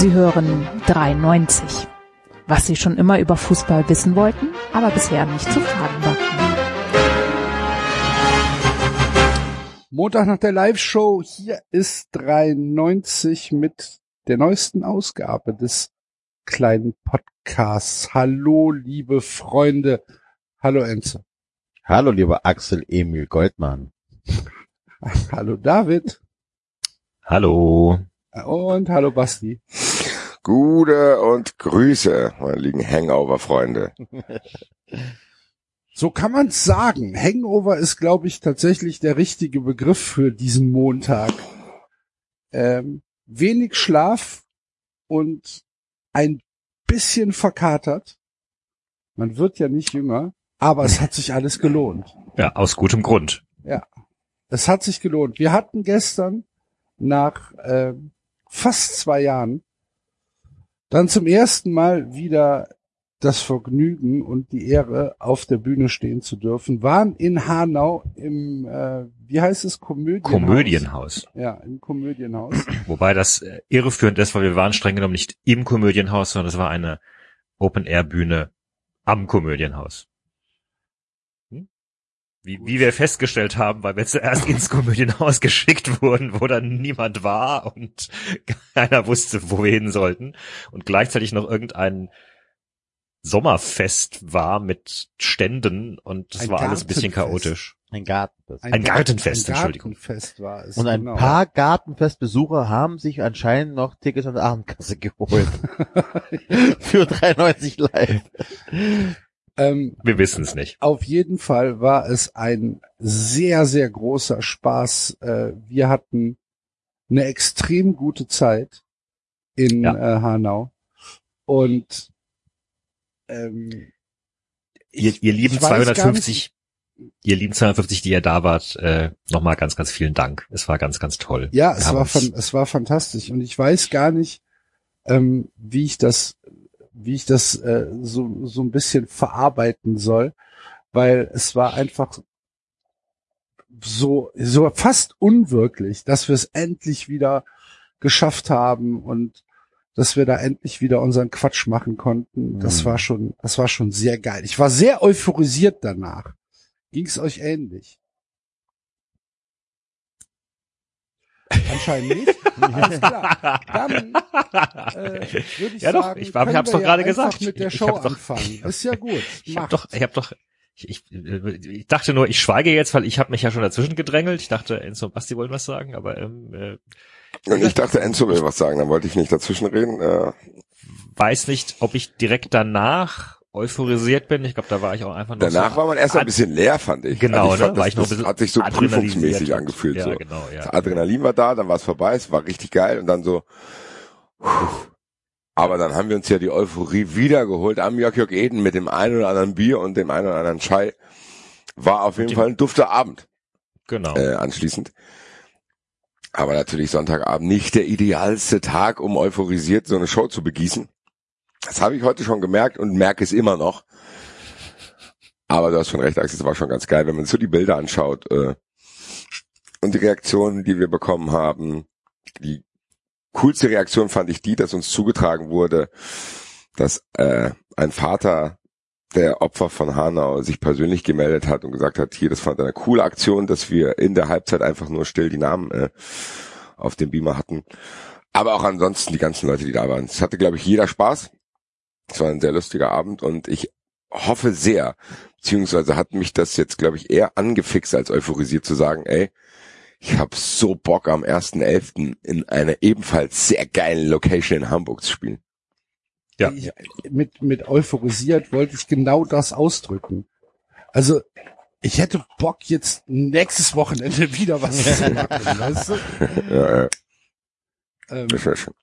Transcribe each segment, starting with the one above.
Sie hören 93. Was Sie schon immer über Fußball wissen wollten, aber bisher nicht zu fragen war. Montag nach der Live-Show. Hier ist 93 mit der neuesten Ausgabe des kleinen Podcasts. Hallo, liebe Freunde. Hallo, Enze. Hallo, lieber Axel Emil Goldmann. Hallo, David. Hallo. Und hallo, Basti. Gute und Grüße, meine lieben Hangover-Freunde. So kann man's sagen. Hangover ist, glaube ich, tatsächlich der richtige Begriff für diesen Montag. Ähm, wenig Schlaf und ein bisschen verkatert. Man wird ja nicht jünger, aber es hat sich alles gelohnt. Ja, aus gutem Grund. Ja, es hat sich gelohnt. Wir hatten gestern nach äh, fast zwei Jahren dann zum ersten Mal wieder das Vergnügen und die Ehre, auf der Bühne stehen zu dürfen, waren in Hanau im, äh, wie heißt es, Komödienhaus. Komödienhaus. Ja, im Komödienhaus. Wobei das äh, irreführend ist, weil wir waren streng genommen nicht im Komödienhaus, sondern es war eine Open-Air-Bühne am Komödienhaus. Wie, wie wir festgestellt haben, weil wir zuerst ins Komödienhaus geschickt wurden, wo dann niemand war und keiner wusste, wo wir hin sollten und gleichzeitig noch irgendein Sommerfest war mit Ständen und das Ein war alles ein bisschen chaotisch. Ein Gartenfest. Ein Gartenfest, ein Entschuldigung. Gartenfest war es. Und ein genau. paar Gartenfestbesucher haben sich anscheinend noch Tickets an der Abendkasse geholt. Für 93 live. Ähm, Wir wissen es nicht. Auf jeden Fall war es ein sehr, sehr großer Spaß. Äh, wir hatten eine extrem gute Zeit in Ja. äh, Hanau. Und ähm, Ihr, ihr lieben ich weiß gar 250, ihr lieben 250, die ihr da wart, äh, nochmal ganz, ganz vielen Dank. Es war ganz, ganz toll. Ja, es war, fan es war fantastisch und ich weiß gar nicht, ähm, wie ich das, wie ich das äh, so so ein bisschen verarbeiten soll, weil es war einfach so so fast unwirklich, dass wir es endlich wieder geschafft haben und dass wir da endlich wieder unseren Quatsch machen konnten. Das Mhm. war schon, das war schon sehr geil. Ich war sehr euphorisiert danach. Ging es euch ähnlich? Anscheinend nicht. Alles klar. Dann äh, würde ich Ja doch, sagen, ich hab- ich können hab's wir doch gerade einfach gesagt. mit der Ich Show hab doch- anfangen. Ist ja gut. Ich hab doch, ich hab doch, ich, ich, ich dachte nur, ich schweige jetzt, weil ich habe mich ja schon dazwischen gedrängelt. Ich dachte, Enzo und Basti wollen was sagen, aber ähm, äh, Und ich dachte, Enzo will was sagen, dann wollte ich nicht dazwischenreden. Äh, weiß nicht, ob ich direkt danach euphorisiert bin. Ich glaube, da war ich auch einfach nur danach so war man erst ein bisschen leer, fand ich. Genau, also ich ne? fand, War das, ich noch ein bisschen hat sich so prüfungsmäßig angefühlt. Ja, so. genau, ja. Das Adrenalin war da, dann war es vorbei, es war richtig geil und dann so. Aber dann haben wir uns ja die Euphorie wiedergeholt am Jörg Jörg Eden mit dem einen oder anderen Bier und dem einen oder anderen Chai. War auf jeden Fall ein dufter Abend Genau. äh, anschließend. Aber natürlich Sonntagabend nicht der idealste Tag, um euphorisiert so eine Show zu begießen. Das habe ich heute schon gemerkt und merke es immer noch. Aber du hast schon recht, Axel, es war schon ganz geil, wenn man so die Bilder anschaut äh, und die Reaktionen, die wir bekommen haben. Die coolste Reaktion fand ich die, dass uns zugetragen wurde, dass äh, ein Vater der Opfer von Hanau sich persönlich gemeldet hat und gesagt hat, hier, das fand eine coole Aktion, dass wir in der Halbzeit einfach nur still die Namen äh, auf dem Beamer hatten. Aber auch ansonsten die ganzen Leute, die da waren. Es hatte, glaube ich, jeder Spaß. Es war ein sehr lustiger Abend und ich hoffe sehr, beziehungsweise hat mich das jetzt, glaube ich, eher angefixt als euphorisiert zu sagen, ey, ich habe so Bock am 1.11. in einer ebenfalls sehr geilen Location in Hamburg zu spielen. Ja. Ich, mit, mit euphorisiert wollte ich genau das ausdrücken. Also, ich hätte Bock jetzt nächstes Wochenende wieder was zu machen, weißt du? Ja, ja, Ähm, das wäre schön.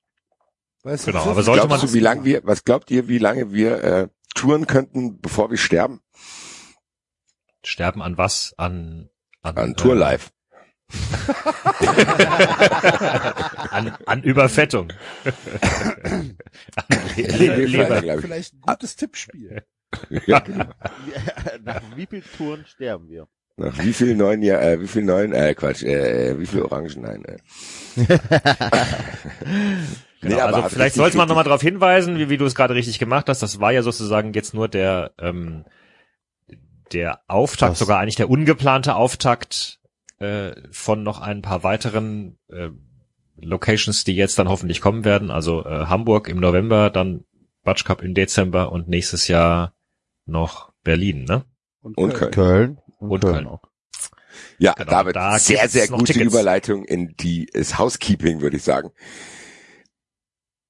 Weißt du, Genau, aber sollte man- du, wie lange wir, was glaubt ihr, wie lange wir äh, touren könnten, bevor wir sterben? Sterben an was? An an, An Tour äh, Live. an, an Überfettung. an Le Le Leber. glaub ich. Vielleicht ein gutes Tippspiel. Ja. Nach wie vielen Touren sterben wir? Nach wie viel neuen Jahr, äh, wie viel neuen, äh, Quatsch, äh, wie viel Orangen, nein, äh. Genau, Nee, aber also vielleicht sollte man nochmal darauf hinweisen, wie, wie du es gerade richtig gemacht hast. Das war ja sozusagen jetzt nur der ähm, der Auftakt, Das- sogar eigentlich der ungeplante Auftakt äh, von noch ein paar weiteren äh, Locations, die jetzt dann hoffentlich kommen werden. Also äh, Hamburg im November, dann Batsch Cup im Dezember und nächstes Jahr noch Berlin, ne? Und Köln. Köln und, Und Köln Köln. auch. Ja, Genau, David, da sehr, sehr gute Tickets. Überleitung in die ist Housekeeping, würde ich sagen.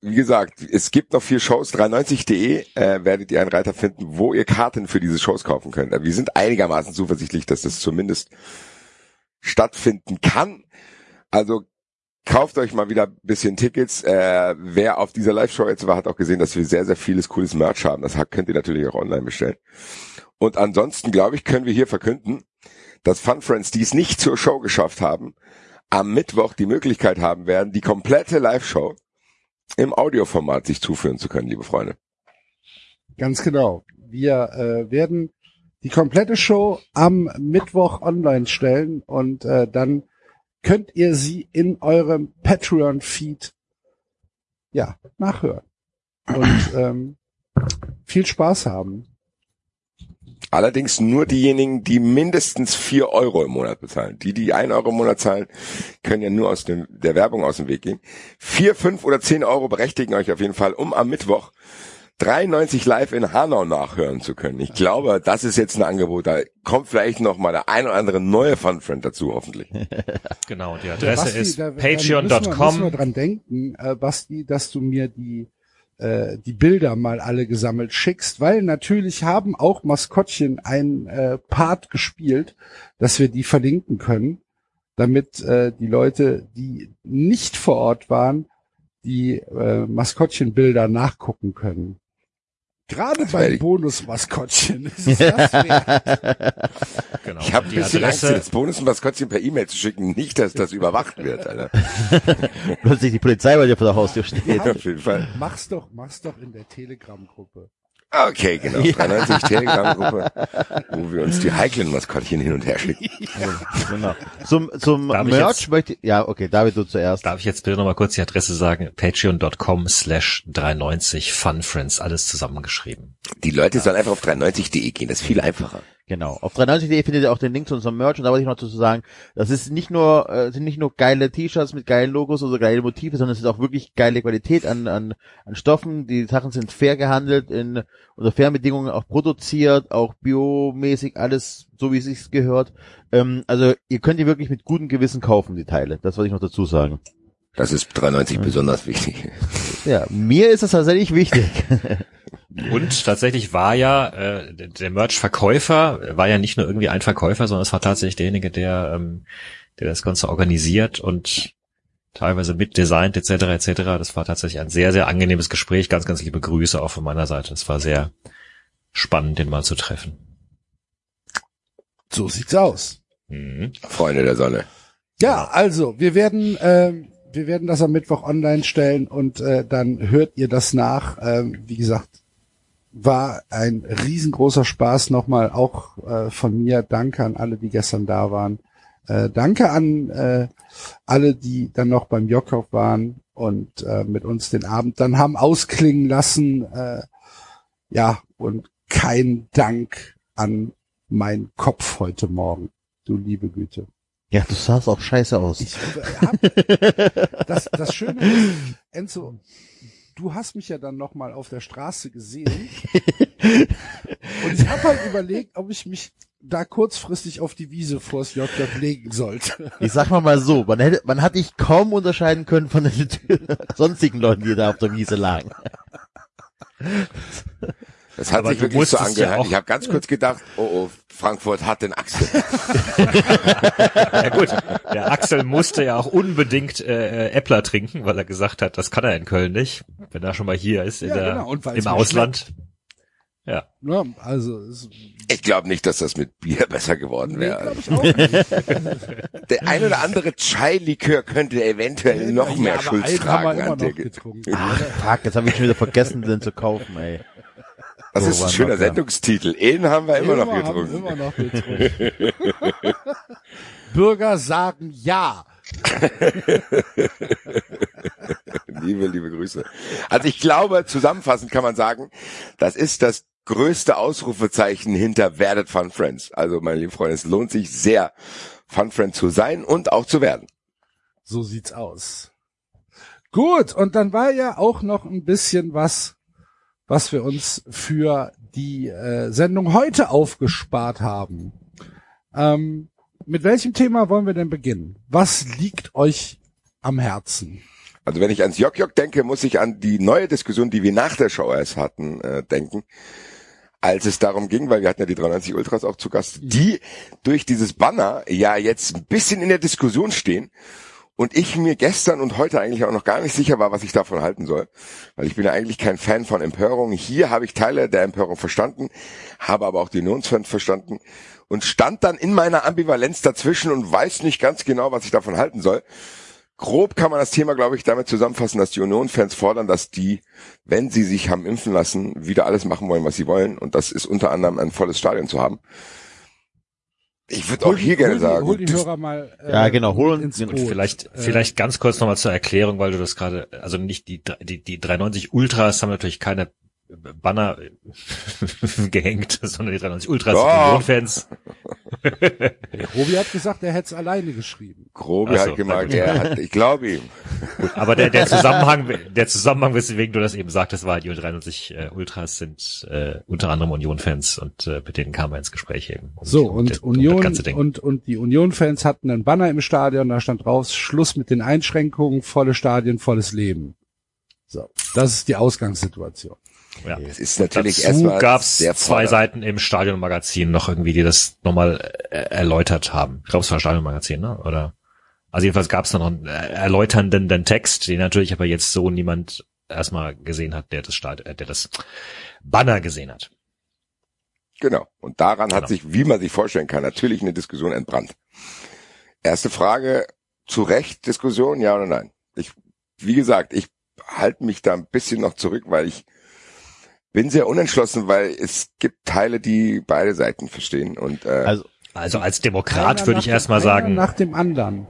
Wie gesagt, es gibt noch vier Shows. 390.de äh, werdet ihr einen Reiter finden, wo ihr Karten für diese Shows kaufen könnt. Wir sind einigermaßen zuversichtlich, dass das zumindest stattfinden kann. Also kauft euch mal wieder ein bisschen Tickets. Äh, wer auf dieser Live-Show jetzt war, hat auch gesehen, dass wir sehr, sehr vieles cooles Merch haben. Das könnt ihr natürlich auch online bestellen. Und ansonsten, glaube ich, können wir hier verkünden, dass Fun Friends, die es nicht zur Show geschafft haben, am Mittwoch die Möglichkeit haben werden, die komplette Live-Show im Audioformat sich zuführen zu können, liebe Freunde. Ganz genau. Wir äh, werden die komplette Show am Mittwoch online stellen und äh, dann könnt ihr sie in eurem Patreon-Feed ja nachhören und ähm, viel Spaß haben. Allerdings nur diejenigen, die mindestens vier Euro im Monat bezahlen. Die, die ein Euro im Monat zahlen, können ja nur aus dem, der Werbung aus dem Weg gehen. Vier, fünf oder zehn Euro berechtigen euch auf jeden Fall, um am Mittwoch 93 live in Hanau nachhören zu können. Ich glaube, das ist jetzt ein Angebot. Da kommt vielleicht noch mal der ein oder andere neue Fun-Friend dazu, hoffentlich. Genau, die Ja, Adresse Basti, ist da- da Müssen wir, patreon.com. dran denken, äh, Basti, dass du mir die äh, die Bilder mal alle gesammelt schickst, weil natürlich haben auch Maskottchen ein äh, Part gespielt, dass wir die verlinken können, damit äh, die Leute, die nicht vor Ort waren, die äh, Maskottchenbilder nachgucken können. Gerade beim Bonus-Maskottchen ist es das wert. Genau. Ich habe ein bisschen Angst, das Bonus-Maskottchen per E-Mail zu schicken. Nicht, dass das überwacht wird, Alter. Plötzlich die Polizei bei dir vor der Haustür steht. Auf jeden Fall. Mach's doch, mach's doch in der Telegram-Gruppe. Okay, genau. 93 Telegram-Gruppe, wo wir uns die heiklen Maskottchen hin und her schicken. genau. Zum, zum Darf ich Merch jetzt- möchte ich, ja, okay, David, du zuerst. darf ich jetzt bitte nochmal kurz die Adresse sagen? Patreon.com slash 390 funfriends, alles zusammengeschrieben. Die Leute sollen einfach auf 93.de gehen, das ist viel einfacher. Genau. Auf 390.de findet ihr auch den Link zu unserem Merch und da wollte ich noch dazu sagen, das ist nicht nur, äh, sind nicht nur geile T-Shirts mit geilen Logos oder geile Motive, sondern es ist auch wirklich geile Qualität an, an, an Stoffen. Die Sachen sind fair gehandelt, in unter fairen Bedingungen auch produziert, auch biomäßig, alles so wie es sich gehört. Ähm, also ihr könnt die wirklich mit gutem Gewissen kaufen, die Teile. Das wollte ich noch dazu sagen. Das ist 93 besonders wichtig. Ja, mir ist das tatsächlich wichtig. Und tatsächlich war ja äh, der- der Merch-Verkäufer war ja nicht nur irgendwie ein Verkäufer, sondern es war tatsächlich derjenige, der ähm, der das Ganze organisiert und teilweise mitdesignt etc. etc. Das war tatsächlich ein sehr sehr angenehmes Gespräch. Ganz ganz liebe Grüße auch von meiner Seite. Es war sehr spannend, den mal zu treffen. So sieht's aus. Mhm. Freunde der Sonne. Ja, also wir werden ähm, wir werden das am Mittwoch online stellen und äh, dann hört ihr das nach. Ähm, wie gesagt, war ein riesengroßer Spaß nochmal auch äh, von mir. Danke an alle, die gestern da waren. Äh, danke an äh, alle, die dann noch beim Jokov waren und äh, mit uns den Abend dann haben ausklingen lassen. Äh, ja, und kein Dank an meinen Kopf heute Morgen. Du liebe Güte. Ja, du sahst auch scheiße aus. Ich hab, das, das Schöne ist, Enzo, du hast mich ja dann nochmal auf der Straße gesehen. Und ich habe halt überlegt, ob ich mich da kurzfristig auf die Wiese vors JJ legen sollte. Ich sag mal mal so, man hätte, man hat dich kaum unterscheiden können von den sonstigen Leuten, die da auf der Wiese lagen. Das hat Aber sich wirklich so ja angehört. auch- ich habe ganz kurz gedacht, oh, oh, Frankfurt hat den Axel. Ja gut, der Axel musste ja auch unbedingt äh, äh, Äppler trinken, weil er gesagt hat, das kann er in Köln nicht, wenn er schon mal hier ist in Ja, der, genau, im Ausland. Ja. Ja, also, es, Ich glaube nicht, dass das mit Bier besser geworden nee, wäre. nicht. Der ein oder andere Chai-Likör könnte eventuell noch Ja, mehr Schuld tragen an der. getrunken. Ach, fuck, jetzt habe ich schon wieder vergessen, den zu kaufen, ey. Das So ist ein schöner noch. Sendungstitel. Ehen haben wir immer noch haben getrunken. Immer noch getrunken. Bürger sagen ja. liebe, liebe Grüße. Also ich glaube, zusammenfassend kann man sagen, das ist das größte Ausrufezeichen hinter Werdet Fun Friends. Also, meine lieben Freunde, es lohnt sich sehr, Fun Friend zu sein und auch zu werden. So sieht's aus. Gut, und dann war ja auch noch ein bisschen was, was wir uns für die äh, Sendung heute aufgespart haben. Ähm, mit welchem Thema wollen wir denn beginnen? Was liegt euch am Herzen? Also wenn ich ans Jok Jok denke, muss ich an die neue Diskussion, die wir nach der Show erst hatten, äh, denken. Als es darum ging, weil wir hatten ja die 93 Ultras auch zu Gast, die durch dieses Banner ja jetzt ein bisschen in der Diskussion stehen und ich mir gestern und heute eigentlich auch noch gar nicht sicher war, was ich davon halten soll, weil ich bin ja eigentlich kein Fan von Empörung. Hier habe ich Teile der Empörung verstanden, habe aber auch die Unionsfans verstanden und stand dann in meiner Ambivalenz dazwischen und weiß nicht ganz genau, was ich davon halten soll. Grob kann man das Thema, glaube ich, damit zusammenfassen, dass die Union-Fans fordern, dass die, wenn sie sich haben impfen lassen, wieder alles machen wollen, was sie wollen. Und das ist unter anderem ein volles Stadion zu haben. Ich würde auch hier gerne sagen. Hol die Hörer mal. Äh, Ja, genau, hol uns- ins Boot. Vielleicht, Äh, vielleicht ganz kurz nochmal zur Erklärung, weil du das gerade, also nicht die, die, die 390 Ultras haben natürlich keine Banner gehängt, sondern die 390 Ultras, Doch. die Union-Fans. Robi hat gesagt, er hätte es alleine geschrieben. Grobi so, hat gemeint, er hat, ich glaube ihm. Aber der, der Zusammenhang, der Zusammenhang, weswegen du das eben sagtest, war, die 93 äh, Ultras sind äh, unter anderem Union-Fans und äh, mit denen kam er ins Gespräch eben. So, und das Union Ding. und, und die Union-Fans hatten einen Banner im Stadion, da stand drauf, Schluss mit den Einschränkungen, volle Stadien, volles Leben. So, das ist die Ausgangssituation. Ja. Es ist natürlich Dazu erstmal gab's sehr zwei. Seiten im Stadionmagazin noch irgendwie, die das nochmal äh, erläutert haben. Ich glaube, es war Stadionmagazin, ne? Oder? Also jedenfalls gab's da noch einen äh, erläuternden den Text, den natürlich aber jetzt so niemand erstmal gesehen hat, der das Stad äh, der das Banner gesehen hat. Genau. Und daran hat Genau. sich, wie man sich vorstellen kann, natürlich eine Diskussion entbrannt. Erste Frage, zu Recht Diskussion, ja oder nein? Ich, wie gesagt, ich halte mich da ein bisschen noch zurück, weil ich bin sehr unentschlossen, weil es gibt Teile, die beide Seiten verstehen und äh, Also, Also als Demokrat würde ich erstmal sagen, Nach dem anderen.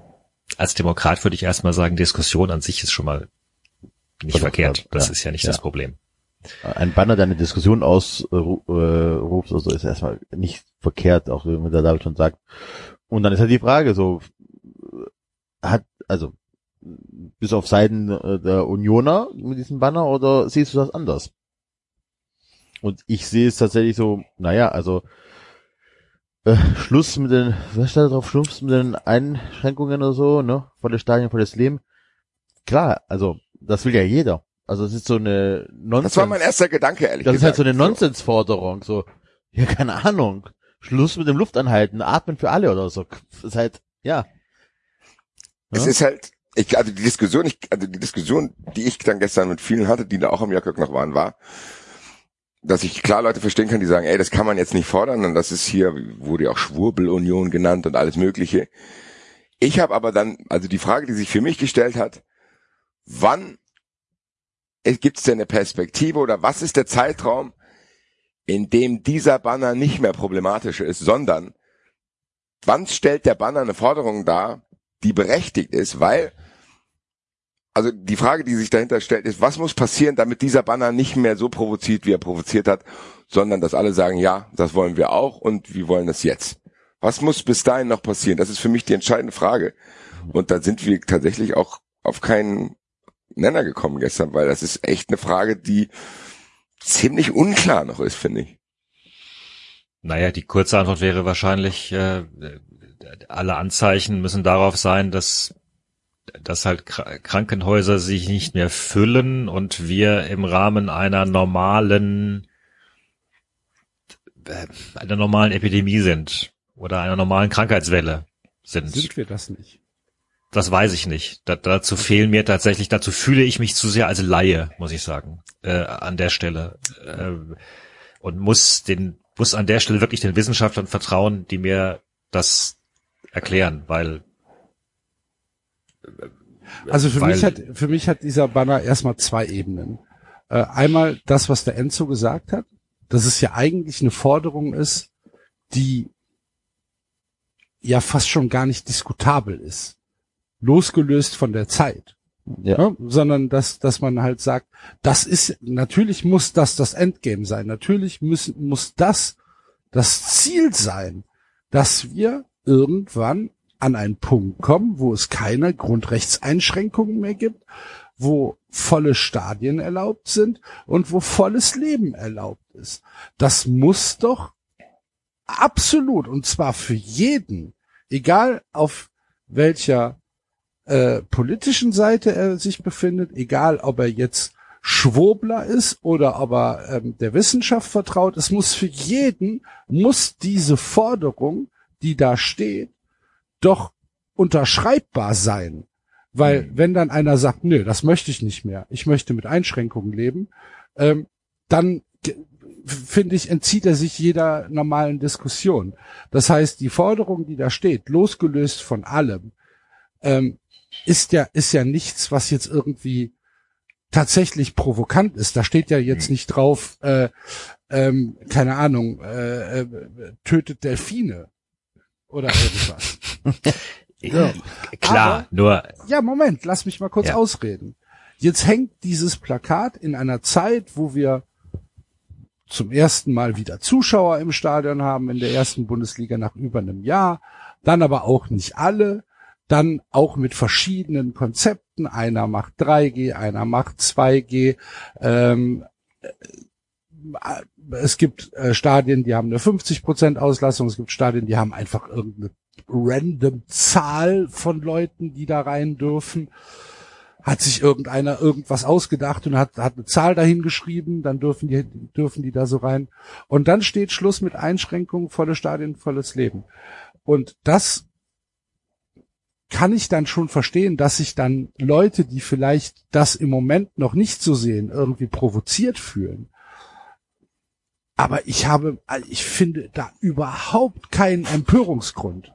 als Demokrat würde ich erstmal sagen, Diskussion an sich ist schon mal nicht Doch, verkehrt. Das ja, ist ja nicht ja. das Problem. ein Banner, der eine Diskussion ausruft, äh, ruft oder so, ist erstmal nicht verkehrt, auch wenn der David schon sagt. Und dann ist halt die Frage, so, äh, hat, also, bis auf Seiten äh, der Unioner mit diesem Banner oder siehst du das anders? Und ich sehe es tatsächlich so, naja, also, äh, Schluss mit den, was steht da drauf, Schluss mit den Einschränkungen oder so, ne, volles Stadion, volles Leben. Klar, also, das will ja jeder. Also, es ist so eine Nonsens. das war mein erster Gedanke, ehrlich Das ist gesagt. halt so eine Nonsensforderung, so, ja, keine Ahnung. Schluss mit dem Luftanhalten, atmen für alle oder so. Das ist halt, ja. Es Ja? ist halt, ich, also die Diskussion, ich, also die Diskussion, die ich dann gestern mit vielen hatte, die da auch am Jörg noch waren, war, dass ich klar Leute verstehen kann, die sagen, ey, das kann man jetzt nicht fordern und das ist hier, wurde ja auch Schwurbelunion genannt und alles mögliche. Ich habe aber dann, also die Frage, die sich für mich gestellt hat, wann gibt es denn eine Perspektive oder was ist der Zeitraum, in dem dieser Banner nicht mehr problematisch ist, sondern wann stellt der Banner eine Forderung dar, die berechtigt ist, weil also die Frage, die sich dahinter stellt, ist, was muss passieren, damit dieser Banner nicht mehr so provoziert, wie er provoziert hat, sondern dass alle sagen, ja, das wollen wir auch und wir wollen das jetzt. Was muss bis dahin noch passieren? Das ist für mich die entscheidende Frage. Und da sind wir tatsächlich auch auf keinen Nenner gekommen gestern, weil das ist echt eine Frage, die ziemlich unklar noch ist, finde ich. Naja, die kurze Antwort wäre wahrscheinlich, äh, alle Anzeichen müssen darauf sein, dass, dass halt Kr- Krankenhäuser sich nicht mehr füllen und wir im Rahmen einer normalen, äh, einer normalen Epidemie sind oder einer normalen Krankheitswelle sind. Sind wir das nicht? Das weiß ich nicht. Da, dazu fehlen mir tatsächlich, dazu fühle ich mich zu sehr als Laie, muss ich sagen, äh, an der Stelle. Äh, und muss den, muss an der Stelle wirklich den Wissenschaftlern vertrauen, die mir das erklären, weil Also für mich hat, für mich hat dieser Banner erstmal zwei Ebenen. Äh, einmal das, was der Enzo gesagt hat, dass es ja eigentlich eine Forderung ist, die ja fast schon gar nicht diskutabel ist. Losgelöst von der Zeit. Ja. Ne? Sondern dass, dass man halt sagt, das ist, natürlich muss das das Endgame sein. Natürlich müssen, muss das das Ziel sein, dass wir irgendwann an einen Punkt kommen, wo es keine Grundrechtseinschränkungen mehr gibt, wo volle Stadien erlaubt sind und wo volles Leben erlaubt ist. Das muss doch absolut, und zwar für jeden, egal auf welcher äh, politischen Seite er sich befindet, egal ob er jetzt Schwobler ist oder ob er ähm, der Wissenschaft vertraut, es muss für jeden, muss diese Forderung, die da steht, doch unterschreibbar sein. Weil wenn dann einer sagt, nö, das möchte ich nicht mehr, ich möchte mit Einschränkungen leben, ähm, dann finde ich, entzieht er sich jeder normalen Diskussion. Das heißt, die Forderung, die da steht, losgelöst von allem, ähm, ist ja, ist ja nichts, was jetzt irgendwie tatsächlich provokant ist. Da steht ja jetzt Hm. nicht drauf, äh, ähm, keine Ahnung, äh, äh, tötet Delfine oder irgendwas. Ja. Klar, Aber- nur Ja, Moment, lass mich mal kurz Ja. ausreden. Jetzt hängt dieses Plakat in einer Zeit, wo wir zum ersten Mal wieder Zuschauer im Stadion haben in der ersten Bundesliga nach über einem Jahr, dann aber auch nicht alle, dann auch mit verschiedenen Konzepten. Einer macht 3G, einer macht 2G. Ähm, äh, es gibt äh, Stadien, die haben eine 50% Auslastung, es gibt Stadien, die haben einfach irgendeine random Zahl von Leuten, die da rein dürfen. Hat sich irgendeiner irgendwas ausgedacht und hat, hat eine Zahl dahin geschrieben, dann dürfen die, dürfen die da so rein. Und dann steht Schluss mit Einschränkungen, volle Stadien, volles Leben. Und das kann ich dann schon verstehen, dass sich dann Leute, die vielleicht das im Moment noch nicht so sehen, irgendwie provoziert fühlen. Aber ich habe, ich finde da überhaupt keinen Empörungsgrund.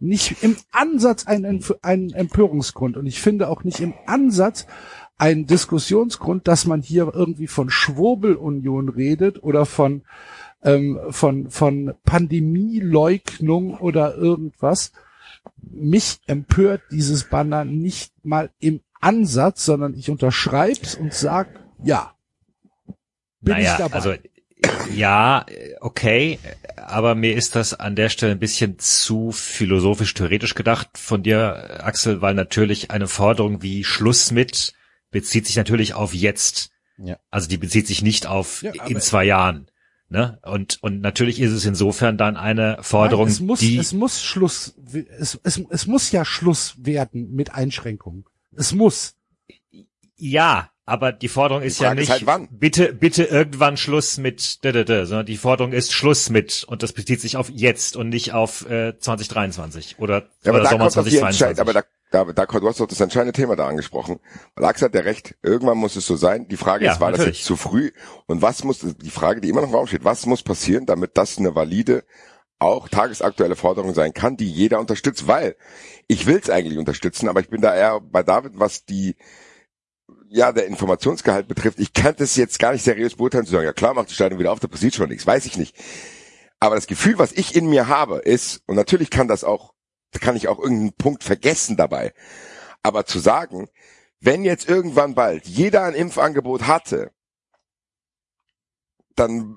Nicht im Ansatz einen, einen Empörungsgrund. Und ich finde auch nicht im Ansatz einen Diskussionsgrund, dass man hier irgendwie von Schwurbelunion redet oder von, ähm, von, von Pandemieleugnung oder irgendwas. Mich empört dieses Banner nicht mal im Ansatz, sondern ich unterschreib's und sag, ja. Bin naja, ich dabei. also ja, okay, aber mir ist das an der Stelle ein bisschen zu philosophisch theoretisch gedacht von dir, Axel, weil natürlich eine Forderung wie Schluss mit bezieht sich natürlich auf jetzt. Ja. Also die bezieht sich nicht auf Ja, in zwei Jahren. Ne? Und, und natürlich ist es insofern dann eine Forderung, Nein, es muss, die es muss Schluss, es, es, es muss ja Schluss werden mit Einschränkungen. Es muss. Ja, aber die Forderung ist ja Frage ist nicht, halt wann. bitte, bitte irgendwann Schluss mit, d -d -d, sondern die Forderung ist Schluss mit und das bezieht sich auf jetzt und nicht auf äh, 2023 oder, Ja, aber oder da Sommer kommt doch die Entscheid, 2022. aber da, da, da, du hast doch das entscheidende Thema da angesprochen. Axel hat ja recht, irgendwann muss es so sein. Die Frage Ja, ist, war das natürlich. jetzt zu früh? Und was muss, die Frage, die immer noch im Raum steht, was muss passieren, damit das eine valide, auch tagesaktuelle Forderung sein kann, die jeder unterstützt? Weil ich will es eigentlich unterstützen, aber ich bin da eher bei David, was die, ja, der Informationsgehalt betrifft. Ich kann das jetzt gar nicht seriös beurteilen, zu sagen, ja klar, macht die Stadion wieder auf, da passiert schon nichts. Weiß ich nicht. Aber das Gefühl, was ich in mir habe, ist, und natürlich kann das auch kann ich auch irgendeinen Punkt vergessen dabei. Aber zu sagen, wenn jetzt irgendwann bald jeder ein Impfangebot hatte, dann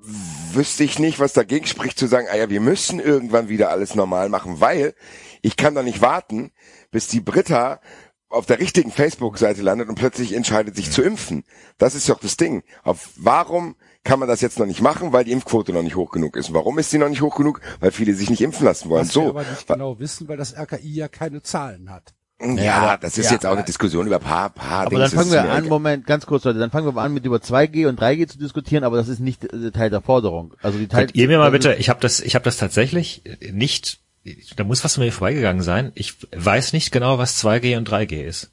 wüsste ich nicht, was dagegen spricht, zu sagen, ah ja, wir müssen irgendwann wieder alles normal machen, weil ich kann da nicht warten, bis die Britta auf der richtigen Facebook-Seite landet und plötzlich entscheidet, sich zu impfen. Das ist doch das Ding. Auf warum kann man das jetzt noch nicht machen, weil die Impfquote noch nicht hoch genug ist. Und warum ist sie noch nicht hoch genug? Weil viele sich nicht impfen lassen wollen. Was wir so. aber nicht genau wissen, weil das RKI ja keine Zahlen hat. Ja, aber- das ist ja, jetzt auch eine Diskussion über paar, paar Aber Dings. dann fangen wir an, egal. Moment, ganz kurz Leute, dann fangen wir mal an mit über 2G und 3G zu diskutieren, aber das ist nicht äh, Teil der Forderung. Also die Teil Könnt ihr mir mal bitte, ich habe das, ich habe das tatsächlich nicht, da muss was an mir vorbeigegangen sein. Ich weiß nicht genau, was 2G und 3G ist.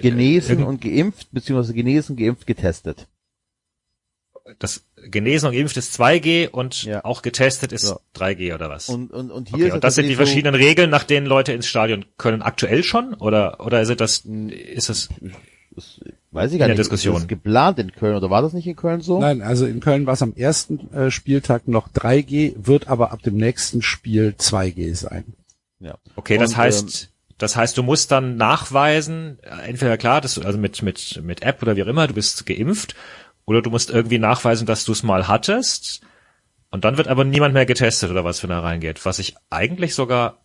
genesen irgend- und geimpft, beziehungsweise genesen, geimpft, getestet. Das genesen und geimpft ist 2G und Ja. auch getestet ist Ja. 3G oder was? Und, und, und hier okay, ist und das sind die tatsächlich verschiedenen Regeln, nach denen Leute ins Stadion können aktuell schon oder oder sind das ist es So, das weiß ich gar in der nicht. Diskussion. Ist das geplant in Köln oder war das nicht in Köln so? Nein, also in Köln war es am ersten äh, Spieltag noch 3G, wird aber ab dem nächsten Spiel 2G sein. Ja. okay, das Und, heißt Das heißt, du musst dann nachweisen, äh, entweder klar, dass du, also mit, mit, mit App oder wie auch immer, du bist geimpft, oder du musst irgendwie nachweisen, dass du es mal hattest. Und dann wird aber niemand mehr getestet oder was, wenn er reingeht. Was ich eigentlich sogar,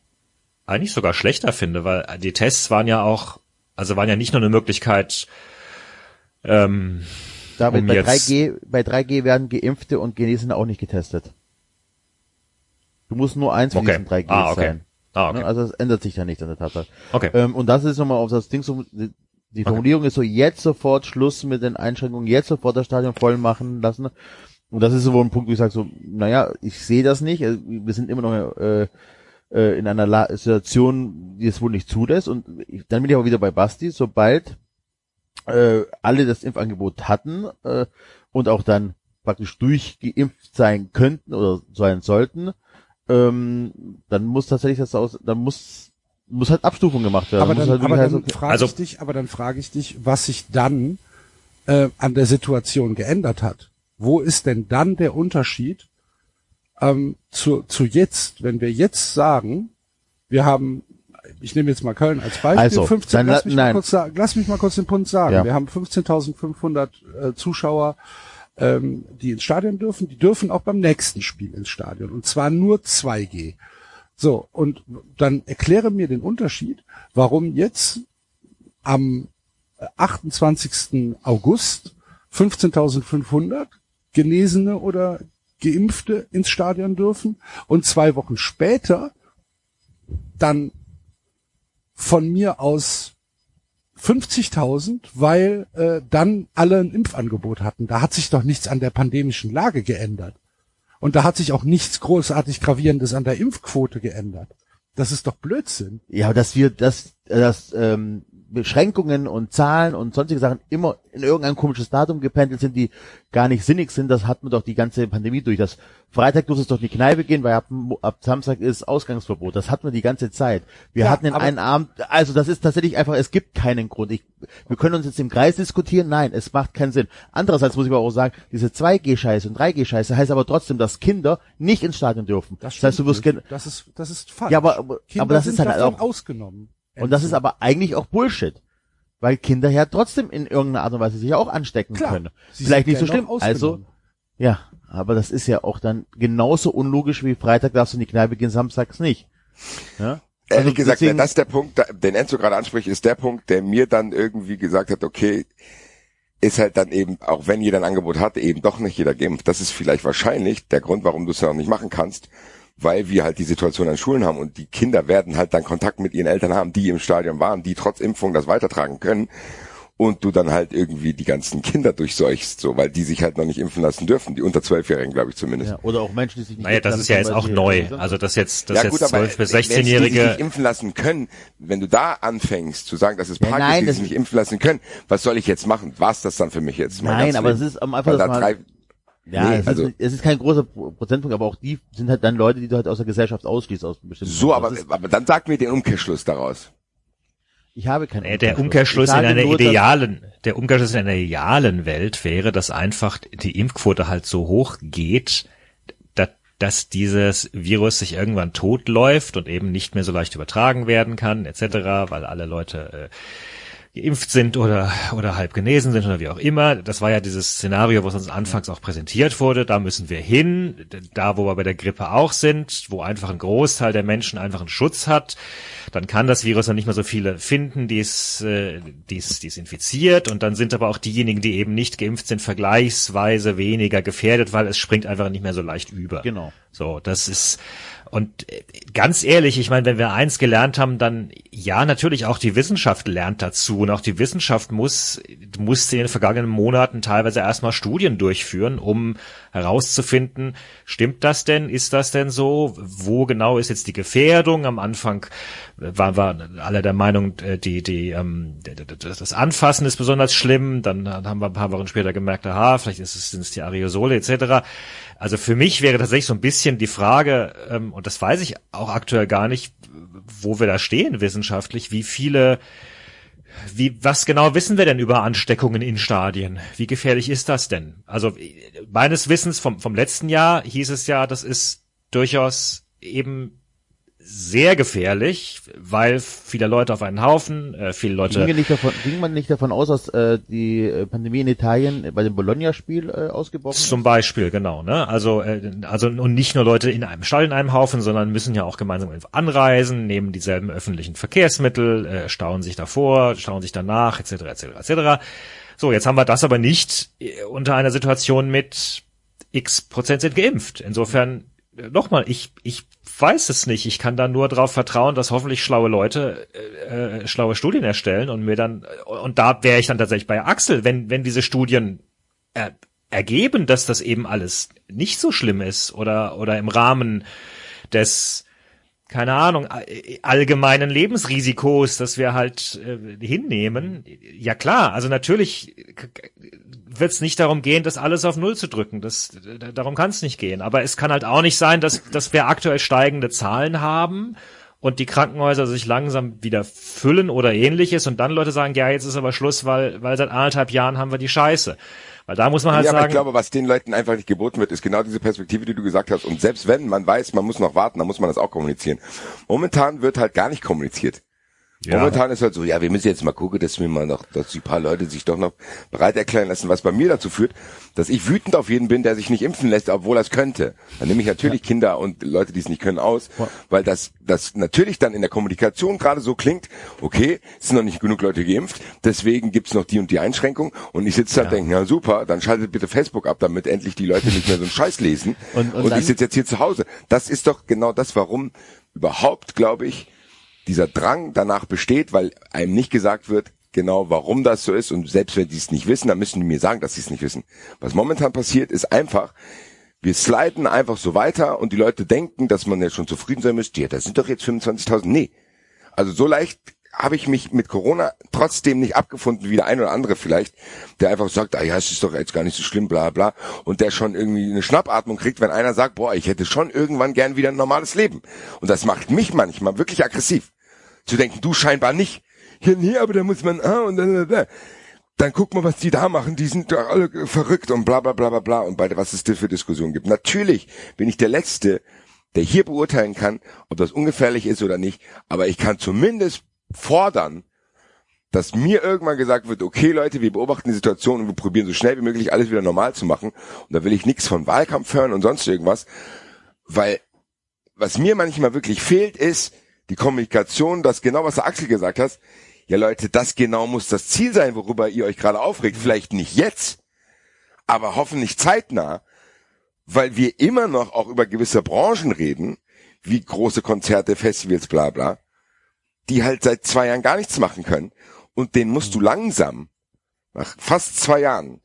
eigentlich sogar schlechter finde, weil die Tests waren ja auch, also waren ja nicht nur eine Möglichkeit, ähm, David, um bei jetzt- 3G, bei 3G werden Geimpfte und Genesene auch nicht getestet. Du musst nur eins von Okay. diesen 3Gs Ah, okay. sein. ah, okay. Ne? Also es ändert sich ja nicht an der Tatsache. okay. Ähm, und das ist nochmal auf das Ding so, die- Formulierung ist so, jetzt sofort Schluss mit den Einschränkungen, jetzt sofort das Stadion voll machen lassen. Und das ist so wohl ein Punkt, wo ich sage so, naja, ich sehe das nicht. Also, Wir sind immer noch äh, äh, in einer La Situation, die es wohl nicht zulässt. Und ich, dann bin ich aber wieder bei Basti, sobald äh, alle das Impfangebot hatten äh, und auch dann praktisch durchgeimpft sein könnten oder sein sollten, ähm, dann muss tatsächlich das aus, dann muss muss halt Abstufung gemacht werden. aber dann, halt aber dann heißen, frage Also- ich dich, aber dann frage ich dich, was sich dann äh, an der Situation geändert hat. Wo ist denn dann der Unterschied ähm, zu, zu jetzt, wenn wir jetzt sagen, wir haben, ich nehme jetzt mal Köln als Beispiel, Also, 15, dann lass, la- mich mal nein. kurz, sa- lass mich mal kurz den Punkt sagen. Ja. Wir haben 15.500 äh, Zuschauer, ähm, die ins Stadion dürfen. Die dürfen auch beim nächsten Spiel ins Stadion und zwar nur 2G. So, und dann erkläre mir den Unterschied, warum jetzt am äh, 28. August 15.500 Genesene oder Geimpfte ins Stadion dürfen und zwei Wochen später dann von mir aus 50.000, weil äh, dann alle ein Impfangebot hatten. Da hat sich doch nichts an der pandemischen Lage geändert. Und da hat sich auch nichts großartig gravierendes an der Impfquote geändert. Das ist doch Blödsinn. ja, dass wir, dass, dass ähm, Beschränkungen und Zahlen und sonstige Sachen immer in irgendein komisches Datum gependelt sind, die gar nicht sinnig sind, das hat man doch die ganze Pandemie durch. Das Freitag muss es doch in die Kneipe gehen, weil ab, ab Samstag ist Ausgangsverbot. Das hatten wir die ganze Zeit. Wir Ja, hatten in einen Abend, also das ist tatsächlich einfach, es gibt keinen Grund. Ich, wir können uns jetzt im Kreis diskutieren, nein, es macht keinen Sinn. Andererseits muss ich aber auch sagen, diese 2G-Scheiße und 3G-Scheiße heißt aber trotzdem, dass Kinder nicht ins Stadion dürfen. Das, heißt, du wirst, nicht. das ist das ist falsch. Ja, aber- aber- Kinder aber das sind ist halt auch- ausgenommen. Und das ist aber eigentlich auch Bullshit. Weil Kinder ja trotzdem in irgendeiner Art und Weise sich ja auch anstecken Klar, können. sie Vielleicht nicht so schlimm. Also, ja, aber das ist ja auch dann genauso unlogisch wie Freitag darfst du in die Kneipe gehen, samstags nicht. Ja? Ehrlich Also gesagt, deswegen- das ist der Punkt, den Enzo gerade anspricht, ist der Punkt, der mir dann irgendwie gesagt hat, okay, ist halt dann eben, auch wenn jeder ein Angebot hat, eben doch nicht jeder geimpft. Das ist vielleicht wahrscheinlich der Grund, warum du es ja noch nicht machen kannst, weil wir halt die Situation an Schulen haben und die Kinder werden halt dann Kontakt mit ihren Eltern haben, die im Stadion waren, die trotz Impfung das weitertragen können und du dann halt irgendwie die ganzen Kinder durchseuchst, so, weil die sich halt noch nicht impfen lassen dürfen, die unter Zwölfjährigen, glaube ich zumindest. ja, oder auch Menschen, die sich nicht Naja, das ist ja jetzt auch neu. Also das jetzt, das ja jetzt gut, aber 12 bis sie sich 16-Jährige. nicht impfen lassen können, wenn du da anfängst zu sagen, dass es Ja, praktisch nein, die das- sich nicht impfen lassen können, was soll ich jetzt machen? War's das dann für mich jetzt? Nein, aber Leben? es ist einfach, Weil dass da drei, ja, nee, es, also- ist, es ist kein großer Pro- Prozentpunkt, aber auch die sind halt dann Leute, die du halt aus der Gesellschaft ausschließt, aus bestimmten so, aber, ist, aber dann sag mir den Umkehrschluss daraus. ich habe keinen Nee, der Umkehrschluss in einer nur, dass- idealen, der Umkehrschluss in einer idealen Welt wäre, dass einfach die Impfquote halt so hoch geht, da, dass dieses Virus sich irgendwann totläuft und eben nicht mehr so leicht übertragen werden kann, etc., weil alle Leute äh, geimpft sind oder, oder halb genesen sind oder wie auch immer. Das war ja dieses Szenario, was uns anfangs auch präsentiert wurde. Da müssen wir hin, da wo wir bei der Grippe auch sind, wo einfach ein Großteil der Menschen einfach einen Schutz hat. Dann kann das Virus dann nicht mehr so viele finden, die es, äh, die es, die es infiziert. Und dann sind aber auch diejenigen, die eben nicht geimpft sind, vergleichsweise weniger gefährdet, weil es springt einfach nicht mehr so leicht über. Genau. So, das ist und äh, ganz ehrlich, ich meine, wenn wir eins gelernt haben, dann ja, natürlich auch die Wissenschaft lernt dazu. Und auch die Wissenschaft muss musste in den vergangenen Monaten teilweise erstmal Studien durchführen, um herauszufinden, stimmt das denn, ist das denn so, wo genau ist jetzt die Gefährdung? Am Anfang waren wir alle der Meinung, äh, die die ähm, das Anfassen ist besonders schlimm, dann haben wir ein paar Wochen später gemerkt, aha, vielleicht ist es, sind es die Aerosole etc. Also für mich wäre tatsächlich so ein bisschen die Frage, ähm, und das weiß ich auch aktuell gar nicht, wo wir da stehen wissenschaftlich, wie viele, wie, was genau wissen wir denn über Ansteckungen in Stadien? Wie gefährlich ist das denn? Also meines Wissens vom, vom letzten Jahr hieß es ja, das ist durchaus eben sehr gefährlich, weil viele Leute auf einen Haufen, äh, viele Leute. Ging, nicht davon, ging man nicht davon aus, dass äh, die äh, Pandemie in Italien bei dem Bologna-Spiel äh, ausgebrochen ist? Zum Beispiel, genau. Ne? Also, äh, also und nicht nur Leute in einem Stall in einem Haufen, sondern müssen ja auch gemeinsam anreisen, nehmen dieselben öffentlichen Verkehrsmittel, äh, stauen sich davor, stauen sich danach, etc. etc. etc. So, jetzt haben wir das aber nicht äh, unter einer Situation mit X Prozent sind geimpft. Insofern äh, nochmal, ich, ich weiß es nicht. Ich kann da nur darauf vertrauen, dass hoffentlich schlaue Leute äh, äh, schlaue Studien erstellen und mir dann und da wäre ich dann tatsächlich bei Axel, wenn wenn diese Studien äh, ergeben, dass das eben alles nicht so schlimm ist oder oder im Rahmen des keine Ahnung, allgemeinen Lebensrisikos, dass wir halt äh, hinnehmen. Ja klar, also natürlich wird es nicht darum gehen, das alles auf Null zu drücken. Das, darum kann es nicht gehen. Aber es kann halt auch nicht sein, dass, dass wir aktuell steigende Zahlen haben und die Krankenhäuser sich langsam wieder füllen oder ähnliches und dann Leute sagen, ja, jetzt ist aber Schluss, weil, weil seit anderthalb Jahren haben wir die Scheiße. Weil da muss man halt ja, sagen. Aber ich glaube, was den Leuten einfach nicht geboten wird, ist genau diese Perspektive, die du gesagt hast. Und selbst wenn man weiß, man muss noch warten, dann muss man das auch kommunizieren. Momentan wird halt gar nicht kommuniziert. Ja. Momentan ist halt so, ja, wir müssen jetzt mal gucken, dass wir mal noch, dass die paar Leute sich doch noch bereit erklären lassen, was bei mir dazu führt, dass ich wütend auf jeden bin, der sich nicht impfen lässt, obwohl er es könnte. Dann nehme ich natürlich ja. Kinder und Leute, die es nicht können, aus, ja. weil das, das natürlich dann in der Kommunikation gerade so klingt, okay, es sind noch nicht genug Leute geimpft, deswegen gibt's noch die und die Einschränkung und ich sitze da und denke, ja super, dann schaltet bitte Facebook ab, damit endlich die Leute nicht mehr so einen Scheiß lesen und, und, und ich sitze jetzt hier zu Hause. Das ist doch genau das, warum überhaupt, glaube ich, dieser Drang danach besteht, weil einem nicht gesagt wird, genau warum das so ist und selbst wenn die es nicht wissen, dann müssen die mir sagen, dass sie es nicht wissen. Was momentan passiert, ist einfach, wir sliden einfach so weiter und die Leute denken, dass man ja schon zufrieden sein müsste. Ja, das sind doch jetzt 25.000. Nee. Also so leicht habe ich mich mit Corona trotzdem nicht abgefunden wie der ein oder andere vielleicht, der einfach sagt, ah ja, es ist doch jetzt gar nicht so schlimm, bla bla, und der schon irgendwie eine Schnappatmung kriegt, wenn einer sagt, boah, ich hätte schon irgendwann gern wieder ein normales Leben. Und das macht mich manchmal wirklich aggressiv zu denken, du scheinbar nicht. Hier, nee, aber da muss man, ah, und dann, dann, dann guck mal, was die da machen, die sind doch alle verrückt und bla bla bla bla bla und bei was es das für Diskussionen gibt. Natürlich bin ich der Letzte, der hier beurteilen kann, ob das ungefährlich ist oder nicht, aber ich kann zumindest fordern, dass mir irgendwann gesagt wird, okay Leute, wir beobachten die Situation und wir probieren so schnell wie möglich alles wieder normal zu machen. Und da will ich nichts von Wahlkampf hören und sonst irgendwas, weil was mir manchmal wirklich fehlt, ist, die Kommunikation, das genau, was der Axel gesagt hat, ja Leute, das genau muss das Ziel sein, worüber ihr euch gerade aufregt. Vielleicht nicht jetzt, aber hoffentlich zeitnah, weil wir immer noch auch über gewisse Branchen reden, wie große Konzerte, Festivals, bla bla, die halt seit zwei Jahren gar nichts machen können. Und den musst du langsam, nach fast zwei Jahren,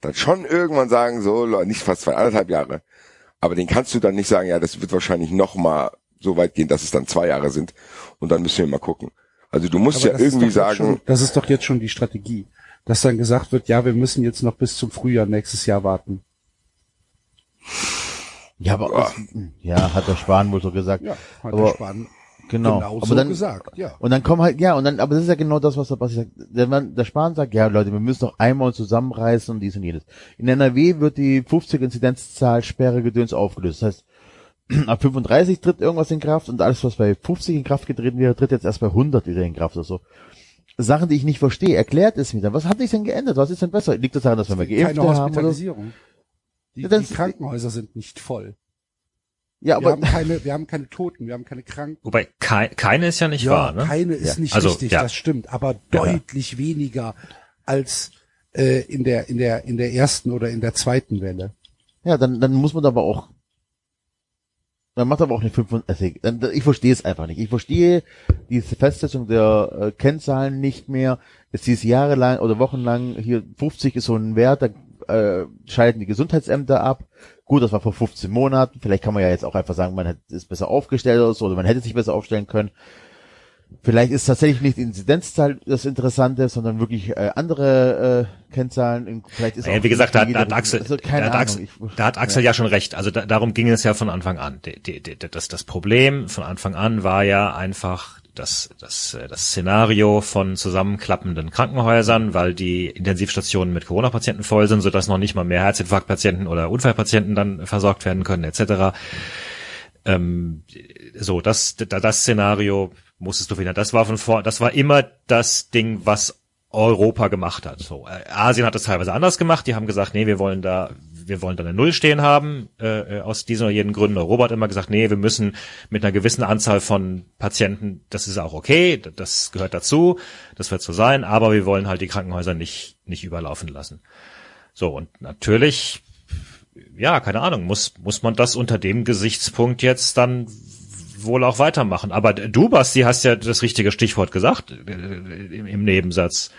dann schon irgendwann sagen, so, nicht fast zwei, anderthalb Jahre, aber den kannst du dann nicht sagen, ja, das wird wahrscheinlich noch mal so weit gehen, dass es dann zwei Jahre sind. Und dann müssen wir mal gucken. Also du musst Aber ja irgendwie sagen. Schon, das ist doch jetzt schon die Strategie. Dass dann gesagt wird, ja, wir müssen jetzt noch bis zum Frühjahr nächstes Jahr warten. Ja, aber ja, ja hat der Spahn wohl so gesagt. Ja, hat aber, der Spahn genau, genau aber so dann, gesagt, ja. Und dann kommen halt, ja, und dann, aber das ist ja genau das, was, ich sag. Der, der Spahn sagt, ja, Leute, wir müssen doch einmal zusammenreißen und dies und jenes. In NRW wird die 50 Inzidenzzahl Sperre Gedöns aufgelöst. Das heißt, ab 35 tritt irgendwas in Kraft und alles, was bei 50 in Kraft getreten wäre, tritt jetzt erst bei 100 wieder in Kraft oder so. Sachen, die ich nicht verstehe, erklärt es mir dann. Was hat sich denn geändert? Was ist denn besser? Liegt das daran, dass wir mehr geimpft Keine Hospitalisierung. Die, ja, die Krankenhäuser sind nicht voll. Ja, aber wir haben keine, wir haben keine Toten, wir haben keine Kranken. Wobei kei keine ist ja nicht ja, wahr, ne? Keine ist ja. nicht also, richtig, ja. das stimmt, aber deutlich weniger als äh, in der in der in der ersten oder in der zweiten Welle. Ja, dann dann muss man aber auch man macht aber auch nicht 35. Ich verstehe es einfach nicht. Ich verstehe diese Festsetzung der äh, Kennzahlen nicht mehr. Es hieß jahrelang oder wochenlang, hier 50 ist so ein Wert, da äh, schalten die Gesundheitsämter ab. Gut, das war vor 15 Monaten. Vielleicht kann man ja jetzt auch einfach sagen, man ist besser aufgestellt oder so, oder man hätte sich besser aufstellen können. Vielleicht ist tatsächlich nicht die Inzidenzzahl das Interessante, sondern wirklich äh, andere äh, Kennzahlen. Vielleicht ist ja, wie gesagt, da, da, hat Axel, also, da, hat Axel, da hat Axel ja. ja schon recht. Also da, darum ging es ja von Anfang an. Die, die, die, das, das Problem von Anfang an war ja einfach das, das, äh, das Szenario von zusammenklappenden Krankenhäusern, weil die Intensivstationen mit Corona-Patienten voll sind, sodass noch nicht mal mehr Herzinfarktpatienten oder Unfallpatienten dann versorgt werden können, etc Ähm, so, das, das Szenario musstest du finden. Das war von vor, das war immer das Ding, was Europa gemacht hat. So, äh, Asien hat das teilweise anders gemacht. Die haben gesagt, nee, wir wollen da, wir wollen da eine Null stehen haben. Äh, aus diesen oder jenen Gründen. Europa hat immer gesagt, nee, wir müssen mit einer gewissen Anzahl von Patienten, das ist auch okay, das gehört dazu, das wird so sein, aber wir wollen halt die Krankenhäuser nicht nicht überlaufen lassen. So und natürlich, ja, keine Ahnung, muss muss man das unter dem Gesichtspunkt jetzt dann wohl auch weitermachen. Aber du, Basti, hast ja das richtige Stichwort gesagt äh, im, im Nebensatz,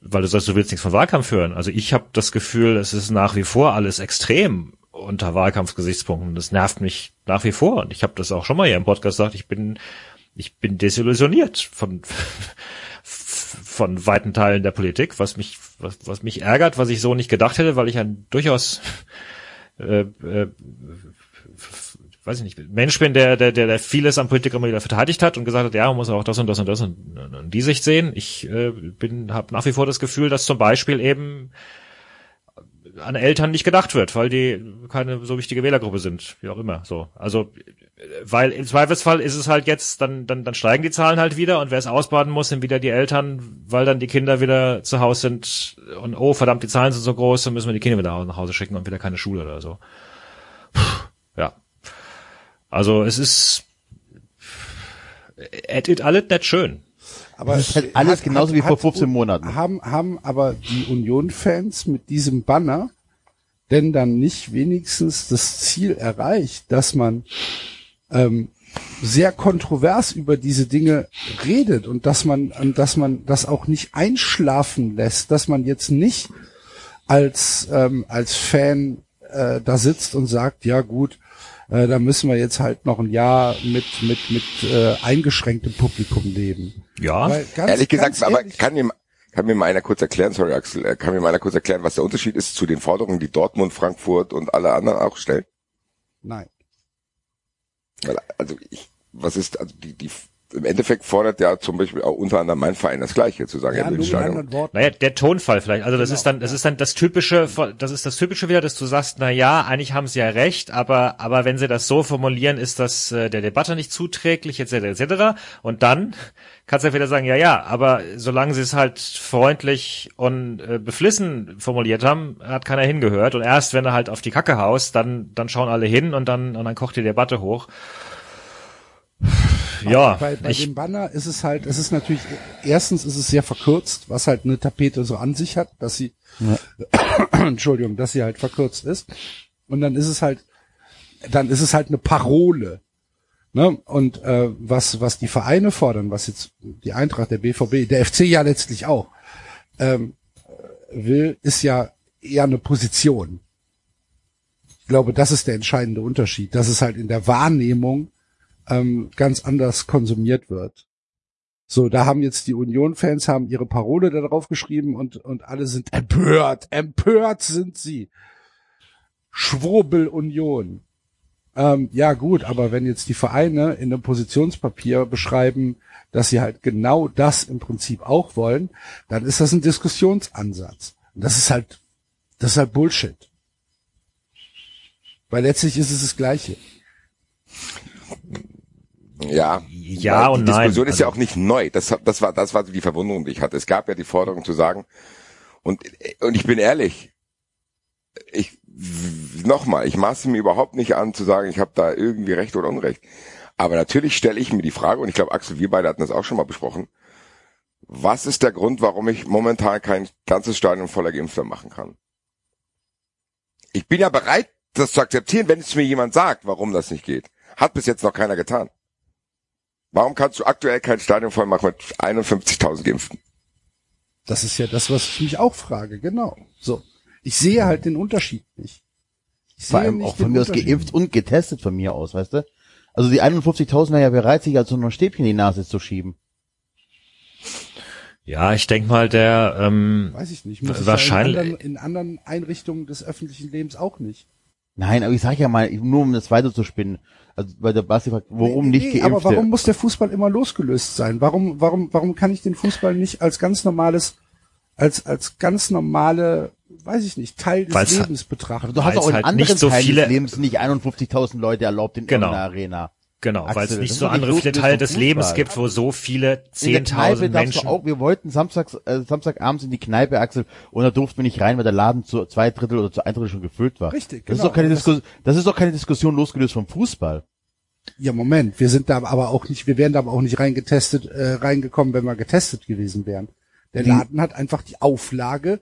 weil du sagst, du willst nichts von Wahlkampf hören. Also ich habe das Gefühl, es ist nach wie vor alles extrem unter Wahlkampfgesichtspunkten. Das nervt mich nach wie vor. Und ich habe das auch schon mal hier im Podcast gesagt. Ich bin, ich bin desillusioniert von von weiten Teilen der Politik, was mich was, was mich ärgert, was ich so nicht gedacht hätte, weil ich ein durchaus äh, äh, weiß ich nicht, Mensch bin, der, der, der, der vieles an Politik immer wieder verteidigt hat und gesagt hat, ja, man muss auch das und das und das und, und die Sicht sehen. Ich äh, bin, habe nach wie vor das Gefühl, dass zum Beispiel eben an Eltern nicht gedacht wird, weil die keine so wichtige Wählergruppe sind, wie auch immer. So, also weil im Zweifelsfall ist es halt jetzt, dann dann dann steigen die Zahlen halt wieder und wer es ausbaden muss, sind wieder die Eltern, weil dann die Kinder wieder zu Hause sind und oh verdammt, die Zahlen sind so groß, dann müssen wir die Kinder wieder nach Hause schicken und wieder keine Schule oder so. Puh, ja, also es ist es ist alles nicht schön. Aber Das ist halt alles genauso wie vor 15 Monaten. Haben, haben aber die Union-Fans mit diesem Banner denn dann nicht wenigstens das Ziel erreicht, dass man ähm, sehr kontrovers über diese Dinge redet und dass man, und dass man das auch nicht einschlafen lässt, dass man jetzt nicht als ähm, als Fan äh, da sitzt und sagt, ja gut, äh, da müssen wir jetzt halt noch ein Jahr mit mit mit äh, eingeschränktem Publikum leben. Ja, ganz- Ehrlich gesagt, aber ehrlich- kann mir, kann mir mal einer kurz erklären, sorry Axel, äh, kann mir mal einer kurz erklären, was der Unterschied ist zu den Forderungen, die Dortmund, Frankfurt und alle anderen auch stellen? nein. Weil, also ich, was ist, also die, die, im Endeffekt fordert ja zum Beispiel auch unter anderem mein Verein das Gleiche, zu sagen, Ja, er mit Stadion. Naja, der Tonfall vielleicht. Also das Genau, ist dann, das ist dann das typische, das ist das typische wieder, dass du sagst, na ja, eigentlich haben sie ja recht, aber aber wenn sie das so formulieren, ist das äh, der Debatte nicht zuträglich, etc. etc. Und dann kannst du ja wieder sagen, ja ja, aber solange sie es halt freundlich und äh, beflissen formuliert haben, hat keiner hingehört. Und erst wenn er halt auf die Kacke haust, dann dann schauen alle hin und dann und dann kocht die Debatte hoch. Ja, bei, bei ich, dem Banner ist es halt, es ist natürlich, erstens ist es sehr verkürzt, was halt eine Tapete so an sich hat, dass sie, Entschuldigung, dass sie halt verkürzt ist. Und dann ist es halt, dann ist es halt eine Parole. Ne? Und äh, was, was die Vereine fordern, was jetzt die Eintracht, der BVB, der FC ja letztlich auch, ähm, will, ist ja eher eine Position. Ich glaube, das ist der entscheidende Unterschied, dass es halt in der Wahrnehmung ähm, ganz anders konsumiert wird. So, da haben jetzt die Union-Fans haben ihre Parole da drauf geschrieben und, und alle sind empört. Empört sind sie. Schwurbel Union. Ähm, ja gut, aber wenn jetzt die Vereine in einem Positionspapier beschreiben, dass sie halt genau das im Prinzip auch wollen, dann ist das ein Diskussionsansatz. Und das ist halt, das ist halt Bullshit. Weil letztlich ist es das Gleiche. Ja, Ja und die nein. Diskussion ist ja Also- auch nicht neu. Das, das war, das war die Verwunderung, die ich hatte. Es gab ja die Forderung zu sagen, und, und ich bin ehrlich, ich, nochmal, ich maße mir überhaupt nicht an zu sagen, ich habe da irgendwie Recht oder Unrecht. Aber natürlich stelle ich mir die Frage, und ich glaube, Axel, wir beide hatten das auch schon mal besprochen, was ist der Grund, warum ich momentan kein ganzes Stadion voller Geimpfter machen kann? Ich bin ja bereit, das zu akzeptieren, wenn es mir jemand sagt, warum das nicht geht. Hat bis jetzt noch keiner getan. Warum kannst du aktuell kein Stadion voll machen mit 51.000 Geimpften? Das ist ja das, was ich mich auch frage, genau. So. Ich sehe halt den Unterschied nicht. Ich Vor sehe allem nicht auch von mir aus geimpft und getestet von mir aus, weißt du? Also die 51.000 wären ja bereit, sich also noch ein Stäbchen in die Nase zu schieben. ja, ich denk mal, der ähm, Weiß ich nicht. Muss Wahrscheinlich- in, anderen, in anderen Einrichtungen des öffentlichen Lebens auch nicht. Nein, aber ich sage ja mal, nur um das weiter zu spinnen. Also weil der Basti fragt, warum Nee, nicht nee, geimpft? Aber warum muss der Fußball immer losgelöst sein? Warum, warum, warum kann ich den Fußball nicht als ganz normales, als, als ganz normale weiß ich nicht, Teil des Weil's- Lebens betrachten. Du hast auch in halt anderen nicht so Teilen viele- des Lebens nicht 51.000 Leute erlaubt in Genau. irgendeiner Arena. Genau, weil es nicht so andere Teile des Lebens gibt, wo so viele In der Kneipe 10.000 darfst du Menschen. auch, wir wollten samstags, äh, Samstagabends in die Kneipe, Axel, und da durften wir nicht rein, weil der Laden zu zwei Drittel oder zu ein Drittel schon gefüllt war. Richtig, Das ist genau. doch keine Das- Diskussion, das ist doch keine Diskussion losgelöst vom Fußball. Ja, Moment, wir sind da aber auch nicht, wir wären da aber auch nicht reingetestet, äh, reingekommen, wenn wir getestet gewesen wären. Der Laden hat einfach die Auflage,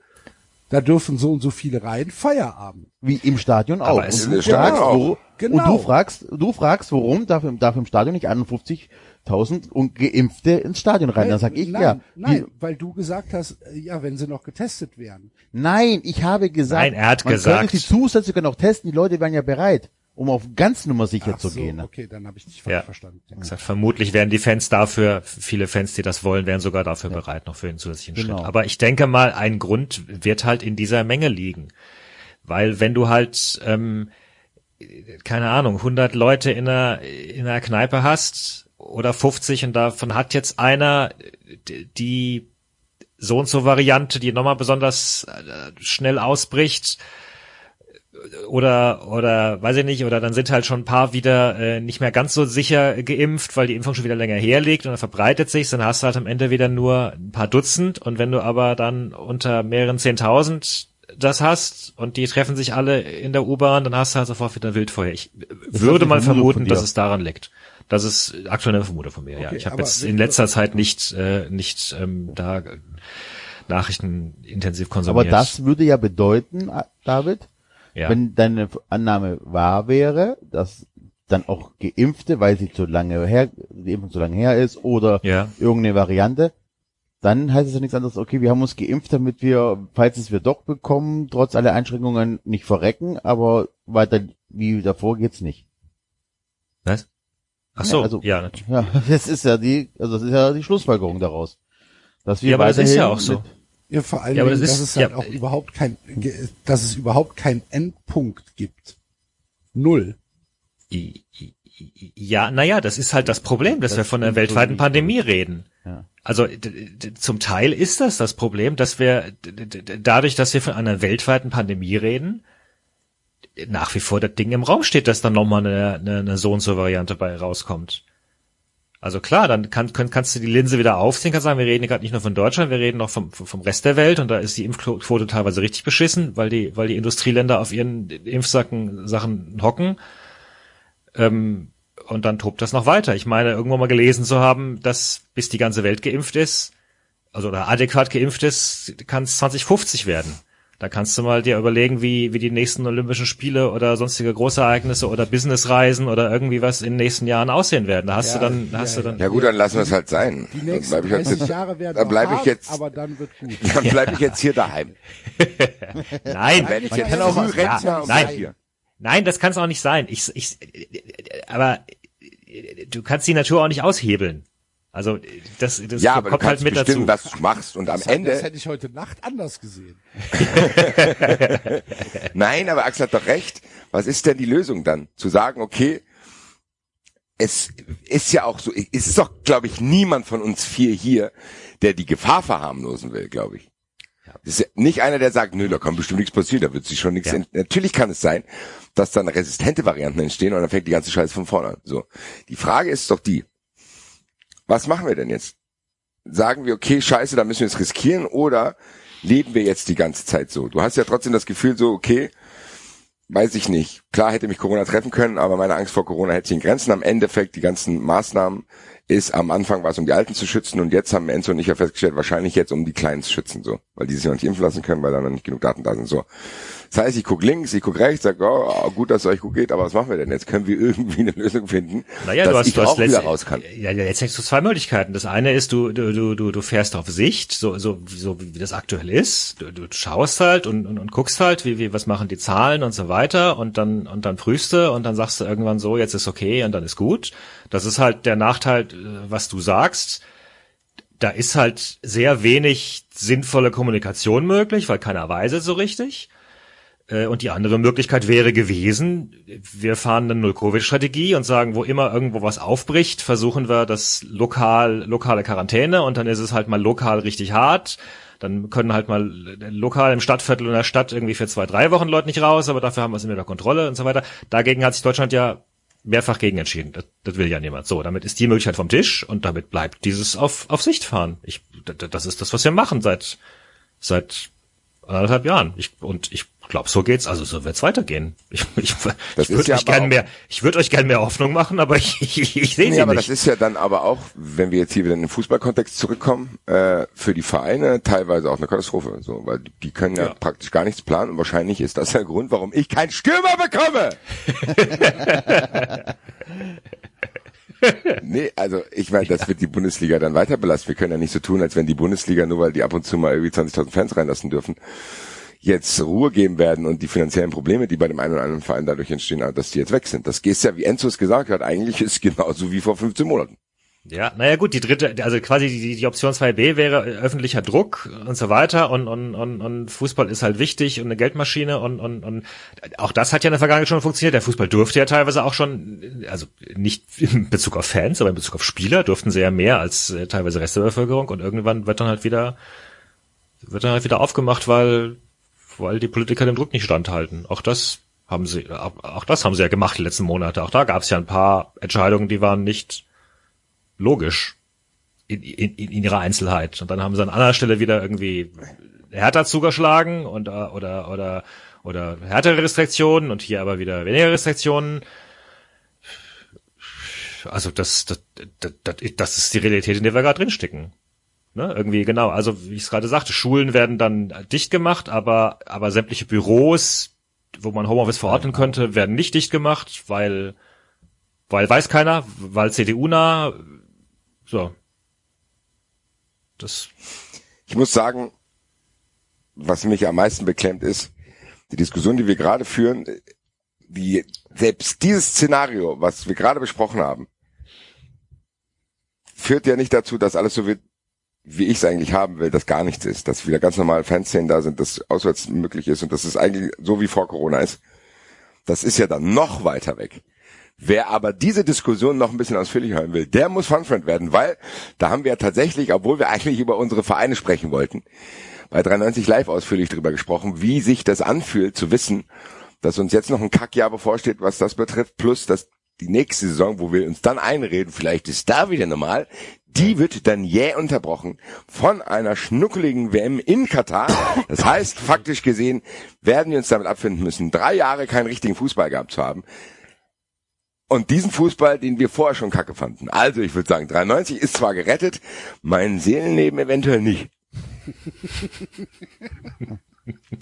da dürfen so und so viele rein, Feierabend. Wie im Stadion auch. Aber es- und, du fragst, auch. wo, Genau. und du fragst, du fragst, warum darf, im- darf im Stadion nicht 51.000 und Geimpfte ins Stadion rein? Dann sag ich nein, ja. Nein, Wie, weil du gesagt hast, äh, ja, wenn sie noch getestet wären. nein, ich habe gesagt, Nein, er hat man gesagt- könnte sie zusätzlich noch testen, die Leute wären ja bereit, um auf ganz Nummer sicher Ach zu so, gehen. ne? okay, dann habe ich dich Ja. falsch verstanden. Wie gesagt, vermutlich wären die Fans dafür, viele Fans, die das wollen, wären sogar dafür bereit, noch für den zusätzlichen Genau. Schritt. Aber ich denke mal, ein Grund wird halt in dieser Menge liegen. Weil wenn du halt, ähm, keine Ahnung, 100 Leute in einer, in einer Kneipe hast oder 50 und davon hat jetzt einer die so und so Variante, die nochmal besonders äh, schnell ausbricht, oder oder weiß ich nicht oder dann sind halt schon ein paar wieder äh, nicht mehr ganz so sicher geimpft, weil die Impfung schon wieder länger herliegt und dann verbreitet sich, dann hast du halt am Ende wieder nur ein paar Dutzend und wenn du aber dann unter mehreren zehntausend das hast und die treffen sich alle in der U-Bahn, dann hast du halt sofort wieder ein Wildfeuer. Ich würde die mal Vermutung von vermuten, dass es daran liegt. Das ist aktuell eine Vermutung von mir. ja, Okay, ich habe aber jetzt in letzter Zeit nicht äh, nicht ähm, da äh, Nachrichten intensiv Aber konsumiert. das würde ja bedeuten, äh, David, ja. wenn deine Annahme wahr wäre, dass dann auch Geimpfte, weil sie zu lange her, die Impfung zu lange her ist oder Ja. irgendeine Variante, dann heißt es ja nichts anderes, okay, wir haben uns geimpft, damit wir, falls es wir doch bekommen, trotz aller Einschränkungen nicht verrecken, aber weiter wie davor geht's nicht. Was? Ach so, Ja, also- ja, natürlich. Ja, das ist ja die, also das ist ja die Schlussfolgerung daraus. Dass wir Ja, aber das ist ja auch so. Ja, vor allem, Ja, aber das dass ist- es halt ja. auch überhaupt kein, dass es überhaupt keinen Endpunkt gibt. Null. Ja, naja, das ist halt das Problem, dass Das wir von einer weltweiten. Pandemie reden. Ja. Also zum Teil ist das das Problem, dass wir dadurch, dass wir von einer weltweiten Pandemie reden, nach wie vor das Ding im Raum steht, dass dann nochmal eine, eine, eine so und so Variante bei rauskommt. Also klar, dann kann, kann, kannst du die Linse wieder aufziehen, kannst sagen, wir reden gerade nicht nur von Deutschland, wir reden auch vom, vom Rest der Welt und da ist die Impfquote teilweise richtig beschissen, weil die, weil die Industrieländer auf ihren Impfsacken Sachen hocken. Ähm, und dann tobt das noch weiter. Ich meine, irgendwo mal gelesen zu haben, dass bis die ganze Welt geimpft ist, also oder adäquat geimpft ist, kann es 2050 werden. Da kannst du mal dir überlegen, wie, wie die nächsten Olympischen Spiele oder sonstige Großereignisse oder Businessreisen oder irgendwie was in den nächsten Jahren aussehen werden. Da hast Ja, du dann, da ja, hast du dann, Ja gut, dann lassen wir es halt sein. Die Dann nächsten bleibe ich, jetzt, 30 Jahre werden dann bleib ich jetzt, aber dann wird gut. dann bleib ich jetzt hier daheim. nein, Wenn ich jetzt kann auch- Frührentner ja, nein. bleib hier. Nein, das kann es auch nicht sein. Ich, ich, aber du kannst die Natur auch nicht aushebeln. Also das, das Ja, aber du kommt halt mit bestimmen, dazu. was du machst und am Das, das Ende, hätte ich heute Nacht anders gesehen. nein, aber Axel hat doch recht. Was ist denn die Lösung dann? Zu sagen, okay, es ist ja auch so, es ist doch, glaube ich, niemand von uns vier hier, der die Gefahr verharmlosen will, glaube ich. Es ist ja nicht einer, der sagt, nö, da kann bestimmt nichts passieren, da wird sich schon nichts. Ja. ent- Natürlich kann es sein, dass dann resistente Varianten entstehen und dann fängt die ganze Scheiße von vorne an. So. Die Frage ist doch die, was machen wir denn jetzt? Sagen wir, okay, scheiße, da müssen wir es riskieren oder leben wir jetzt die ganze Zeit so? Du hast ja trotzdem das Gefühl so, okay, weiß ich nicht. Klar hätte mich Corona treffen können, aber meine Angst vor Corona hält sich in Grenzen. Am Endeffekt, die ganzen Maßnahmen ist, am Anfang war es, um die Alten zu schützen und jetzt haben Enzo und ich ja festgestellt, wahrscheinlich jetzt, um die Kleinen zu schützen, so. Weil die sich noch nicht impfen lassen können, weil da noch nicht genug Daten da sind, so. Das heißt, ich guck links, ich guck rechts, sag, oh, gut, dass es euch gut geht, aber was machen wir denn jetzt? Können wir irgendwie eine Lösung finden, Naja, dass du hast, ich du hast auch wieder raus kann? Ja, ja, jetzt hängst du zwei Möglichkeiten. Das eine ist, du, du, du, du, du fährst auf Sicht, so, so, so wie das aktuell ist. Du, du schaust halt und, und, und guckst halt, wie, wie, was machen die Zahlen und so weiter und dann, und dann prüfst du und dann sagst du irgendwann so, jetzt ist okay und dann ist gut. Das ist halt der Nachteil, äh, was du sagst. Da ist halt sehr wenig sinnvolle Kommunikation möglich, weil keiner weiß es so richtig. Äh, Und die andere Möglichkeit wäre gewesen, wir fahren eine Null-Covid-Strategie und sagen, wo immer irgendwo was aufbricht, versuchen wir das lokal, lokale Quarantäne und dann ist es halt mal lokal richtig hart dann können halt mal lokal im Stadtviertel oder der Stadt irgendwie für zwei, drei Wochen Leute nicht raus, aber dafür haben wir es immer der Kontrolle und so weiter. Dagegen hat sich Deutschland ja mehrfach gegen entschieden. Das, das will ja niemand. So, damit ist die Möglichkeit vom Tisch und damit bleibt dieses auf, auf Sicht fahren. Ich, das ist das, was wir machen seit, seit anderthalb Jahren. Ich, und ich glaube, so geht's. Also so wird's weitergehen. Ich, ich, ich würde ja euch gern mehr, ich würde euch gern mehr Hoffnung machen, aber ich, ich, ich sehe nee, sie aber nicht. das ist ja dann aber auch, wenn wir jetzt hier wieder in den Fußballkontext zurückkommen, äh, für die Vereine teilweise auch eine Katastrophe. So, weil die können ja, ja. praktisch gar nichts planen und wahrscheinlich ist das der Grund, warum ich keinen Stürmer bekomme. nee, also ich meine, das wird die Bundesliga dann weiter belastet. Wir können ja nicht so tun, als wenn die Bundesliga, nur weil die ab und zu mal irgendwie 20.000 Fans reinlassen dürfen, jetzt Ruhe geben werden und die finanziellen Probleme, die bei dem einen oder anderen Verein dadurch entstehen, dass die jetzt weg sind. Das geht ja, wie Enzo es gesagt hat, eigentlich ist genauso wie vor 15 Monaten. Ja, naja gut, die dritte, also quasi die, die Option 2b wäre öffentlicher Druck und so weiter und, und, und, und Fußball ist halt wichtig und eine Geldmaschine und, und, und auch das hat ja in der Vergangenheit schon funktioniert. Der Fußball durfte ja teilweise auch schon, also nicht in Bezug auf Fans, aber in Bezug auf Spieler durften sie ja mehr als äh, teilweise Rest der Bevölkerung und irgendwann wird dann halt wieder, wird dann halt wieder aufgemacht, weil, weil die Politiker dem Druck nicht standhalten. Auch das haben sie, auch das haben sie ja gemacht die letzten Monate. Auch da gab es ja ein paar Entscheidungen, die waren nicht logisch in, in, in ihrer Einzelheit. Und dann haben sie an anderer Stelle wieder irgendwie härter zugeschlagen und äh, oder oder oder härtere Restriktionen und hier aber wieder weniger Restriktionen. Also das, das, das, das, das ist die Realität, in der wir gerade drinstecken. Ne, irgendwie genau. Also wie ich es gerade sagte, Schulen werden dann dicht gemacht, aber aber sämtliche Büros, wo man Homeoffice verordnen könnte, werden nicht dicht gemacht, weil weil weiß keiner, weil CDU nah, so. Das. Ich muss sagen, was mich am meisten beklemmt ist, die Diskussion, die wir gerade führen, die, selbst dieses Szenario, was wir gerade besprochen haben, führt ja nicht dazu, dass alles so wird, wie ich es eigentlich haben will, dass gar nichts ist, dass wieder ganz normal Fanszenen da sind, dass auswärts möglich ist und dass es eigentlich so wie vor Corona ist. Das ist ja dann noch weiter weg. Wer aber diese Diskussion noch ein bisschen ausführlicher hören will, der muss Funfriend werden, weil da haben wir ja tatsächlich, obwohl wir eigentlich über unsere Vereine sprechen wollten, bei 93 Live ausführlich drüber gesprochen, wie sich das anfühlt zu wissen, dass uns jetzt noch ein Kackjahr bevorsteht, was das betrifft, plus dass die nächste Saison, wo wir uns dann einreden, vielleicht ist da wieder normal, die wird dann jäh unterbrochen von einer schnuckeligen WM in Katar. Das heißt, faktisch gesehen werden wir uns damit abfinden müssen, drei Jahre keinen richtigen Fußball gehabt zu haben. Und diesen Fußball, den wir vorher schon kacke fanden. Also ich würde sagen, 93 ist zwar gerettet, mein Seelenleben eventuell nicht.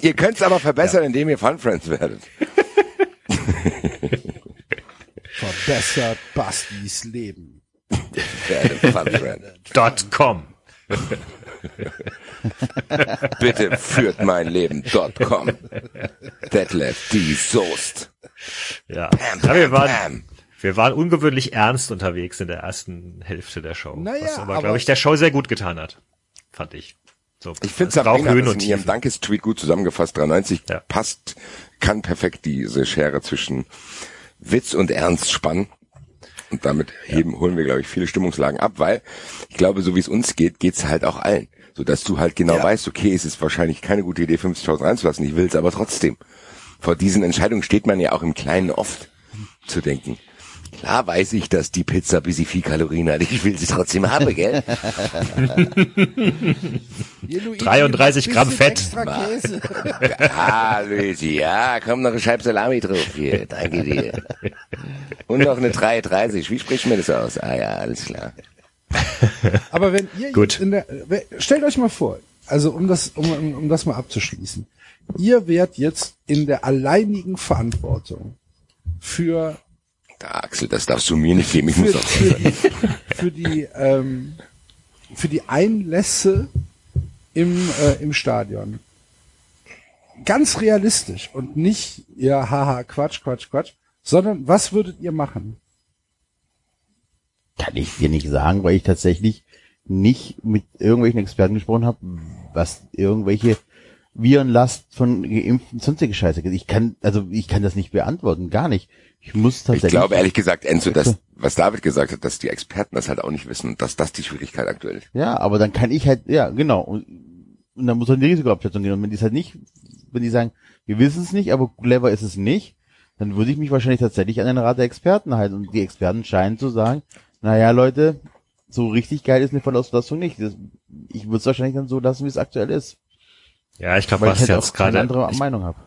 ihr könnt es aber verbessern, ja. indem ihr Fun Friends werdet. Verbessert Bastis Leben. Friend. .com. Bitte führt mein Leben.com. Detlef die Soest. Ja. Pam, pam, ja, wir waren, pam. Wir waren ungewöhnlich ernst unterwegs in der ersten Hälfte der Show. Naja, was aber, aber glaube ich, der Show sehr gut getan hat. Fand ich. So, ich finde Sabrina hat es in ihrem Dankes-Tweet gut zusammengefasst. 93 ja. passt, kann perfekt diese Schere zwischen Witz und Ernst spannen. Und damit heben, ja. holen wir, glaube ich, viele Stimmungslagen ab, weil ich glaube, so wie es uns geht, geht's halt auch allen. So dass du halt genau ja. weißt, okay, es ist wahrscheinlich keine gute Idee, 50.000 reinzulassen. Ich will es aber trotzdem. Vor diesen Entscheidungen steht man ja auch im Kleinen oft zu denken. Klar weiß ich, dass die Pizza ein bisschen viel Kalorien hat. Ich will sie trotzdem haben, gell? 33 Gramm Fett. ah, Luigi, ja, komm noch eine Scheibe Salami drauf hier. Danke dir. Und noch eine 3,30. Wie spricht man das aus? Ah ja, alles klar. Aber wenn ihr Gut. in der, stellt euch mal vor, also um das, um, um das mal abzuschließen. Ihr werdet jetzt in der alleinigen Verantwortung für Axel, das darfst du mir nicht geben. Ich für, muss auch für, die, für die ähm, für die Einlässe im äh, im Stadion. Ganz realistisch und nicht ja haha Quatsch Quatsch Quatsch, sondern was würdet ihr machen? Kann ich dir nicht sagen, weil ich tatsächlich nicht mit irgendwelchen Experten gesprochen habe, was irgendwelche Virenlast von geimpften sonstige Scheiße. Ich kann, also ich kann das nicht beantworten, gar nicht. Ich muss tatsächlich. Ich glaube ehrlich gesagt, Enzo, dass, was David gesagt hat, dass die Experten das halt auch nicht wissen und dass das die Schwierigkeit aktuell ist. Ja, aber dann kann ich halt, ja, genau. Und dann muss er in die Risikoabschätzung gehen. Und wenn die es halt nicht, wenn die sagen, wir wissen es nicht, aber clever ist es nicht, dann würde ich mich wahrscheinlich tatsächlich an den Rat der Experten halten. Und die Experten scheinen zu sagen, naja, Leute, so richtig geil ist eine Verlassung nicht. Das, ich würde es wahrscheinlich dann so lassen, wie es aktuell ist. Ja, ich glaube, was ich jetzt gerade, andere ich, Meinung habe.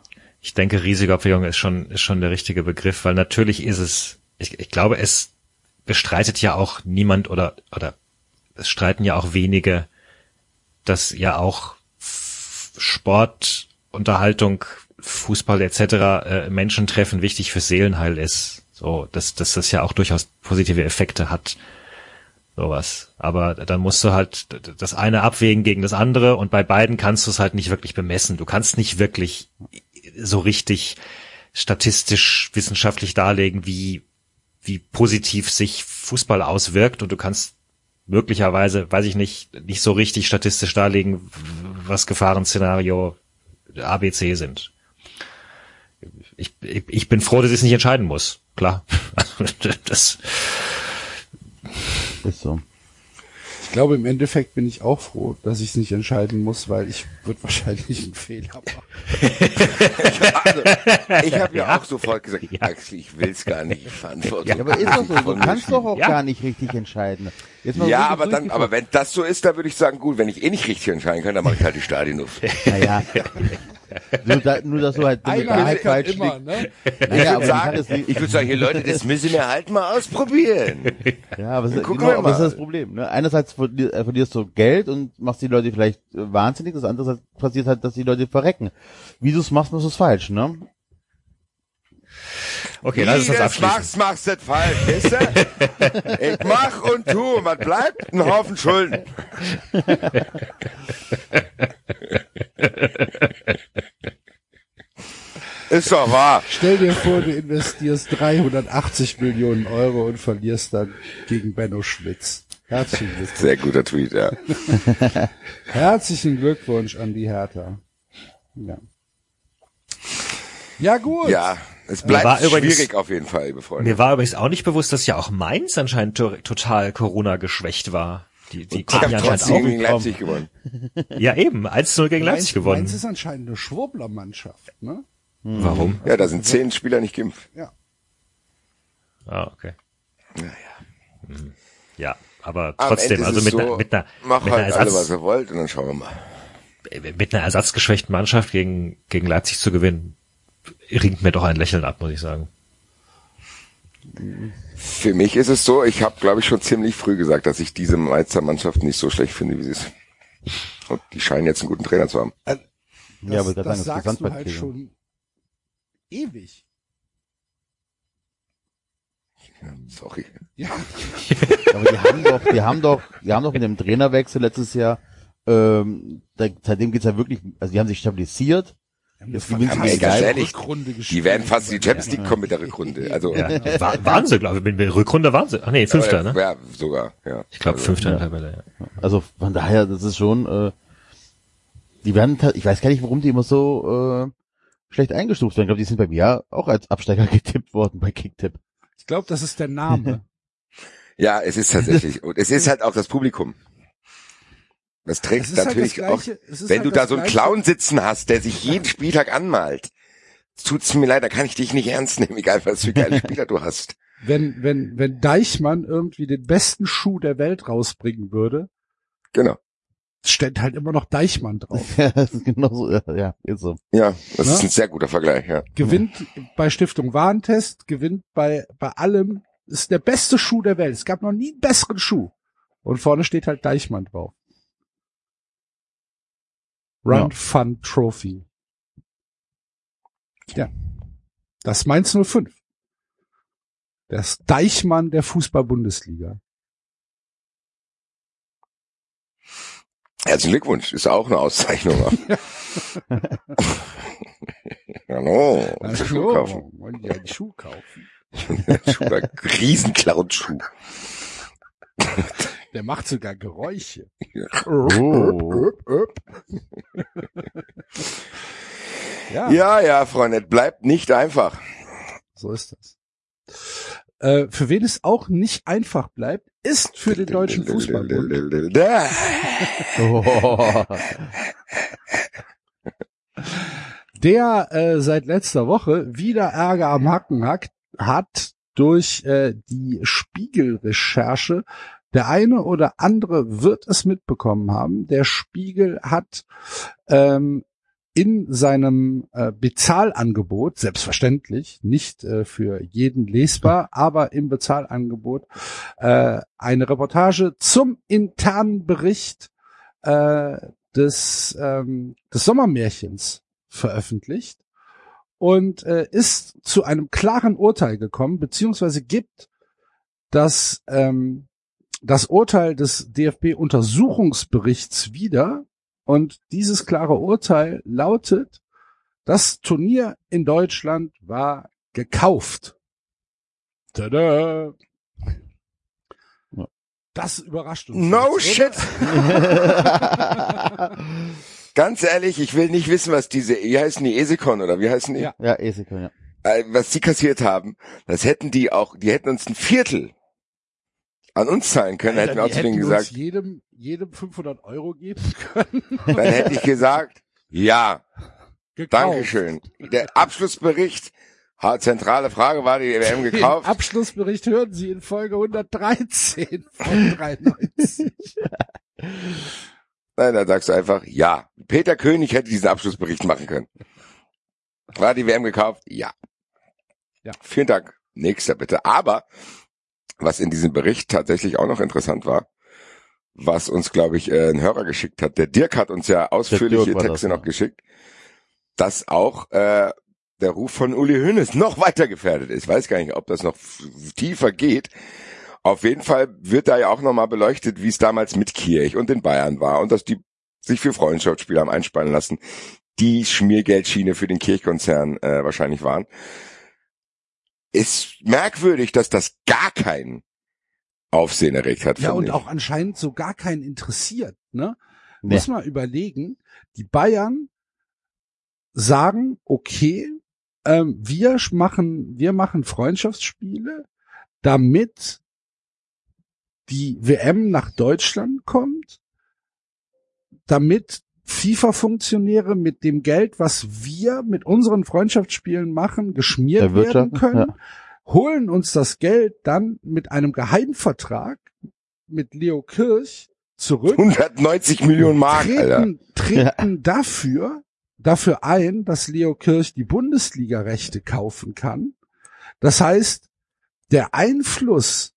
ich denke, Risikoabwägung ist schon, ist schon der richtige Begriff, weil natürlich ist es, ich, ich glaube, es bestreitet ja auch niemand oder, oder es streiten ja auch wenige, dass ja auch Sport, Unterhaltung, Fußball etc., äh, Menschentreffen wichtig für Seelenheil ist. So, dass, dass das ja auch durchaus positive Effekte hat. Sowas. Aber dann musst du halt das eine abwägen gegen das andere und bei beiden kannst du es halt nicht wirklich bemessen. Du kannst nicht wirklich so richtig statistisch, wissenschaftlich darlegen, wie, wie positiv sich Fußball auswirkt und du kannst möglicherweise, weiß ich nicht, nicht so richtig statistisch darlegen, was Gefahrenszenario ABC sind. Ich, ich, ich bin froh, dass ich es nicht entscheiden muss. Klar. das, Ist so. Ich glaube, im Endeffekt bin ich auch froh, dass ich es nicht entscheiden muss, weil ich würde wahrscheinlich einen Fehler machen. Also, ich habe ja, auch sofort gesagt, Axel, ich will's gar nicht verantworten. Ja, aber ist doch so. Du kannst doch auch Ja. gar nicht richtig entscheiden. Jetzt mal Ja, aber dann, aber wenn das so ist, dann würde ich sagen, gut, wenn ich eh nicht richtig entscheiden kann, dann mache ich halt die Stadien auf. Naja. Nur, da, nur, dass du halt der Wahrheit falsch immer, ne? Naja, Ich würde ist, sagen, die- ich würde sagen, hier Leute, das müssen wir halt mal ausprobieren. Ja, aber, es, Gucken genau, aber das ist das Problem. Ne? Einerseits äh, verlierst du Geld und machst die Leute vielleicht äh, wahnsinnig, das andere passiert halt, dass die Leute verrecken. Wie du es machst, machst du es falsch, ne? okay, lass uns du das abschließen. machst, machst du das falsch, weißt du? Ich mach und tu, und was bleibt? Ein Haufen Schulden. Ist doch wahr. Stell dir vor, du investierst 380 Millionen Euro und verlierst dann gegen Benno Schmitz. Herzlichen Glückwunsch. Sehr guter Tweet, ja. Herzlichen Glückwunsch an die Hertha. Ja. Ja, gut. Ja, es bleibt War übrigens- schwierig auf jeden Fall, liebe Freunde. Mir war übrigens auch nicht bewusst, dass ja auch Mainz anscheinend to total Corona geschwächt war. Die, die konnten ja anscheinend trotzdem auch. gegen Leipzig gewonnen. Ja, eben. 1-0 gegen Leipzig gewonnen. Mainz ist anscheinend eine Schwurbler-Mannschaft, ne? Warum? Ja, da sind zehn Spieler nicht geimpft. Ja. Ah, okay. Hm. Ja, aber trotzdem, also mit es einer, so, mit einer, Mach mit einer halt alle, was Ersatz, ihr wollt und dann schauen wir mal. mit einer ersatzgeschwächten Mannschaft gegen, gegen Leipzig zu gewinnen, ringt mir doch ein Lächeln ab, muss ich sagen. Für mich ist es so, ich habe, glaube ich, schon ziemlich früh gesagt, dass ich diese Mainzer Mannschaft nicht so schlecht finde, wie sie ist. Und die scheinen jetzt einen guten Trainer zu haben. Das, Ja, aber das das sagen, das sagst du halt schon ewig. Sorry. Ja. Aber die haben doch, die haben doch, die haben doch mit dem Trainerwechsel letztes Jahr, ähm, da, seitdem geht's ja wirklich, also die haben sich stabilisiert. Jetzt gewinnen sie gegen ganz ehrlich, Rückrunde Die werden fast die Champions League kommen mit der Rückrunde. Also, Ja, war, waren sie, glaube ich. Mit der Rückrunde waren sie. Ach nee, Fünfter, ne? Ja, sogar, ja. Ich glaube, Also, Fünfter in ja. der Tabelle, ja. Also von daher, das ist schon, äh, die werden, ich weiß gar nicht, warum die immer so äh, schlecht eingestuft werden. Ich glaube, die sind bei mir auch als Absteiger getippt worden bei Kicktipp. Ich glaube, das ist der Name. Ja, es ist tatsächlich. Und es ist halt auch das Publikum. Das trägt halt natürlich das Gleiche- auch, wenn halt du da so einen Gleiche- Clown sitzen hast, der sich jeden Spieltag anmalt. Tut's mir leid, da kann ich dich nicht ernst nehmen, egal was für geile Spieler du hast. wenn, wenn, wenn Deichmann irgendwie den besten Schuh der Welt rausbringen würde, Genau. Steht halt immer noch Deichmann drauf. Ja, das ist genau so, ja, ja, ist so. Ja, das Ja? ist ein sehr guter Vergleich, ja. Gewinnt bei Stiftung Warentest, gewinnt bei, bei allem, ist der beste Schuh der Welt. Es gab noch nie einen besseren Schuh. Und vorne steht halt Deichmann drauf. Run Ja. Fun Trophy. Ja. Das Mainz 05. Das Deichmann der Fußball-Bundesliga. Herzlichen Glückwunsch, ist auch eine Auszeichnung. Hallo, du Schuhe kaufen? wollen die einen Schuh kaufen? Schuh, ein Riesen-Clown-Schuh. Der macht sogar Geräusche. Oh. Ja, Ja, ja, Freunde, es bleibt nicht einfach. so ist das äh, für wen es auch nicht einfach bleibt, ist für den deutschen Fußballbund. Der äh, seit letzter Woche wieder Ärger am Hacken hat, hat durch äh, die Spiegelrecherche. Der eine oder andere wird es mitbekommen haben. Der Spiegel hat ähm, in seinem äh, Bezahlangebot, selbstverständlich, nicht äh, für jeden lesbar, aber im Bezahlangebot, äh, eine Reportage zum internen Bericht äh, des, ähm, des Sommermärchens veröffentlicht und äh, ist zu einem klaren Urteil gekommen, beziehungsweise gibt das, ähm, das Urteil des DFB-Untersuchungsberichts wieder. Und dieses klare Urteil lautet, das Turnier in Deutschland war gekauft. Tada! Das überrascht uns. No jetzt, shit! Ganz ehrlich, ich will nicht wissen, was diese, wie heißen die, Esikon oder wie heißen die? Ja. ja, Esikon, ja. Äh, was die kassiert haben. Das hätten die auch, die hätten uns ein Viertel an uns zahlen können, Alter, hätten wir auch zu denen gesagt. Uns jedem, jedem 500 Euro geben können. Dann hätte ich gesagt, ja, Gekauft. Dankeschön. Der Abschlussbericht, zentrale Frage, war die WM Den gekauft? Abschlussbericht hören Sie in Folge 113 von 93. Nein, dann sagst du einfach, ja. Peter König hätte diesen Abschlussbericht machen können. War die WM gekauft? Ja. Ja. Vielen Dank. Nächster bitte. Aber, was in diesem Bericht tatsächlich auch noch interessant war, was uns, glaube ich, äh, ein Hörer geschickt hat. Der Dirk hat uns ja ausführliche das, Texte ja. noch geschickt, dass auch äh, der Ruf von Uli Hoeneß noch weiter gefährdet ist. Ich weiß gar nicht, ob das noch tiefer geht. Auf jeden Fall wird da ja auch nochmal beleuchtet, wie es damals mit Kirch und den Bayern war und dass die sich für Freundschaftsspiele haben einspannen lassen, die Schmiergeldschiene für den Kirchkonzern äh, wahrscheinlich waren. Ist merkwürdig, dass das gar keinen Aufsehen erregt hat. Ja, und ich. auch anscheinend so gar keinen interessiert, ne? Nee. Muss man überlegen, die Bayern sagen, okay, ähm, wir machen, wir machen Freundschaftsspiele, damit die WM nach Deutschland kommt, damit FIFA-Funktionäre mit dem Geld, was wir mit unseren Freundschaftsspielen machen, geschmiert werden können, ja. holen uns das Geld dann mit einem Geheimvertrag mit Leo Kirch zurück 190 Millionen Mark, Alter. treten, treten dafür, dafür ein, dass Leo Kirch die Bundesliga-Rechte kaufen kann. Das heißt, der Einfluss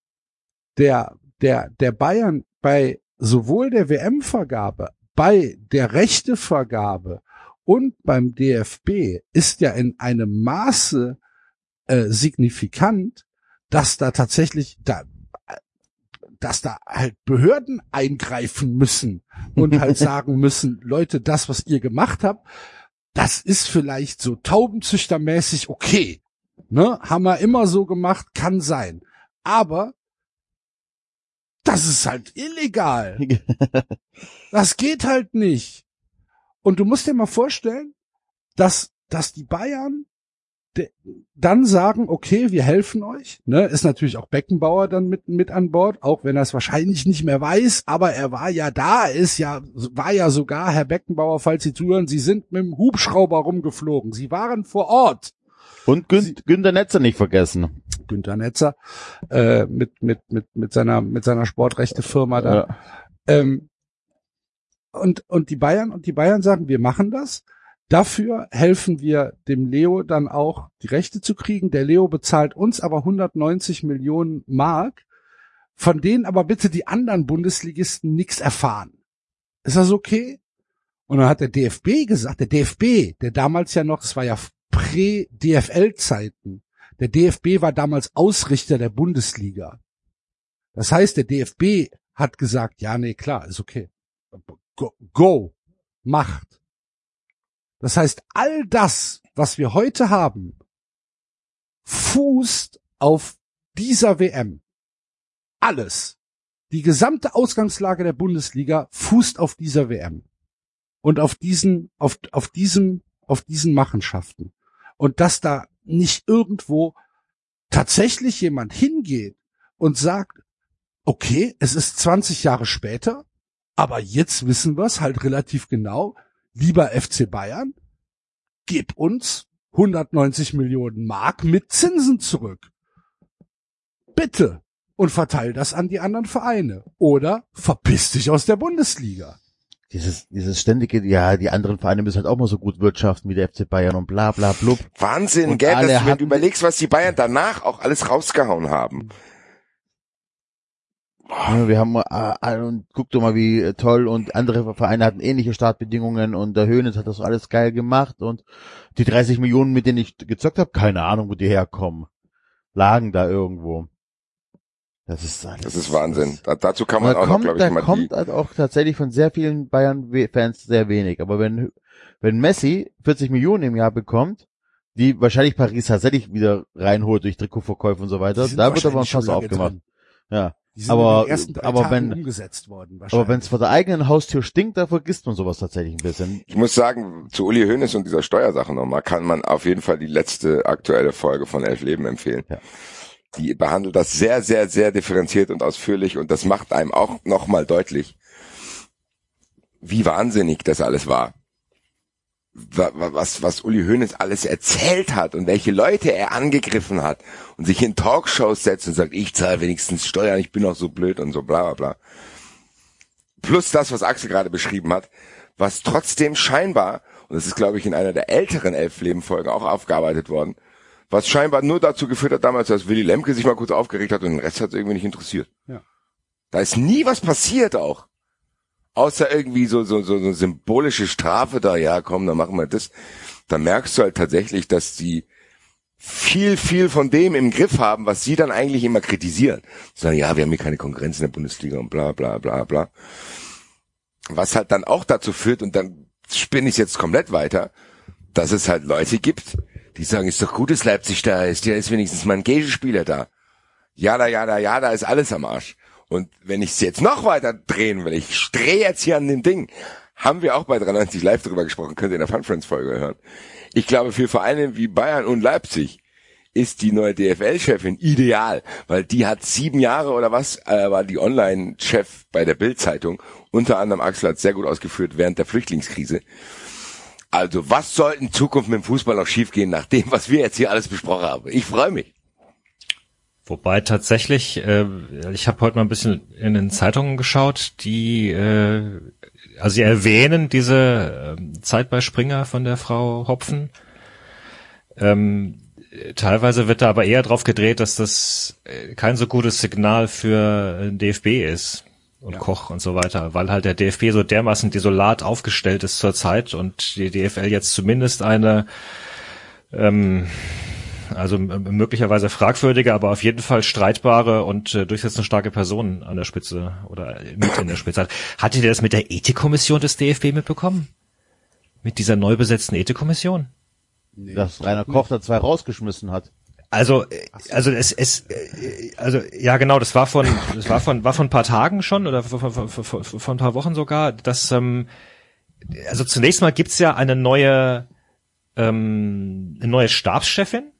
der, der, der Bayern bei sowohl der WM-Vergabe, bei der Rechtevergabe und beim DFB ist ja in einem Maße äh, signifikant, dass da tatsächlich da dass da halt Behörden eingreifen müssen und halt sagen müssen, Leute, das, was ihr gemacht habt, das ist vielleicht so taubenzüchtermäßig okay. Ne? Haben wir immer so gemacht, kann sein. Aber das ist halt illegal. Das geht halt nicht. Und du musst dir mal vorstellen, dass, dass die Bayern dann sagen, okay, wir helfen euch. Ne, ist natürlich auch Beckenbauer dann mit, mit an Bord, auch wenn er es wahrscheinlich nicht mehr weiß, aber er war ja da, ist ja, war ja sogar, Herr Beckenbauer, falls Sie zuhören, Sie sind mit dem Hubschrauber rumgeflogen. Sie waren vor Ort. Und Gün Günter Netzer nicht vergessen. Günter Netzer, äh, mit, mit, mit, mit seiner, mit seiner Sportrechte-Firma da. Ja. Ähm, und, und die Bayern, und die Bayern sagen, wir machen das. Dafür helfen wir dem Leo dann auch die Rechte zu kriegen. Der Leo bezahlt uns aber 190 Millionen Mark, von denen aber bitte die anderen Bundesligisten nichts erfahren. Ist das okay? Und dann hat der DFB gesagt, der DFB, der damals ja noch, es war ja Prä-DFL-Zeiten, der DFB war damals Ausrichter der Bundesliga. Das heißt, der DFB hat gesagt, ja, nee, klar, ist okay. Go, go macht. Das heißt, all das, was wir heute haben, fußt auf dieser WM. Alles. Die gesamte Ausgangslage der Bundesliga fußt auf dieser WM. Und auf diesen, auf, auf diesem, auf diesen Machenschaften. Und dass da nicht irgendwo tatsächlich jemand hingeht und sagt, okay, es ist 20 Jahre später, aber jetzt wissen wir es halt relativ genau, lieber FC Bayern, gib uns 190 Millionen Mark mit Zinsen zurück. Bitte. Und verteil das an die anderen Vereine. Oder verpiss dich aus der Bundesliga. Dieses, dieses ständige, ja, die anderen Vereine müssen halt auch mal so gut wirtschaften wie der FC Bayern und bla bla blub. Wahnsinn, Und gell, dass, wenn hatten- du überlegst, was die Bayern danach auch alles rausgehauen haben. Ja, Wir haben äh, und guck doch mal, wie äh, toll und andere Vereine hatten ähnliche Startbedingungen und der Höhnes hat das alles geil gemacht und die 30 Millionen, mit denen ich gezockt habe, keine Ahnung, wo die herkommen. Lagen da irgendwo. Das ist alles. Das ist Wahnsinn. Da, dazu kann man auch noch, kommt, glaube da ich, mal kommt die, halt auch tatsächlich von sehr vielen Bayern-Fans sehr wenig. Aber wenn, wenn Messi 40 Millionen im Jahr bekommt, die wahrscheinlich Paris tatsächlich wieder reinholt durch Trikotverkäufe und so weiter, da wird aber ein Fass aufgemacht. drin. Ja. Die sind Aber- in den ersten drei aber Tagen wenn- umgesetzt worden. Aber wenn es vor der eigenen Haustür stinkt, da vergisst man sowas tatsächlich ein bisschen. ich muss sagen, zu Uli Hoeneß und dieser Steuersache nochmal, kann man auf jeden Fall die letzte aktuelle Folge von Elf Leben empfehlen. Ja. Die behandelt das sehr, sehr, sehr differenziert und ausführlich und das macht einem auch nochmal deutlich, wie wahnsinnig das alles war. Wa- wa- Was, was Uli Hoeneß alles erzählt hat und welche Leute er angegriffen hat und sich in Talkshows setzt und sagt, ich zahle wenigstens Steuern, ich bin auch so blöd und so bla bla bla. Plus das, was Axel gerade beschrieben hat, was trotzdem scheinbar, und das ist glaube ich in einer der älteren Elfleben-Folgen auch aufgearbeitet worden, was scheinbar nur dazu geführt hat damals, dass Willy Lemke sich mal kurz aufgeregt hat und den Rest hat es irgendwie nicht interessiert. Ja. Da ist nie was passiert auch. Außer irgendwie so, so, so, so symbolische Strafe da, ja komm, dann machen wir das. Da merkst du halt tatsächlich, dass die viel, viel von dem im Griff haben, was sie dann eigentlich immer kritisieren. Sagen, ja, wir haben hier keine Konkurrenz in der Bundesliga und bla bla bla bla. Was halt dann auch dazu führt, und dann spinne ich jetzt komplett weiter, dass es halt Leute gibt, die sagen, ist doch gut, dass Leipzig da ist, ja ist wenigstens mal ein Gegenspieler da. Ja, da, ja, da, ja, da ist alles am Arsch. Und wenn ich es jetzt noch weiter drehen will, ich drehe jetzt hier an dem Ding, haben wir auch bei 93 Live darüber gesprochen, könnt ihr in der Fun Friends Folge hören. Ich glaube, für Vereine wie Bayern und Leipzig ist die neue DFL-Chefin ideal, weil die hat sieben Jahre oder was, äh, war die Online-Chef bei der Bild-Zeitung. Unter anderem Axel hat sehr gut ausgeführt während der Flüchtlingskrise. Also was soll in Zukunft mit dem Fußball noch schiefgehen, nach dem, was wir jetzt hier alles besprochen haben? Ich freue mich. Wobei tatsächlich, äh, ich habe heute mal ein bisschen in den Zeitungen geschaut, die, äh, also sie erwähnen diese äh, Zeit bei Springer von der Frau Hopfen. Ähm, teilweise wird da aber eher drauf gedreht, dass das äh, kein so gutes Signal für den DFB ist und Koch und so weiter, weil halt der DFB so dermaßen desolat aufgestellt ist zurzeit und die DFL jetzt zumindest eine ähm, also möglicherweise fragwürdige, aber auf jeden Fall streitbare und äh, durchsetzungsstarke Personen an der Spitze oder mit in der Spitze hat. Hattet ihr das mit der Ethikkommission des DFB mitbekommen? Mit dieser neu besetzten Ethikkommission? dass Rainer Koch da zwei rausgeschmissen hat. Also, äh, also es, es, äh, also ja genau, das war von, das war von, war von ein paar Tagen schon oder von, von, von, von, von ein paar Wochen sogar. dass ähm, also zunächst mal gibt's ja eine neue, ähm, eine neue Stabschefin,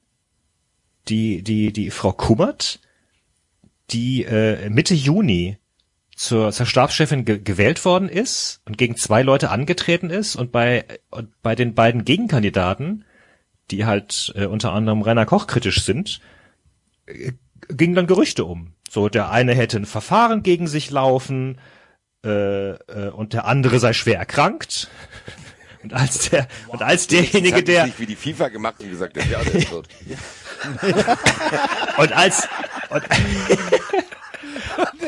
die, die, die Frau Kummert, die äh, Mitte Juni zur, zur Stabschefin ge gewählt worden ist und gegen zwei Leute angetreten ist und bei, und bei den beiden Gegenkandidaten die halt äh, unter anderem Rainer Koch kritisch sind, äh, gingen dann Gerüchte um. So, der eine hätte ein Verfahren gegen sich laufen äh, äh, und der andere sei schwer erkrankt. Und als der und als derjenige, der nicht wie die FIFA gemacht und gesagt, hat, ja, der ist tot. und als und,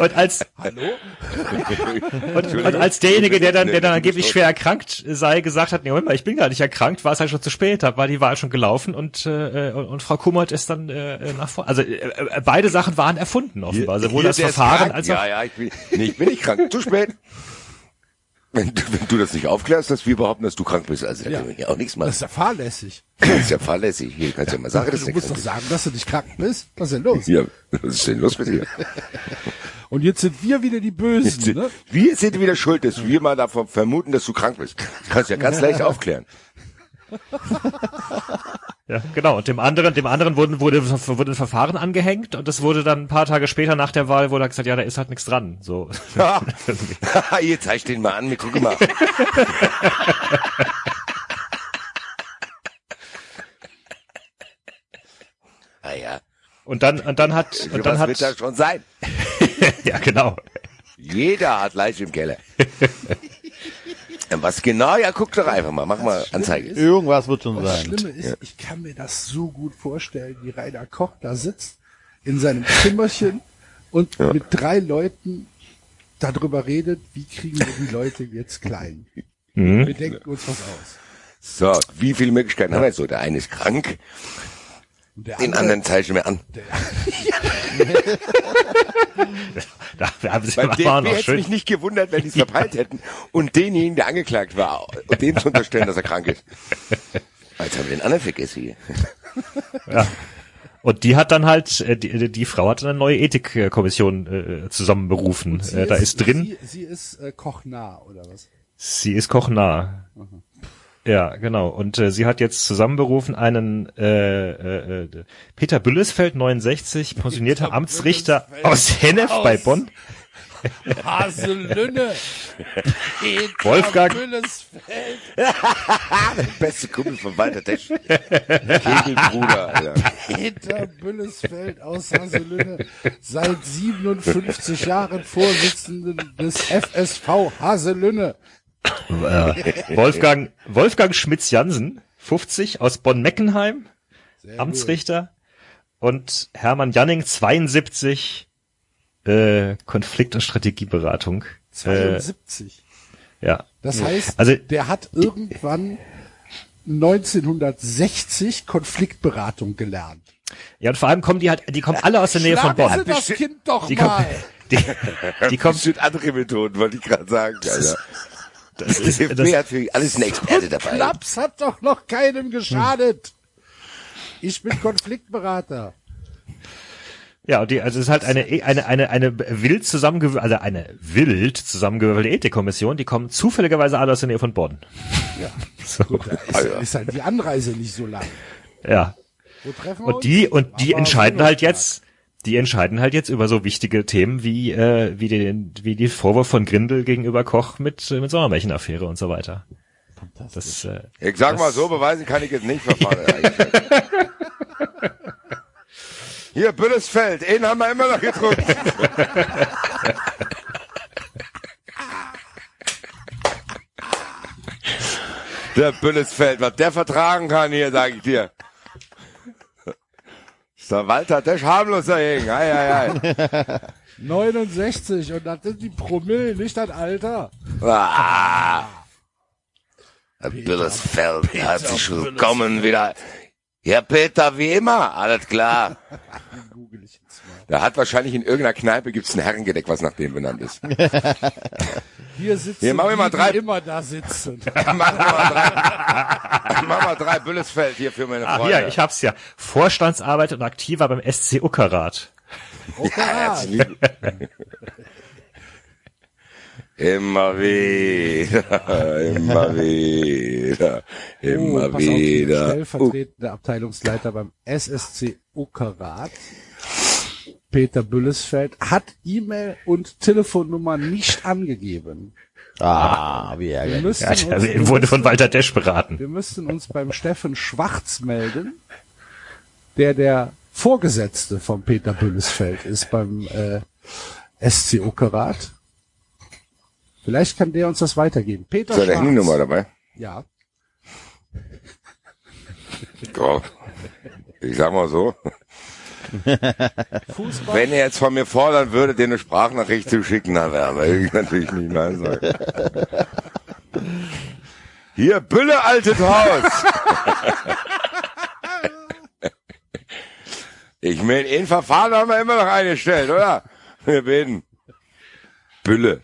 und als Hallo? und, und als derjenige, der dann, der dann angeblich schwer erkrankt sei, gesagt hat, nee, Moment mal, ich bin gar nicht erkrankt, war es halt schon zu spät, da war die Wahl schon gelaufen und, äh, und, und Frau Kummert ist dann äh, nach vorne. Also äh, äh, beide Sachen waren erfunden offenbar, sowohl das Verfahren als auch Ja, ja, ich bin, nee, ich bin nicht krank. Zu spät. Wenn du, wenn du das nicht aufklärst, dass wir behaupten, dass du krank bist, also Ja. können wir ja auch nichts Das machen. ist ja fahrlässig. Das ist ja fahrlässig. Hier kannst du ja mal sagen, dass Du du musst doch sagen, dass du nicht krank bist. Was ist denn los? Ja, was ist denn los mit dir? Und jetzt sind wir wieder die Bösen, sind- ne? Wir sind wieder schuld, dass wir mal davon vermuten, dass du krank bist. Das kannst du ja ganz leicht aufklären. Ja, genau. Und dem anderen, dem anderen wurden, wurde, wurde ein Verfahren angehängt und das wurde dann ein paar Tage später nach der Wahl, wurde gesagt, ja, da ist halt nichts dran. So. Ja. Jetzt zeig den mal an, wir gucken mal. ah ja. Und dann, und dann hat, und dann hat. wird das schon sein. ja, genau. Jeder hat Leiche im Keller. Was genau? Ja, guck doch einfach mal. Mach mal Anzeige. Irgendwas wird schon Das sein. Schlimme ist, ich kann mir das so gut vorstellen, wie Rainer Koch da sitzt in seinem Zimmerchen und mit drei Leuten darüber redet, wie kriegen wir die Leute jetzt klein. Mhm. Wir denken uns was aus. So, wie viele Möglichkeiten haben wir jetzt so? Der eine ist krank, Der den anderen zeichnen wir an. Da haben sie Beim DFB hätte mich nicht gewundert, wenn die es verpeilt hätten und denjenigen, der angeklagt war, und dem zu unterstellen, dass er krank ist. Jetzt haben wir den anderen vergessen hier. Ja. Und die hat dann halt, äh, die, die Frau hat dann eine neue Ethikkommission äh, zusammenberufen. Äh, da ist drin, Sie, sie ist äh, kochnah, oder was? sie ist kochnah. Ja, genau. Und äh, sie hat jetzt zusammenberufen einen äh, äh, äh, Peter Büllesfeld, 69, pensionierter Peter Amtsrichter Büllesfeld aus Hennef bei aus- Bonn. Haselünne! Peter Wolfgang. Büllesfeld. Beste Kumpel von Walter Tesch. Kegelbruder, Alter. Peter Büllesfeld aus Haselünne, seit 57 Jahren Vorsitzenden des FSV Haselünne. Äh, Wolfgang, Wolfgang Schmitz-Jansen, 50, aus Bonn-Meckenheim, Amtsrichter. Und Hermann Janning, 72, äh, Konflikt- und Strategieberatung. Äh, 72. ja. Das heißt, Also- der hat irgendwann 1960 Konfliktberatung gelernt. Ja, und vor allem kommen die halt, die kommen alle aus der Nähe von Schlagen Sie Bonn. das Kind doch Die kommen, mal. die, die kommen, Das sind andere Methoden, wollte ich gerade sagen, Alter. Das ist, das, hat für alles einen Experte dabei. Klaps hat doch noch keinem geschadet. Ich bin Konfliktberater. ja, und die, also es ist halt eine, eine, eine, eine wild zusammengewürfelte, also eine wild zusammengewürfelte Ethikkommission, die kommen zufälligerweise alle aus der Nähe von Bonn. Ja. So, Gut, da ist, ist halt die Anreise nicht so lang. ja. Wo treffen wir Und die, uns? und die Aber entscheiden halt jetzt, die entscheiden halt jetzt über so wichtige Themen wie, äh, wie den, wie die Vorwurf von Grindel gegenüber Koch mit, mit Sommermärchenaffäre und so weiter. Das, äh, Ich sag mal so, beweisen kann ich jetzt nicht verfahren. Hier, Büllesfeld, den haben wir immer noch gedrückt. Der Büllesfeld, was der vertragen kann hier, sag ich dir. Ist der Walter Desch harmlos dagegen. Ei, ei, ei. 69 und das sind die Promille, nicht das Alter. Ah. Herr Büllesfeld, herzlich willkommen wieder. Ja, Peter, wie immer, alles klar. Da hat wahrscheinlich in irgendeiner Kneipe gibt's ein Herrengedeck, was nach dem benannt ist. Hier sitzen Hier, machen wir mal drei- die immer da sitzen. Machen wir mal drei, machen wir drei Büllesfeld hier für meine Freunde. ja, ich hab's ja. Vorstandsarbeit und aktiver beim SC Uckerrat. Okay. Herzlich- Immer wieder, immer wieder, immer oh, pass auf, wieder. Uh, stellvertretender Abteilungsleiter beim SSC Uckerrat, Peter Büllesfeld, hat E-Mail und Telefonnummer nicht angegeben. Ah, wie Wir ärgerlich. Ja, uns, wir, wurde von Walter Desch beraten. wir müssten uns beim Steffen Schwarz melden, der der Vorgesetzte von Peter Büllesfeld ist beim äh, SC Uckerrat. Vielleicht kann der uns das weitergeben. Peter Ist da der Schwarz. Handynummer dabei? Ja. Ja. Ich sag mal so, Fußball. wenn er jetzt von mir fordern würde, dir eine Sprachnachricht zu schicken, dann wäre ich natürlich nicht nein sagen. Hier, Bülle, altes Haus. Ich meine, in Verfahren haben wir immer noch eingestellt, oder? Wir beten. Bülle.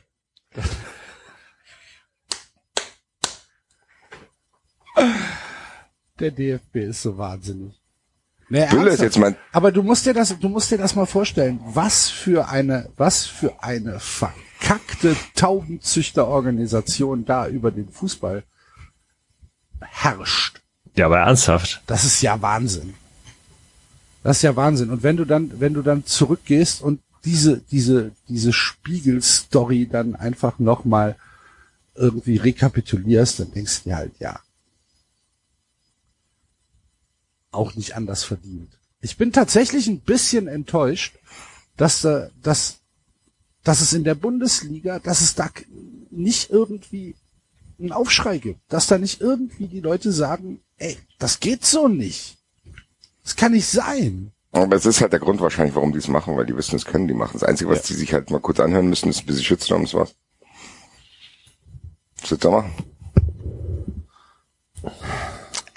Der DFB ist so wahnsinnig. Nee, Bülle ist jetzt mein, Aber du musst dir das, du musst dir das mal vorstellen, was für eine, was für eine verkackte Taubenzüchterorganisation da über den Fußball herrscht. Ja, aber ernsthaft. Das ist ja Wahnsinn. Das ist ja Wahnsinn. Und wenn du dann, wenn du dann zurückgehst und diese, diese, diese Spiegelstory dann einfach nochmal irgendwie rekapitulierst, dann denkst du dir halt, ja, auch nicht anders verdient. Ich bin tatsächlich ein bisschen enttäuscht, dass, äh, dass, dass es in der Bundesliga, dass es da nicht irgendwie einen Aufschrei gibt, dass da nicht irgendwie die Leute sagen, ey, das geht so nicht. Das kann nicht sein. Aber es ist halt der Grund wahrscheinlich, warum die es machen, weil die wissen, es können die machen. Das Einzige, was die sich halt mal kurz anhören müssen, ist ein bisschen Shitstorm, das war's. Du da machen?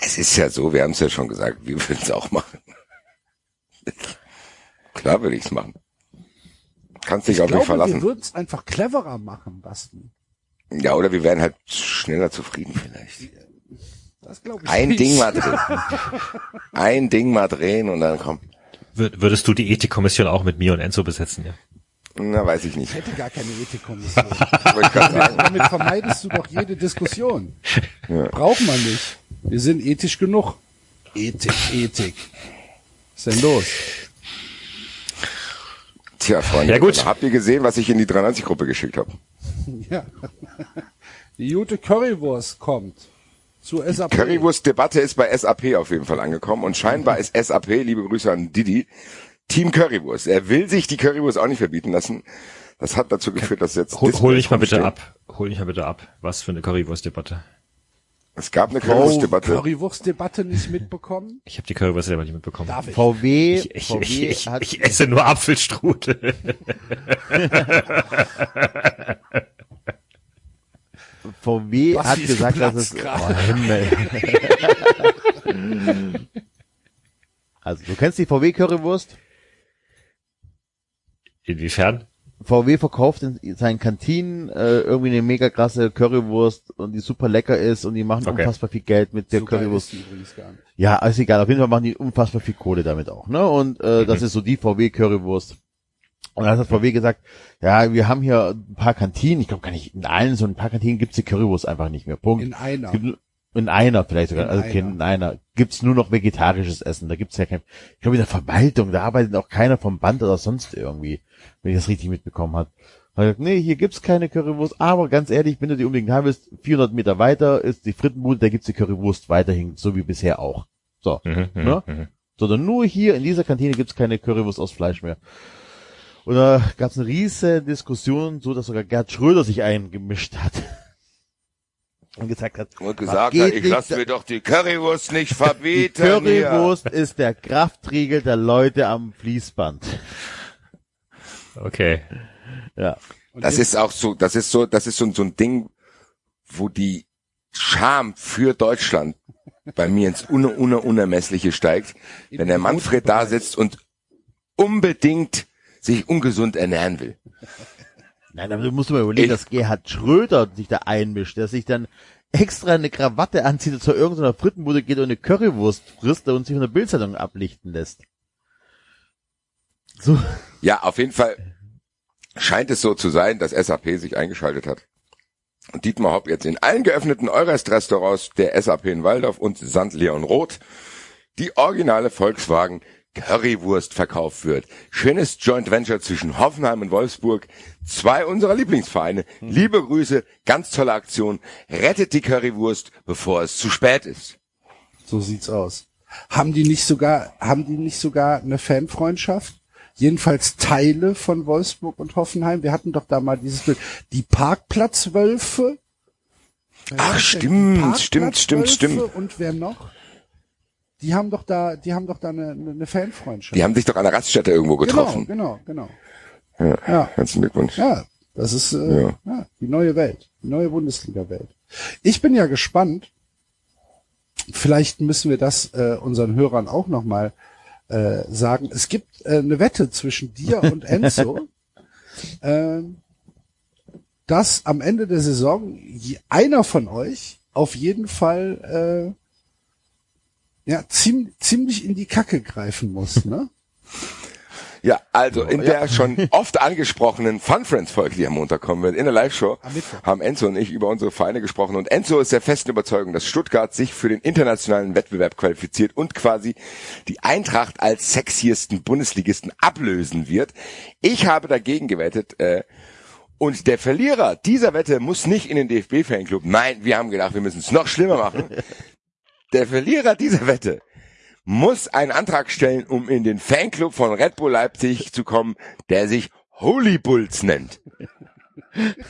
Es ist ja so, wir haben es ja schon gesagt, wir würden es auch machen. Klar würde ich es machen. Kannst dich Ich auf mich glaube, verlassen. wir würden es einfach cleverer machen, Basti. Ja, oder wir wären halt schneller zufrieden vielleicht. Das glaube ich Ein nicht. Ding mal drehen. Ein Ding mal drehen und dann komm. Wür- Würdest du die Ethikkommission auch mit mir und Enzo besetzen, ja? Na, weiß ich nicht. Ich hätte gar keine Ethikkommission. Sagen. Damit vermeidest du doch jede Diskussion. Braucht man nicht. Wir sind ethisch genug. Ethik, Ethik. Was ist denn los? Tja, Freunde, Ja, gut. habt ihr gesehen, was ich in die 93-Gruppe geschickt habe? Ja. Die gute Currywurst kommt zu SAP. Currywurst-Debatte ist bei SAP auf jeden Fall angekommen und scheinbar ist SAP, liebe Grüße an Didi, Team Currywurst. Er will sich die Currywurst auch nicht verbieten lassen. Das hat dazu geführt, dass jetzt Hol, hol dich mal bitte ab. Hol dich mal bitte ab. Was für eine Currywurst-Debatte. Es gab eine Currywurst-Debatte. Currywurst-Debatte nicht mitbekommen? Ich habe die Currywurst selber nicht mitbekommen. David. VW, Ich, ich, VW ich, ich, hat ich esse nur Apfelstrudel. VW Was hat gesagt, dass es oh, Himmel. Also du kennst die VW Currywurst? Inwiefern? VW verkauft in seinen Kantinen äh, irgendwie eine mega krasse Currywurst und die super lecker ist und die machen Okay. unfassbar viel Geld mit der So geil Currywurst. ist die übrigens gar nicht. Ja, ist egal. Auf jeden Fall machen die unfassbar viel Kohle damit auch. Ne? Und äh, das ist so die VW Currywurst. Und dann hat VW gesagt, ja, wir haben hier ein paar Kantinen. Ich glaube gar nicht in allen so ein paar Kantinen gibt's die Currywurst einfach nicht mehr. Punkt. In einer. In einer vielleicht sogar, In also einer. kein- in einer gibt's nur noch vegetarisches Essen. Da gibt's ja kein. Ich glaube in der Verwaltung, da arbeitet auch keiner vom Band oder sonst irgendwie, wenn ich das richtig mitbekommen hat. Hat gesagt, nee, hier gibt's keine Currywurst, aber ganz ehrlich, wenn du die unbedingt haben willst, 400 Meter weiter ist die Frittenbude, da gibt's die Currywurst weiterhin, so wie bisher auch. So, Mhm, mhm, ne? mhm. sondern nur hier in dieser Kantine gibt's keine Currywurst aus Fleisch mehr. Und da gab's eine riesige Diskussion, so dass sogar Gerd Schröder sich eingemischt hat. Und gesagt hat, Und "Was gesagt hat, ich lasse mir doch die Currywurst nicht die verbieten. Currywurst ist der Kraftriegel der Leute am Fließband. Okay. Ja. Und Das ist auch so, das ist so, das ist so, so ein Ding, wo die Scham für Deutschland bei mir ins Una, Una, Unermessliche steigt, wenn der Manfred da sitzt und unbedingt sich ungesund ernähren will. Nein, aber du musst mal überlegen, Ich- dass Gerhard Schröder sich da einmischt, der sich dann extra eine Krawatte anzieht und zu irgendeiner Frittenbude geht und eine Currywurst frisst und sich von der Bildzeitung ablichten lässt. So. Ja, auf jeden Fall scheint es so zu sein, dass SAP sich eingeschaltet hat. Und Dietmar Hopp jetzt in allen geöffneten Eurest-Restaurants der SAP in Waldorf und St. Leon Roth die originale Volkswagen Currywurst verkauft wird. Schönes Joint Venture zwischen Hoffenheim und Wolfsburg. Zwei unserer Lieblingsvereine. Liebe Grüße, ganz tolle Aktion. Rettet die Currywurst, bevor es zu spät ist. So sieht's aus. Haben die nicht sogar, haben die nicht sogar eine Fanfreundschaft? Jedenfalls Teile von Wolfsburg und Hoffenheim. Wir hatten doch da mal dieses Bild. Die Parkplatzwölfe. Ach, stimmt, Die stimmt, stimmt, stimmt. Und wer noch? Die haben doch da, die haben doch da eine, eine Fanfreundschaft. Die haben sich doch an der Raststätte irgendwo getroffen. Genau, genau, genau. Ja. Ja. Herzlichen Glückwunsch. Ja, das ist äh, Ja. ja. die neue Welt, die neue Bundesliga-Welt. Ich bin ja gespannt. Vielleicht müssen wir das äh, unseren Hörern auch nochmal äh, sagen. Es gibt äh, eine Wette zwischen dir und Enzo, ähm, dass am Ende der Saison einer von euch auf jeden Fall äh, ja ziem, ziemlich in die Kacke greifen muss. Ne? Ja, also in der schon oft angesprochenen Fun Friends Folge, die am Montag kommen wird, in der Live-Show, haben Enzo und ich über unsere Vereine gesprochen und Enzo ist der festen Überzeugung, dass Stuttgart sich für den internationalen Wettbewerb qualifiziert und quasi die Eintracht als sexiesten Bundesligisten ablösen wird. Ich habe dagegen gewettet, äh, und der Verlierer dieser Wette muss nicht in den DFB-Fanclub. Nein, wir haben gedacht, wir müssen es noch schlimmer machen. Der Verlierer dieser Wette muss einen Antrag stellen, um in den Fanclub von Red Bull Leipzig zu kommen, der sich Holy Bulls nennt.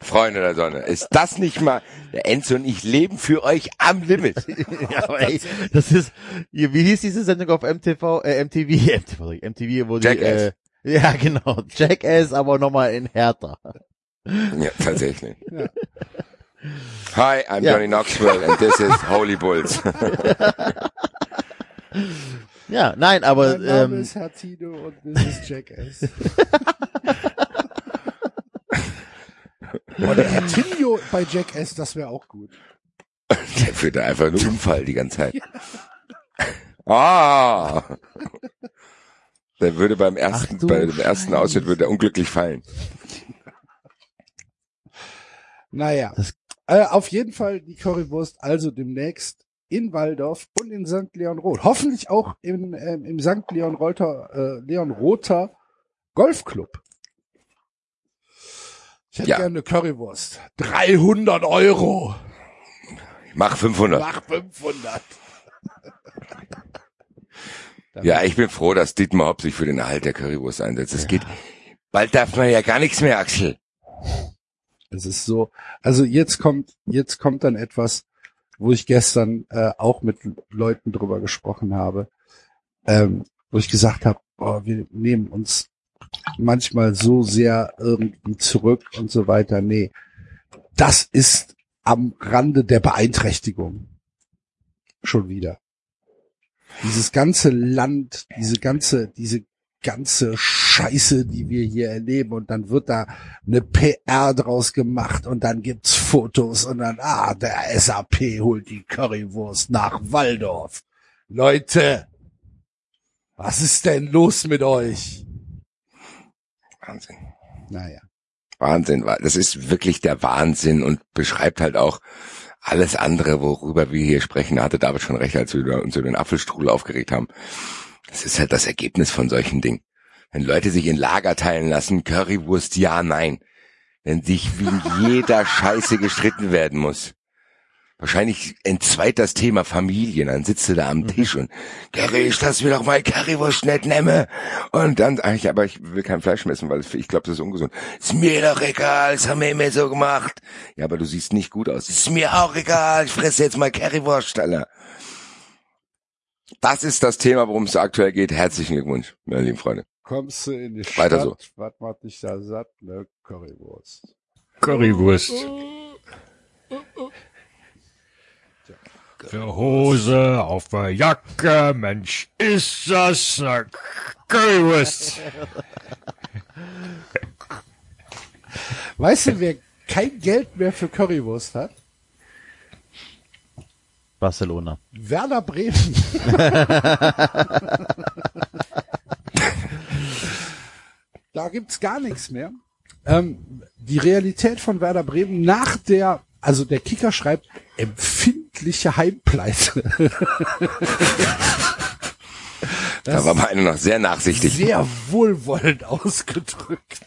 Freunde der Sonne, ist das nicht mal, der Enzo und ich leben für euch am Limit. ja, aber ey, das ist, wie hieß diese Sendung auf MTV, äh, MTV, MTV, sorry, MTV, wo die, Jackass. äh, ja, genau, Jackass, aber nochmal in härter. Ja, tatsächlich. Hi, I'm Ja. Johnny Knoxville and this is Holy Bulls. Ja, nein, aber, Mein Name ähm, ist Herr Tino und das ist Jackass. Oder Herr Tinio bei Jackass, das wäre auch gut. Der führt da einfach nur Unfall die ganze Zeit. Ah! Der würde beim ersten, Ach bei dem ersten Scheiße. Ausschnitt würde er unglücklich fallen. Naja. Das- Äh, auf jeden Fall die Currywurst also demnächst in Waldorf und in St. Leon Roth. Hoffentlich auch im, ähm, im St. Leon Rother, äh, Leon Rother Golfclub. Ich hätte Ja. gerne eine Currywurst. 300 Euro. Mach 500. Nach 500. Ja, ich bin froh, dass Dietmar Hopp sich für den Erhalt der Currywurst einsetzt. Es geht, bald darf man ja gar nichts mehr, Axel. Es ist so, also jetzt kommt, jetzt kommt dann etwas, wo ich gestern äh, auch mit Leuten drüber gesprochen habe, ähm, wo ich gesagt habe, oh, wir nehmen uns manchmal so sehr irgendwie zurück und so weiter. Nee, das ist am Rande der Beeinträchtigung. Schon wieder. Dieses ganze Land, diese ganze, diese ganze Scheiße, die wir hier erleben und dann wird da eine PR draus gemacht und dann gibt's Fotos und dann, ah, der SAP holt die Currywurst nach Waldorf. Leute, was ist denn los mit euch? Wahnsinn. Naja. Wahnsinn. Das ist wirklich der Wahnsinn und beschreibt halt auch alles andere, worüber wir hier sprechen. Da hatte David schon recht, als wir uns über den Apfelstrudel aufgeregt haben. Das ist halt das Ergebnis von solchen Dingen. Wenn Leute sich in Lager teilen lassen, Currywurst ja, nein. Wenn sich wie jeder Scheiße gestritten werden muss. Wahrscheinlich entzweit das Thema Familie, dann sitzt du da am Tisch und Curry, ich lass mir doch mal Currywurst nicht nemme. Und dann, eigentlich, aber ich will kein Fleisch messen, weil ich glaube, das ist ungesund. Ist mir doch egal, das haben wir immer so gemacht. Ja, aber du siehst nicht gut aus. Ist mir auch egal, ich fresse jetzt mal Currywurst, Alter. Das ist das Thema, worum es aktuell geht. Herzlichen Glückwunsch, meine lieben Freunde. Kommst du in die Weiter Stadt, so. was macht dich da satt? Ne Currywurst. Currywurst. Für Hose auf der Jacke, Mensch, ist das eine Currywurst. Weißt du, wer kein Geld mehr für Currywurst hat? Barcelona. Werder Bremen. da gibt's gar nichts mehr. Ähm, die Realität von Werder Bremen nach der, also der Kicker schreibt, empfindliche Heimpleite. Da war meine noch sehr nachsichtig. Sehr wohlwollend ausgedrückt.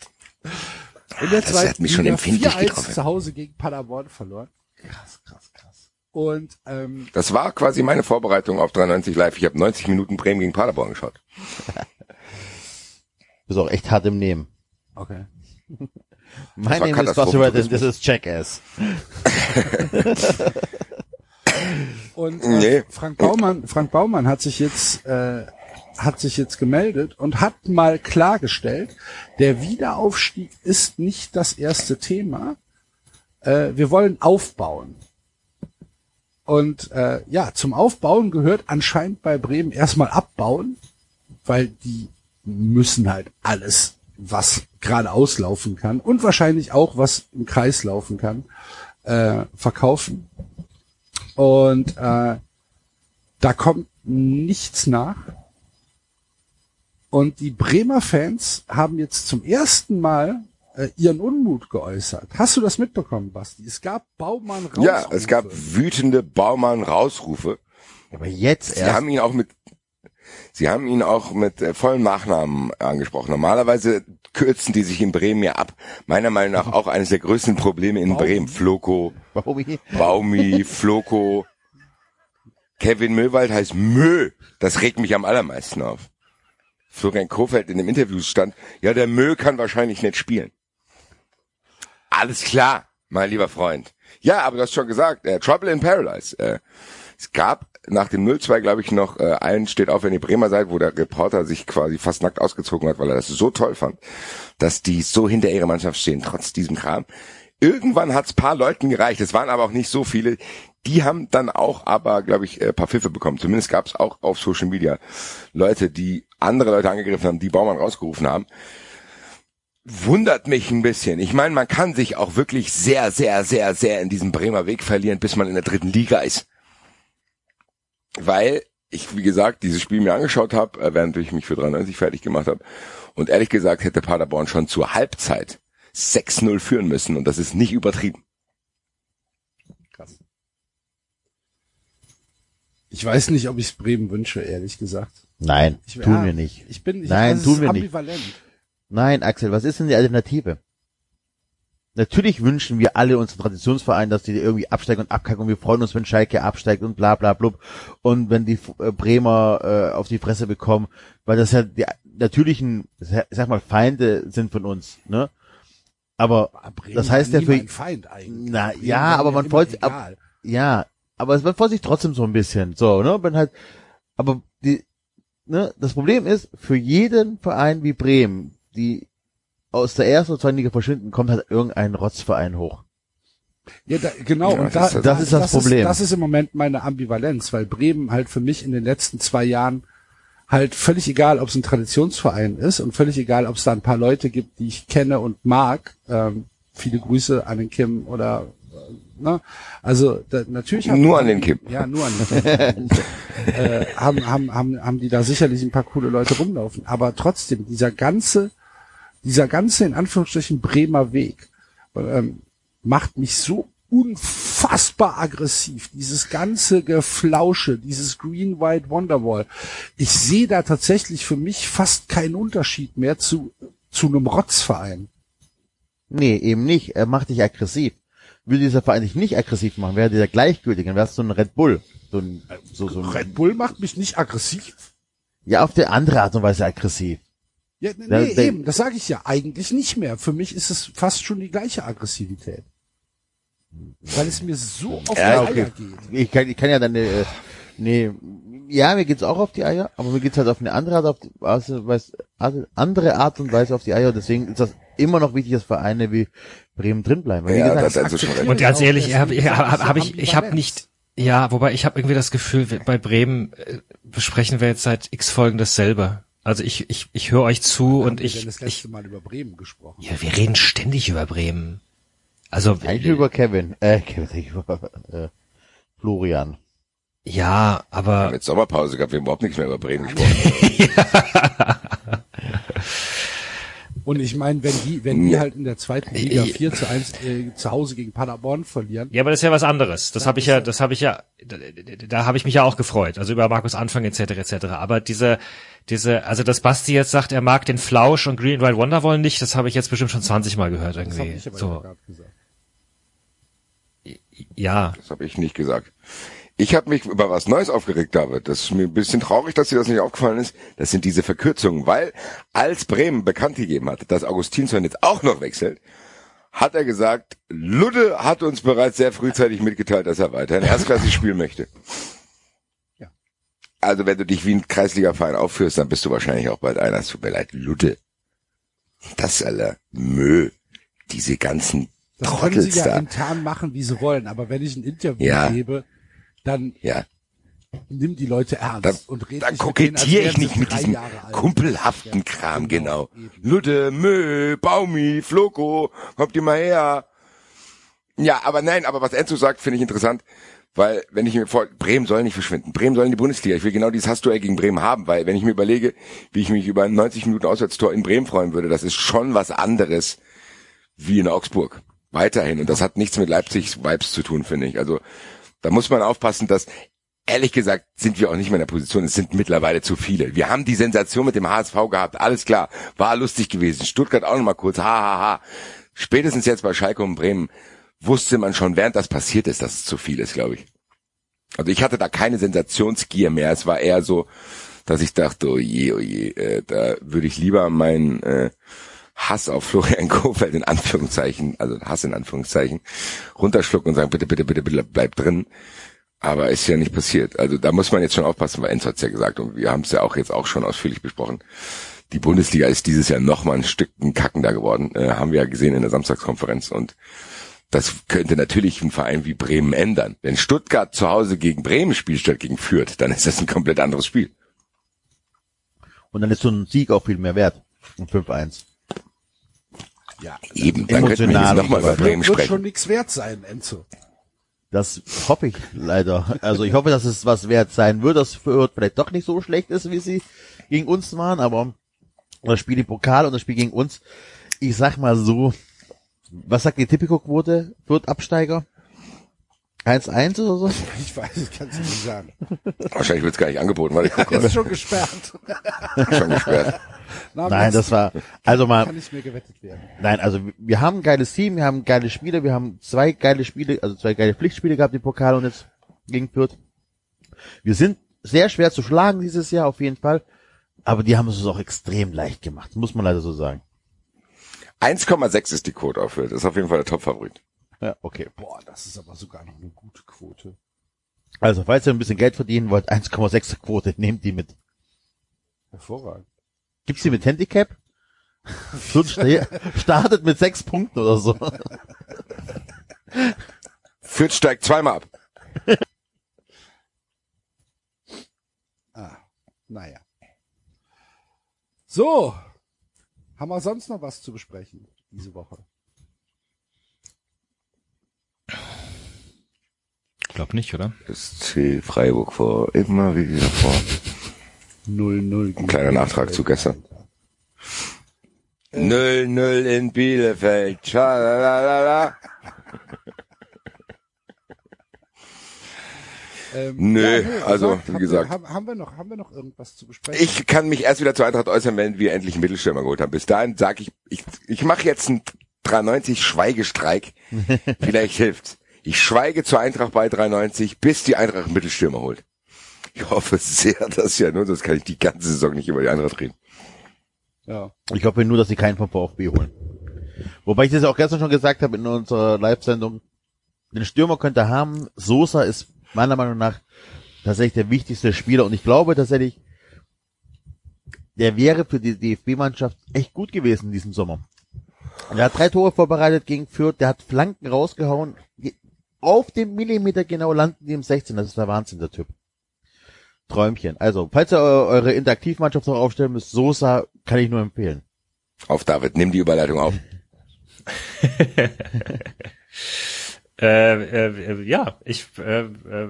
Und jetzt Das hat mich schon empfindlich 4-1 getroffen. zu Hause gegen Paderborn verloren. Krass, krass, krass. Und ähm, Das war quasi meine Vorbereitung auf 93 Live. Ich habe 90 Minuten Bremen gegen Paderborn geschaut. Bist auch echt hart im Nehmen. okay. My war name is Katastrophentourismus. Buster and this is Jackass. Und äh, Nee. Frank Baumann, Frank Baumann hat sich jetzt äh, hat sich jetzt gemeldet und hat mal klargestellt, der Wiederaufstieg ist nicht das erste Thema. Äh, wir wollen aufbauen. Und äh, ja, zum Aufbauen gehört anscheinend bei Bremen erstmal abbauen, weil die müssen halt alles, was gerade auslaufen kann und wahrscheinlich auch was im Kreis laufen kann, äh, verkaufen. Und äh, da kommt nichts nach. Und die Bremer Fans haben jetzt zum ersten Mal äh, ihren Unmut geäußert. Hast du das mitbekommen, Basti? Es gab Baumann raus. Ja, es gab wütende Baumann-Rausrufe. Aber jetzt Sie erst. haben ihn auch mit, sie haben ihn auch mit äh, vollen Nachnamen angesprochen. Normalerweise kürzen die sich in Bremen ja ab. Meiner Meinung nach auch eines der größten Probleme in Baumi. Bremen. Floko, Baumi. Baumi, Floko. Kevin Möwald heißt Mö. Das regt mich am allermeisten auf. Florian Kofeld in dem Interview stand, ja, der Mö kann wahrscheinlich nicht spielen. Alles klar, mein lieber Freund. Ja, aber du hast schon gesagt, äh, Trouble in Paradise. Äh, es gab nach dem 0-2, glaube ich, noch äh, einen steht auf, wenn ihr Bremer seid, wo der Reporter sich quasi fast nackt ausgezogen hat, weil er das so toll fand, dass die so hinter ihrer Mannschaft stehen, trotz diesem Kram. Irgendwann hat's paar Leuten gereicht, es waren aber auch nicht so viele. Die haben dann auch aber, glaube ich, äh, paar Pfiffe bekommen. Zumindest gab's auch auf Social Media Leute, die andere Leute angegriffen haben, die Baumann rausgerufen haben. Wundert mich ein bisschen. Ich meine, man kann sich auch wirklich sehr, sehr, sehr, sehr in diesem Bremer Weg verlieren, bis man in der dritten Liga ist. Weil ich, wie gesagt, dieses Spiel mir angeschaut habe, äh, während ich mich für 93 fertig gemacht habe. Und ehrlich gesagt hätte Paderborn schon zur Halbzeit 6-0 führen müssen und das ist nicht übertrieben. Krass. Ich weiß nicht, ob ich es Bremen wünsche, ehrlich gesagt. Nein, Ich, tun ja, wir nicht. Ich bin, ich, Nein, das tun ist wir nicht. Nein, Axel, was ist denn die Alternative? Natürlich wünschen wir alle unseren Traditionsverein, dass die irgendwie absteigen und abkacken und wir freuen uns, wenn Schalke absteigt und bla bla blub und wenn die äh, Bremer äh, auf die Fresse bekommen, weil das ja die natürlichen, ich sag mal, Feinde sind von uns, ne? Aber Bremen das heißt ja für Feind eigentlich. Na, Bremen ja, aber man freut- ab- egal. ja, aber man freut sich trotzdem so ein bisschen, so, ne? Wenn halt, aber die, ne, das Problem ist, für jeden Verein wie Bremen, die aus der ersten oder zweiten Liga verschwinden, kommt halt irgendein Rotzverein hoch. Ja, da, genau. Ja, und das da, ist- das ist das Problem. das ist im Moment meine Ambivalenz, weil Bremen halt für mich in den letzten zwei Jahren halt völlig egal, ob es ein Traditionsverein ist und völlig egal, ob es da ein paar Leute gibt, die ich kenne und mag. Ähm, viele Grüße an den Kim oder äh, ne? Also da, natürlich haben- Nur an den Kim. Ja, nur an den Kim. äh, haben, haben, haben, haben die da sicherlich ein paar coole Leute rumlaufen. Aber trotzdem, dieser ganze, dieser ganze in Anführungsstrichen Bremer Weg ähm, macht mich so unfassbar aggressiv. Dieses ganze Geflausche, dieses Green White Wonderwall. Ich sehe da tatsächlich für mich fast keinen Unterschied mehr zu, zu einem Rotzverein. Nee, eben nicht. Er macht dich aggressiv. Würde dieser Verein dich nicht aggressiv machen, wäre dieser gleichgültig, dann wärst du ein Red Bull. So ein, so, so ein, Red Bull macht mich nicht aggressiv. ja, auf der andere Art und Weise aggressiv. Ja, nee, Da- da- eben, das sage ich ja eigentlich nicht mehr. Für mich ist es fast schon die gleiche Aggressivität. Weil es mir so auf Ja, die okay. Eier geht. Ich kann, ich kann ja dann, äh, nee, ja, mir geht's auch auf die Eier, aber mir geht's halt auf eine andere Art, auf die, also, weiß, andere Art und Weise auf die Eier. Deswegen ist das immer noch wichtig, dass Vereine wie Bremen drin bleiben. Weil, Ja, gesagt, das ist also. Und ganz Ja, ehrlich, deswegen habe ich, sag ich hab, hab ich, ich habe nicht, ja, wobei ich habe irgendwie das Gefühl, bei Bremen äh, besprechen wir jetzt seit x Folgen dasselbe. Also ich, ich, ich höre euch zu Haben und wir ich, denn das ich, letzte Mal über Bremen gesprochen. ja, wir reden ständig über Bremen. Also, eigentlich nur über Kevin, äh, Kevin, über, äh, Florian. ja, Wir haben aber jetzt Sommerpause gehabt, wir haben überhaupt nichts mehr über Bremen gesprochen. Und ich meine, wenn die, wenn die halt in der zweiten Liga Ich- 4 zu 1 äh, zu Hause gegen Paderborn verlieren, Ja, aber das ist ja was anderes. Das habe ich ja, das habe ich ja, da, da, habe ich mich ja auch gefreut. Also über Markus Anfang etc. etc. Aber diese, diese, also dass Basti jetzt sagt, er mag den Flausch und Green White Wonderwall nicht, das habe ich jetzt bestimmt schon 20 Mal gehört das habe irgendwie. ich aber So, gerade gesagt. ja, Das habe ich nicht gesagt. Ich habe mich über was Neues aufgeregt, David. Das ist mir ein bisschen traurig, dass dir das nicht aufgefallen ist. Das sind diese Verkürzungen, weil als Bremen bekannt gegeben hat, dass Augustinsson jetzt auch noch wechselt, hat er gesagt, Ludde hat uns bereits sehr frühzeitig mitgeteilt, dass er weiterhin erstklassig spielen möchte. Ja. Also wenn du dich wie ein Kreisliga-Verein aufführst, dann bist du wahrscheinlich auch bald einer. Es tut mir leid, Ludde. Das aller Mö. Diese ganzen Das können sie Trottels ja da. intern machen, wie sie wollen. Aber wenn ich ein Interview Ja. gebe, dann Ja. nimm die Leute ernst Dann, und red dann kokettiere ich nicht mit drei diesem kumpelhaften Kram, genau, genau. Ludde, Mö, Baumi, Floko, kommt ihr mal her. Ja, aber nein, aber was Enzo sagt, finde ich interessant, weil wenn ich mir vor, Bremen soll nicht verschwinden, Bremen soll in die Bundesliga. Ich will genau dieses Hassduell gegen Bremen haben, weil wenn ich mir überlege, wie ich mich über ein 90 Minuten Auswärtstor in Bremen freuen würde, das ist schon was anderes wie in Augsburg. Weiterhin. Und das hat nichts mit Leipzig Vibes zu tun, finde ich. Also da muss man aufpassen, dass ehrlich gesagt sind wir auch nicht mehr in der Position. Es sind mittlerweile zu viele. Wir haben die Sensation mit dem HSV gehabt. Alles klar. War lustig gewesen. Stuttgart auch noch mal kurz. Ha, ha, ha. Spätestens jetzt bei Schalke und Bremen wusste man schon, während das passiert ist, dass es zu viel ist, glaube ich. Also ich hatte da keine Sensationsgier mehr. Es war eher so, dass ich dachte, oh je, oh je, äh, da würde ich lieber meinen äh, Hass auf Florian Kofeld in Anführungszeichen, also Hass in Anführungszeichen, runterschlucken und sagen, bitte, bitte, bitte, bitte bleib drin. Aber ist ja nicht passiert. Also da muss man jetzt schon aufpassen, weil Enzo hat's ja gesagt und wir haben es ja auch jetzt auch schon ausführlich besprochen. Die Bundesliga ist dieses Jahr noch mal ein Stück kackender geworden, äh, haben wir ja gesehen in der Samstagskonferenz und das könnte natürlich ein Verein wie Bremen ändern. Wenn Stuttgart zu Hause gegen Bremen spielt statt gegen Fürth, dann ist das ein komplett anderes Spiel. Und dann ist so ein Sieg auch viel mehr wert. Ein 5-1. Ja, Eben, dann könnten wir nochmal über Bremen wird schon sprechen. nichts wert sein, Enzo. Das hoffe ich leider. Also ich hoffe, dass es was wert sein wird, dass Fürth vielleicht doch nicht so schlecht ist, wie sie gegen uns waren, aber das Spiel im Pokal und das Spiel gegen uns, ich sag mal so, was sagt die Tipico-Quote? Fürth Absteiger? 1-1 oder so? Ich weiß, ich kann es nicht sagen. Wahrscheinlich wird's gar nicht angeboten, weil ich gucke Ist schon gesperrt. schon gesperrt. Nein, das war, also mal, kann nicht mehr gewettet werden. Nein, also wir haben ein geiles Team, wir haben geile Spiele, wir haben zwei geile Spiele, also zwei geile Pflichtspiele gehabt im Pokal und jetzt gegen Fürth. Wir sind sehr schwer zu schlagen dieses Jahr auf jeden Fall, aber die haben es uns auch extrem leicht gemacht, muss man leider so sagen. 1,6 ist die Quote auf Fürth. Das ist auf jeden Fall der Top-Favorit. Ja, okay. Boah, das ist aber sogar noch eine gute Quote. Also, falls ihr ein bisschen Geld verdienen wollt, 1,6 Quote, nehmt die mit. Hervorragend. Gibt's die mit Handicap? Fürth startet mit sechs Punkten oder so. Fürth steigt zweimal ab. Ah, naja. So. Haben wir sonst noch was zu besprechen diese Woche? Ich glaube nicht, oder? SC Freiburg vor immer wieder vor. 0-0. gegen kleiner Nachtrag zu gestern. 0-0 in Bielefeld. Schalalala. Ähm, Nö, also, sagt, wie haben gesagt. Wir, haben, haben wir noch, haben wir noch irgendwas zu besprechen? Ich kann mich erst wieder zur Eintracht äußern, wenn wir endlich einen Mittelstürmer geholt haben. Bis dahin sage ich, ich, ich mache jetzt einen 390 Schweigestreik. Vielleicht hilft's. Ich schweige zur Eintracht bei 390, bis die Eintracht einen Mittelstürmer holt. Ich hoffe sehr, dass ja nur, sonst kann ich die ganze Saison nicht über die Eintracht reden. Ja. Ich hoffe nur, dass sie keinen vom VfB holen. Wobei ich das ja auch gestern schon gesagt habe in unserer Live-Sendung. Den Stürmer könnte er haben. Sosa ist meiner Meinung nach tatsächlich der wichtigste Spieler und ich glaube tatsächlich, der wäre für die DFB-Mannschaft echt gut gewesen in diesem Sommer. Er hat drei Tore vorbereitet gegen Fürth, der hat Flanken rausgehauen, auf dem Millimeter genau landen die im 16. Das ist der Wahnsinn, der Typ. Träumchen. Also, falls ihr eu- eure Interaktivmannschaft noch aufstellen müsst, Sosa kann ich nur empfehlen. Auf David, nimm die Überleitung auf. Äh, äh, ja, ich, äh, äh,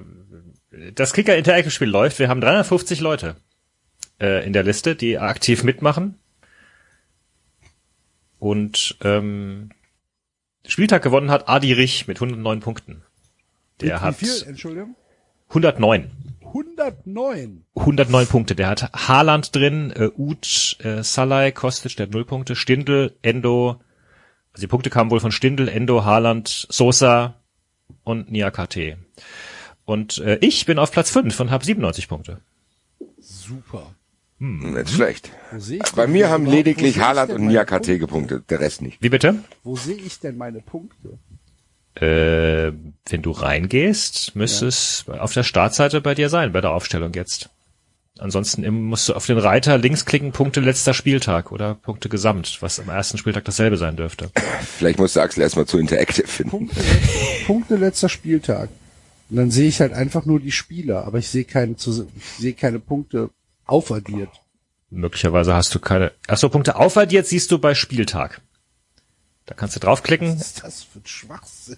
das Kicker Interactive Spiel läuft. Wir haben 350 Leute äh, in der Liste, die aktiv mitmachen. Und ähm, Spieltag gewonnen hat Adi Rich mit 109 Punkten. Der Wie hat viel? Entschuldigung? 109. 109. 109 Punkte. Der hat Haaland drin, äh, Uth, äh, Salai, Kostic, der hat 0 Punkte, Stindl, Endo, also die Punkte kamen wohl von Stindl, Endo, Haaland, Sosa und Niakate. Und äh, ich bin auf Platz 5 und habe 97 Punkte. Super. Nicht schlecht. Wo sehe ich Bei mir haben lediglich Haaland und Niakate Punkte? gepunktet, der Rest nicht. Wie bitte? Wo sehe ich denn meine Punkte? Äh, wenn du reingehst, müsste es auf der Startseite bei dir sein, bei der Aufstellung jetzt. Ansonsten musst du auf den Reiter links klicken, Punkte letzter Spieltag oder Punkte gesamt, was am ersten Spieltag dasselbe sein dürfte. Vielleicht musste Axel erstmal zu Interactive finden. Punkte, Punkte letzter Spieltag. Und dann sehe ich halt einfach nur die Spieler, aber ich sehe keine, ich sehe keine Punkte aufaddiert. Möglicherweise hast du keine. Achso, Punkte aufaddiert siehst du bei Spieltag. Da kannst du draufklicken. Was ist das für ein Schwachsinn?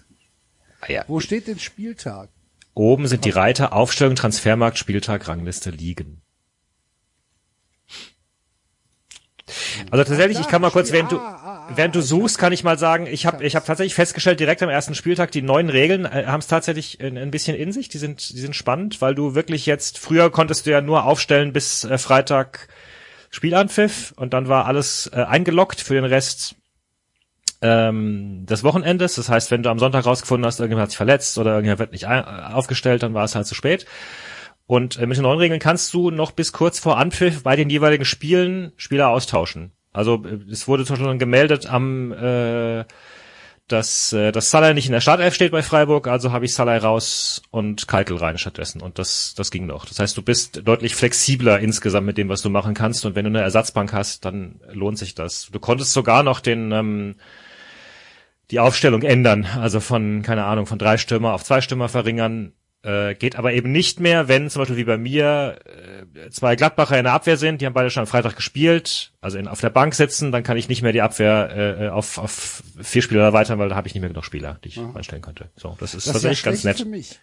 Ah ja. Wo steht denn Spieltag? Oben sind die Reiter Aufstellung, Transfermarkt, Spieltag, Rangliste liegen. Also tatsächlich, ich kann mal kurz, während du, Ah, während du suchst, kann ich mal sagen, ich habe ich hab tatsächlich festgestellt, direkt am ersten Spieltag, die neuen Regeln äh, haben es tatsächlich ein, ein bisschen in sich. Die sind, die sind spannend, weil du wirklich jetzt, früher konntest du ja nur aufstellen bis äh, Freitag Spielanpfiff und dann war alles äh, eingeloggt für den Rest ähm, des Wochenendes. Das heißt, wenn du am Sonntag rausgefunden hast, irgendjemand hat sich verletzt oder irgendjemand wird nicht äh, aufgestellt, dann war es halt zu spät. Und äh, mit den neuen Regeln kannst du noch bis kurz vor Anpfiff bei den jeweiligen Spielen Spieler austauschen. Also äh, es wurde zum Beispiel dann gemeldet am äh, dass, äh, dass Salah nicht in der Startelf steht bei Freiburg, also habe ich Salah raus und Keitel rein stattdessen. Und das, das ging noch. Das heißt, du bist deutlich flexibler insgesamt mit dem, was du machen kannst. Und wenn du eine Ersatzbank hast, dann lohnt sich das. Du konntest sogar noch den ähm, die Aufstellung ändern, also von, keine Ahnung, von drei Stürmer auf zwei Stürmer verringern. Äh, geht aber eben nicht mehr, wenn zum Beispiel wie bei mir äh, zwei Gladbacher in der Abwehr sind, die haben beide schon am Freitag gespielt, also in, auf der Bank sitzen, dann kann ich nicht mehr die Abwehr äh, auf, auf vier Spieler erweitern, weil da habe ich nicht mehr genug Spieler, die ich einstellen könnte. So, das ist Das ist ja tatsächlich ganz nett, für mich.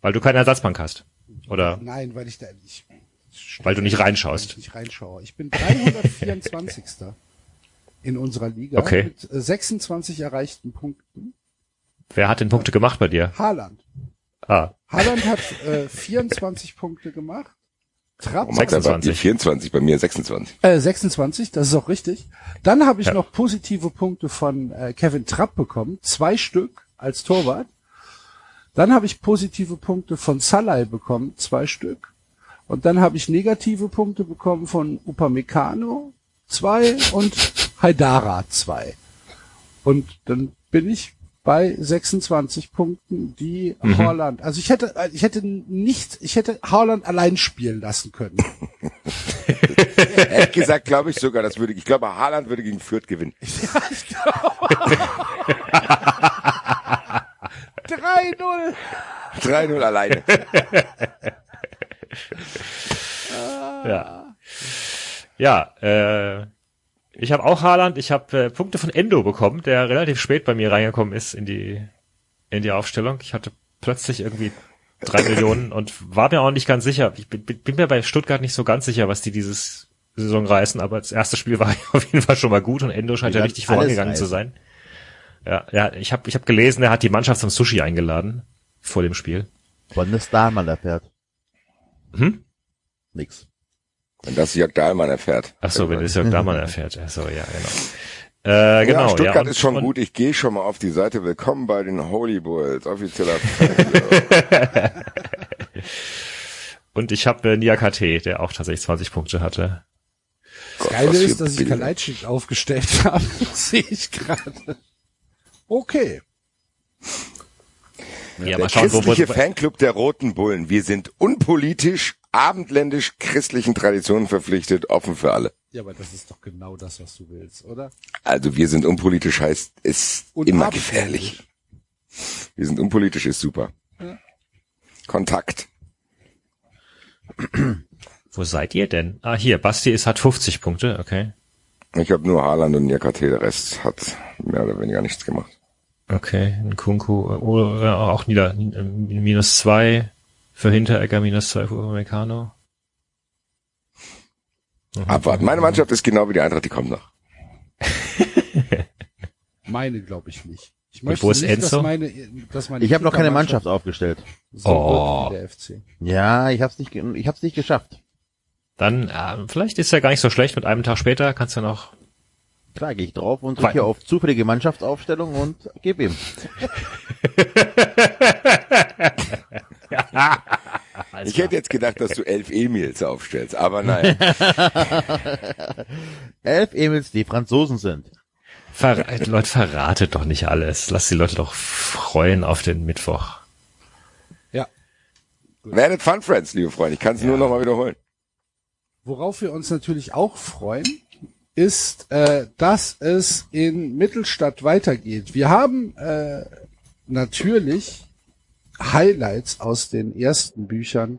weil du keine Ersatzbank hast. Oder Nein, weil ich da ich, Weil du nicht reinschaust. Ich nicht reinschaue. Ich bin 324. in unserer Liga Okay. mit äh, 26 erreichten Punkten. wer hat denn Punkte gemacht bei dir? Haaland. Ah, Haaland hat äh, 24 Punkte gemacht. Trapp bei 26. dir 24, bei mir 26? Äh, 26, das ist auch richtig. Dann habe ich Ja. noch positive Punkte von äh, Kevin Trapp bekommen, zwei Stück als Torwart. Dann habe ich positive Punkte von Salai bekommen, zwei Stück. Und dann habe ich negative Punkte bekommen von Upamecano, zwei und Haidara, zwei. Und dann bin ich bei 26 Punkten, die Mhm. Haaland, also ich hätte, ich hätte nicht, ich hätte Haaland allein spielen lassen können. Ehrlich gesagt glaube ich sogar, das würde, ich glaube, Haaland würde gegen Fürth gewinnen. 3-0. 3-0 alleine. Ja. Ja, äh, ich habe auch Haaland, ich habe äh, Punkte von Endo bekommen, der relativ spät bei mir reingekommen ist in die in die Aufstellung. Ich hatte plötzlich irgendwie drei Millionen und war mir auch nicht ganz sicher. Ich bin, bin mir bei Stuttgart nicht so ganz sicher, was die dieses Saison reißen, aber das erste Spiel war auf jeden Fall schon mal gut und Endo scheint ja richtig vorangegangen zu sein. Ja, ja, ich habe ich hab gelesen, er hat die Mannschaft zum Sushi eingeladen vor dem Spiel. Wann ist Dahlmann erfährt? Hm? Nix. Wenn das Jörg Dahlmann erfährt. Ach so, wenn das Jörg Dahlmann erfährt. Ach so, ja, genau. Äh, genau, ja, Stuttgart und- ist schon und- gut. Ich gehe schon mal auf die Seite. Willkommen bei den Holy Bulls. Offizieller Und ich habe äh, Niakate, der auch tatsächlich 20 Punkte hatte. Gott, Geile ist, dass ich Bilder. Kalajdzic aufgestellt habe. Sehe ich gerade. Okay. Ja, Der mal schauen, wo, wo, christliche Fanclub der Roten Bullen. Wir sind unpolitisch, abendländisch, christlichen Traditionen verpflichtet, offen für alle. Ja, aber das ist doch genau das, was du willst, oder? Also wir sind unpolitisch heißt, ist Und immer gefährlich. Wir sind unpolitisch ist super. Kontakt. wo seid ihr denn? Ah, hier, Basti ist, hat 50 Punkte, okay. Ich habe nur Haaland und Niakate, der Rest hat mehr oder weniger nichts gemacht. Okay, ein Kunku, oh, ja, auch nieder, äh, minus zwei für Hinteregger, minus zwei für Upamecano. Abwarten. Meine Mannschaft ist genau wie die Eintracht, die kommt noch. Meine glaube ich nicht. Ich möchte wo ist nicht, Enzo? dass meine, dass meine Ich habe noch keine Kickermannschaft Mannschaft aufgestellt. so Oh. der FC. Ja, ich hab's nicht, ich hab's nicht geschafft. Dann, äh, vielleicht ist ja gar nicht so schlecht, mit einem Tag später kannst du noch, Klar, gehe ich drauf und drücke auf zufällige Mannschaftsaufstellung und gebe ihm. Ich hätte jetzt gedacht, dass du elf Emils aufstellst, aber nein. Elf Emils, die Franzosen sind. ver Leute, verratet doch nicht alles. Lass die Leute doch freuen auf den Mittwoch. Ja. Werdet Fun Friends, liebe Freunde. Ich kann es nur noch mal wiederholen. Worauf wir uns natürlich auch freuen, ist, äh, dass es in Mittelstadt weitergeht. Wir haben äh, natürlich Highlights aus den ersten Büchern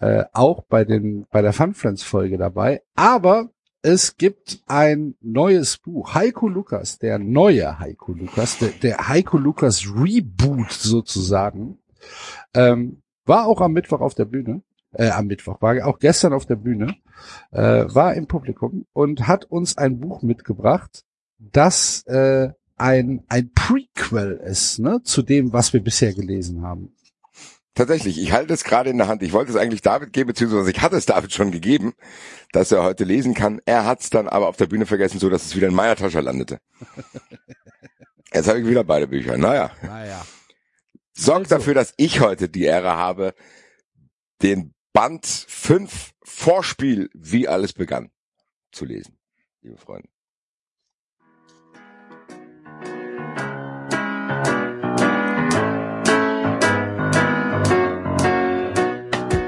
äh, auch bei den bei der Fun Friends Folge dabei, aber es gibt ein neues Buch. Heiko Lukas, der neue Heiko Lukas, der, der Heiko Lukas Reboot sozusagen, ähm, war auch am Mittwoch auf der Bühne. Äh, am Mittwoch, war auch gestern auf der Bühne, äh, war im Publikum und hat uns ein Buch mitgebracht, das äh, ein, ein Prequel ist, ne, zu dem, was wir bisher gelesen haben. Tatsächlich, ich halte es gerade in der Hand. Ich wollte es eigentlich David geben, beziehungsweise ich hatte es David schon gegeben, dass er heute lesen kann. Er hat es dann aber auf der Bühne vergessen, so dass es wieder in meiner Tasche landete. Jetzt habe ich wieder beide Bücher. Naja, Naja. sorgt Also. dafür, dass ich heute die Ehre habe, den Band 5 Vorspiel, wie alles begann, zu lesen, liebe Freunde.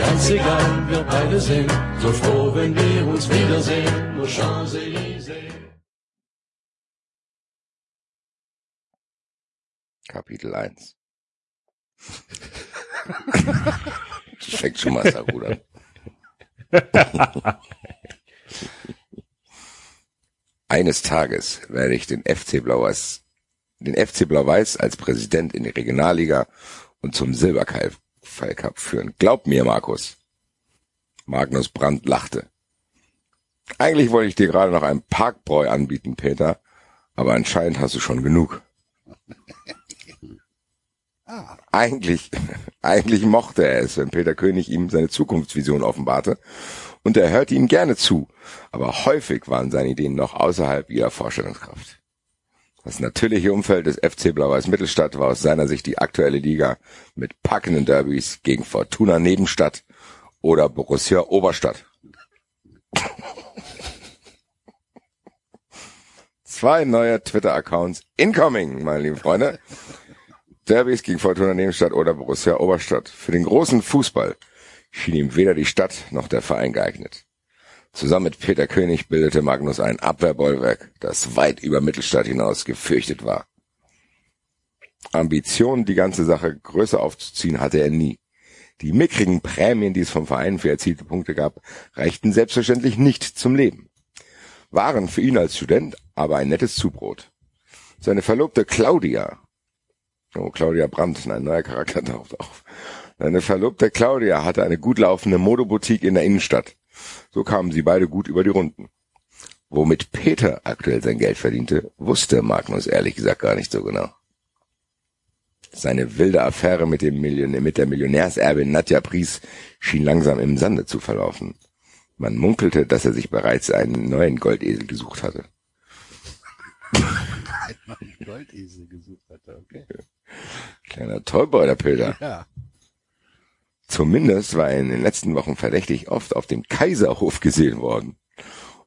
Ganz egal, wir beide sind so froh, wenn wir uns wiedersehen. Nur Champs-Élysées. Kapitel 1. Fängt schon mal sehr gut an. Eines Tages werde ich den FC Blau-Weiß, den FC Blau-Weiß als Präsident in die Regionalliga und zum Silberkeil-Cup führen. Glaub mir, Markus. Magnus Brandt lachte. Eigentlich wollte ich dir gerade noch einen Parkbräu anbieten, Peter, aber anscheinend hast du schon genug. Eigentlich, eigentlich mochte er es, wenn Peter König ihm seine Zukunftsvision offenbarte, und er hörte ihm gerne zu, aber häufig waren seine Ideen noch außerhalb ihrer Vorstellungskraft. Das natürliche Umfeld des FC Blau-Weiß Mittelstadt war aus seiner Sicht die aktuelle Liga mit packenden Derbys gegen Fortuna Nebenstadt oder Borussia Oberstadt. Zwei neue Twitter-Accounts incoming, meine lieben Freunde. Derbys gegen Fortuna Nebenstadt oder Borussia Oberstadt. Für den großen Fußball schien ihm weder die Stadt noch der Verein geeignet. Zusammen mit Peter König bildete Magnus ein Abwehrbollwerk, das weit über Mittelstadt hinaus gefürchtet war. Ambitionen, die ganze Sache größer aufzuziehen, hatte er nie. Die mickrigen Prämien, die es vom Verein für erzielte Punkte gab, reichten selbstverständlich nicht zum Leben. Waren für ihn als Student aber ein nettes Zubrot. Seine Verlobte Claudia, oh, Claudia Brandt, ein neuer Charakter taucht auf. Seine Verlobte Claudia hatte eine gut laufende Modeboutique in der Innenstadt. So kamen sie beide gut über die Runden. Womit Peter aktuell sein Geld verdiente, wusste Magnus ehrlich gesagt gar nicht so genau. Seine wilde Affäre mit, dem Million mit der Millionärserbin Nadja Pries schien langsam im Sande zu verlaufen. Man munkelte, dass er sich bereits einen neuen Goldesel gesucht hatte. Goldesel gesucht hatte, okay. Kleiner Tollboy, der Peter. Ja. Zumindest war er in den letzten Wochen verdächtig oft auf dem Kaiserhof gesehen worden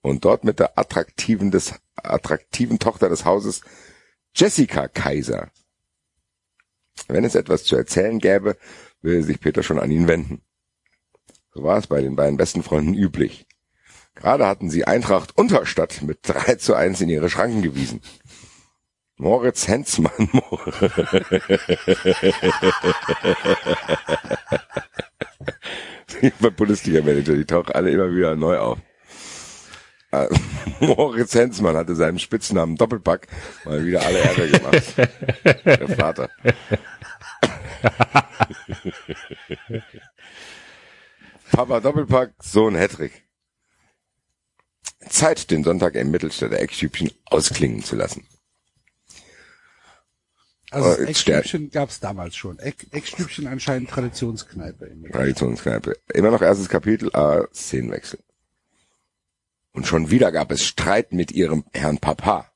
und dort mit der attraktiven, des, attraktiven Tochter des Hauses Jessica Kaiser. Wenn es etwas zu erzählen gäbe, würde sich Peter schon an ihn wenden. So war es bei den beiden besten Freunden üblich. Gerade hatten sie Eintracht Unterstadt mit 3 zu 1 in ihre Schranken gewiesen. Moritz Hensmann. Bei Bundesliga-Manager, die tauchen alle immer wieder neu auf. Äh, Moritz Hensmann hatte seinem Spitznamen Doppelpack mal wieder alle Ärger gemacht. Der Vater. Papa Doppelpack, Sohn Hedrick. Zeit, den Sonntag im Mittelstädter Eckstübchen ausklingen zu lassen. Also Oh, stär- Eckstübchen gab's damals schon. Eck, Eckstübchen anscheinend Traditionskneipe. Traditionskneipe. Immer noch erstes Kapitel, aber Szenenwechsel. Und schon wieder gab es Streit mit ihrem Herrn Papa.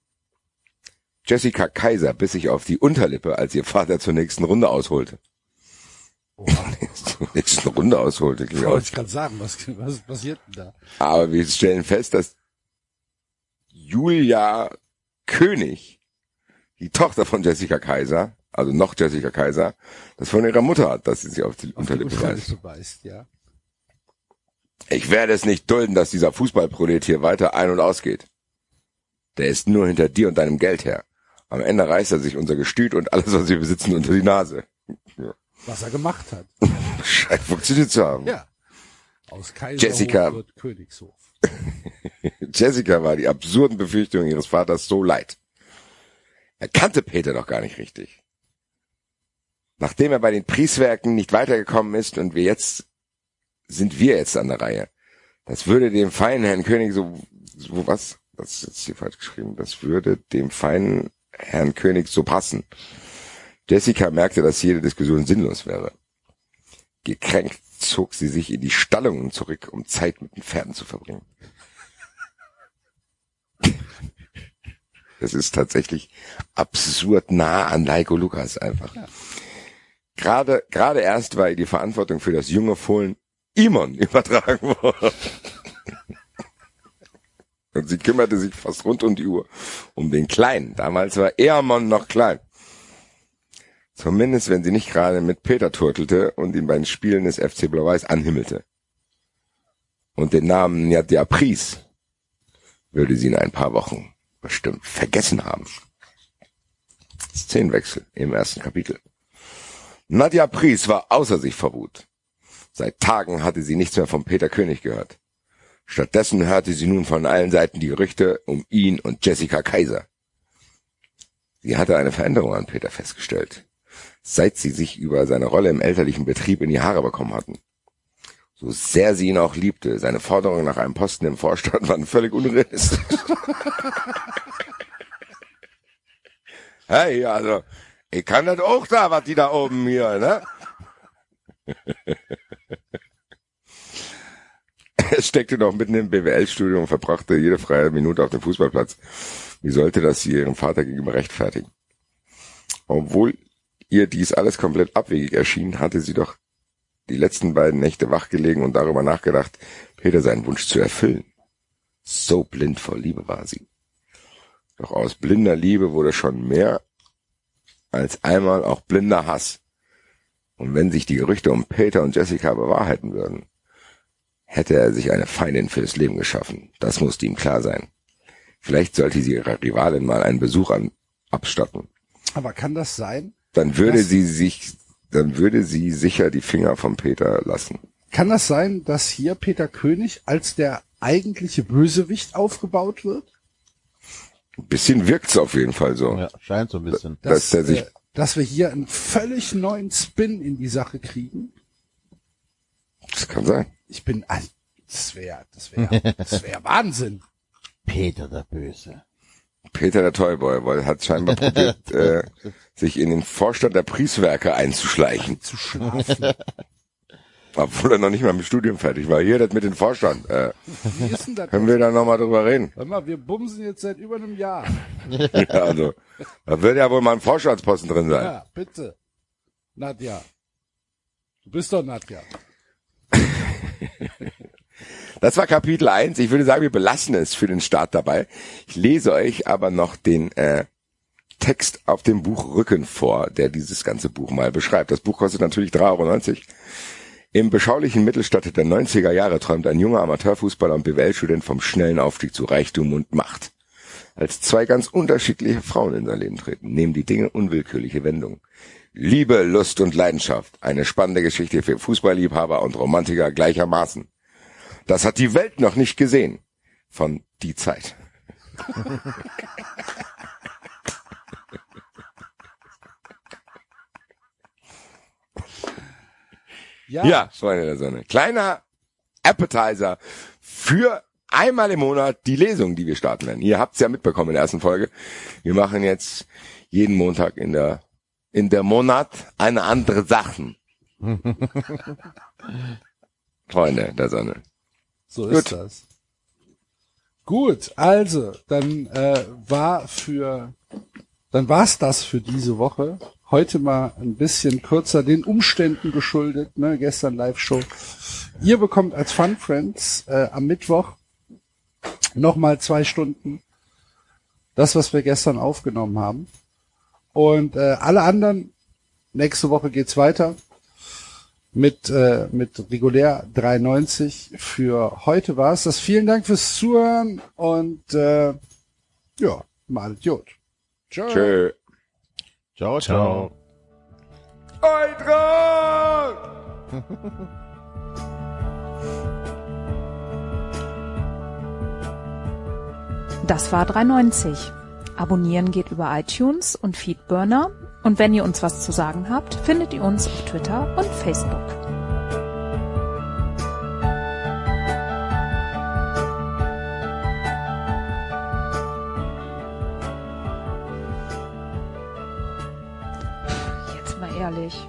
Jessica Kaiser biss sich auf die Unterlippe, als ihr Vater zur nächsten Runde ausholte. zur nächsten Runde ausholte, klingt Wollte aus. ich gerade sagen, was, was passiert denn da? Aber wir stellen fest, dass Julia König, die Tochter von Jessica Kaiser, also noch Jessica Kaiser, das von ihrer Mutter hat, dass sie sich auf die Unterlippe beißt. Unterlippe beißt, ja. Ich werde es nicht dulden, dass dieser Fußballprolet hier weiter ein- und ausgeht. Der ist nur hinter dir und deinem Geld her. Am Ende reißt er sich unser Gestüt und alles, was wir besitzen, unter die Nase. Ja. was er gemacht hat. Scheint funktioniert zu haben. Ja. Aus Kaiserhof Jessica. wird Königshof. Jessica war die absurden Befürchtungen ihres Vaters so leid. Er kannte Peter doch gar nicht richtig. Nachdem er bei den Prieswerken nicht weitergekommen ist und wir jetzt, sind wir jetzt an der Reihe. Das würde dem feinen Herrn König so, so was? Das ist jetzt hier falsch geschrieben. Das würde dem feinen Herrn König so passen. Jessica merkte, dass jede Diskussion sinnlos wäre. Gekränkt zog sie sich in die Stallungen zurück, um Zeit mit den Pferden zu verbringen. Es ist tatsächlich absurd nah an Leiko Lukas einfach. Gerade, gerade erst war ihr die Verantwortung für das junge Fohlen Imon übertragen worden. Und sie kümmerte sich fast rund um die Uhr um den Kleinen. Damals war Eamon noch klein. Zumindest wenn sie nicht gerade mit Peter turtelte und ihn bei den Spielen des FC Blau-Weiß anhimmelte. Und den Namen Nadja Pries würde sie in ein paar Wochen bestimmt vergessen haben. Szenenwechsel im ersten Kapitel. Nadja Pries war außer sich vor Wut. Seit Tagen hatte sie nichts mehr von Peter König gehört. Stattdessen hörte sie nun von allen Seiten die Gerüchte um ihn und Jessica Kaiser. Sie hatte eine Veränderung an Peter festgestellt, seit sie sich über seine Rolle im elterlichen Betrieb in die Haare bekommen hatten. So sehr sie ihn auch liebte, seine Forderungen nach einem Posten im Vorstand waren völlig unrealistisch. hey, also, ich kann das auch da, was die da oben hier, ne? Er steckte noch mitten im BWL-Studium und verbrachte jede freie Minute auf dem Fußballplatz. Wie sollte das sie ihrem Vater gegenüber rechtfertigen? Obwohl ihr dies alles komplett abwegig erschien, hatte sie doch die letzten beiden Nächte wachgelegen und darüber nachgedacht, Peter seinen Wunsch zu erfüllen. So blind vor Liebe war sie. Doch aus blinder Liebe wurde schon mehr als einmal auch blinder Hass. Und wenn sich die Gerüchte um Peter und Jessica bewahrheiten würden, hätte er sich eine Feindin fürs Leben geschaffen. Das musste ihm klar sein. Vielleicht sollte sie ihrer Rivalin mal einen Besuch an, abstatten. Aber kann das sein? Dann würde sie sich, dann würde sie sicher die Finger von Peter lassen. Kann das sein, dass hier Peter König als der eigentliche Bösewicht aufgebaut wird? Ein bisschen wirkt's auf jeden Fall so. Ja, scheint so ein bisschen. Dass er sich- äh, dass wir hier einen völlig neuen Spin in die Sache kriegen? Das kann sein. Ich bin, also, das wäre, das wäre, das wäre Wahnsinn. Peter der Böse. Peter der Toyboy weil hat scheinbar probiert, äh, sich in den Vorstand der Prieswerke einzuschleichen, Zu schlafen. obwohl er noch nicht mal mit dem Studium fertig war. Hier, das mit dem Vorstand. Äh, Wie ist denn das? können wir da nochmal drüber reden? Hör mal, wir bumsen jetzt seit über einem Jahr. Ja, also, da wird ja wohl mal ein Vorstandsposten drin sein. Ja, bitte. Nadja. Du bist doch Nadja. Das war Kapitel 1. Ich würde sagen, wir belassen es für den Start dabei. Ich lese euch aber noch den äh, Text auf dem Buchrücken vor, der dieses ganze Buch mal beschreibt. Das Buch kostet natürlich 3,90 Euro. Im beschaulichen Mittelstadt der 90er Jahre träumt ein junger Amateurfußballer und BWL-Student vom schnellen Aufstieg zu Reichtum und Macht. Als zwei ganz unterschiedliche Frauen in sein Leben treten, nehmen die Dinge unwillkürliche Wendungen. Liebe, Lust und Leidenschaft. Eine spannende Geschichte für Fußballliebhaber und Romantiker gleichermaßen. Das hat die Welt noch nicht gesehen. Von die Zeit. Ja, Freunde der Sonne. Kleiner Appetizer für einmal im Monat die Lesung, die wir starten werden. Ihr habt's ja mitbekommen in der ersten Folge. Wir machen jetzt jeden Montag in der in der Monat eine andere Sachen. Freunde der Sonne. So ist Gut. das. Gut, also, dann äh, war für dann war's das für diese Woche. Heute mal ein bisschen kürzer den Umständen geschuldet, ne, gestern Live-Show. Ihr bekommt als Fun Friends äh, am Mittwoch nochmal zwei Stunden das, was wir gestern aufgenommen haben. Und äh, alle anderen, nächste Woche geht's weiter mit, äh, mit regulär 93. Für heute war's das. Vielen Dank fürs Zuhören und äh, ja, mal Idiot. Ciao. Tschö. Ciao, ciao. Ciao. Eintracht! Das war 390. Abonnieren geht über iTunes und Feedburner. Und wenn ihr uns was zu sagen habt, findet ihr uns auf Twitter und Facebook. Jetzt mal ehrlich,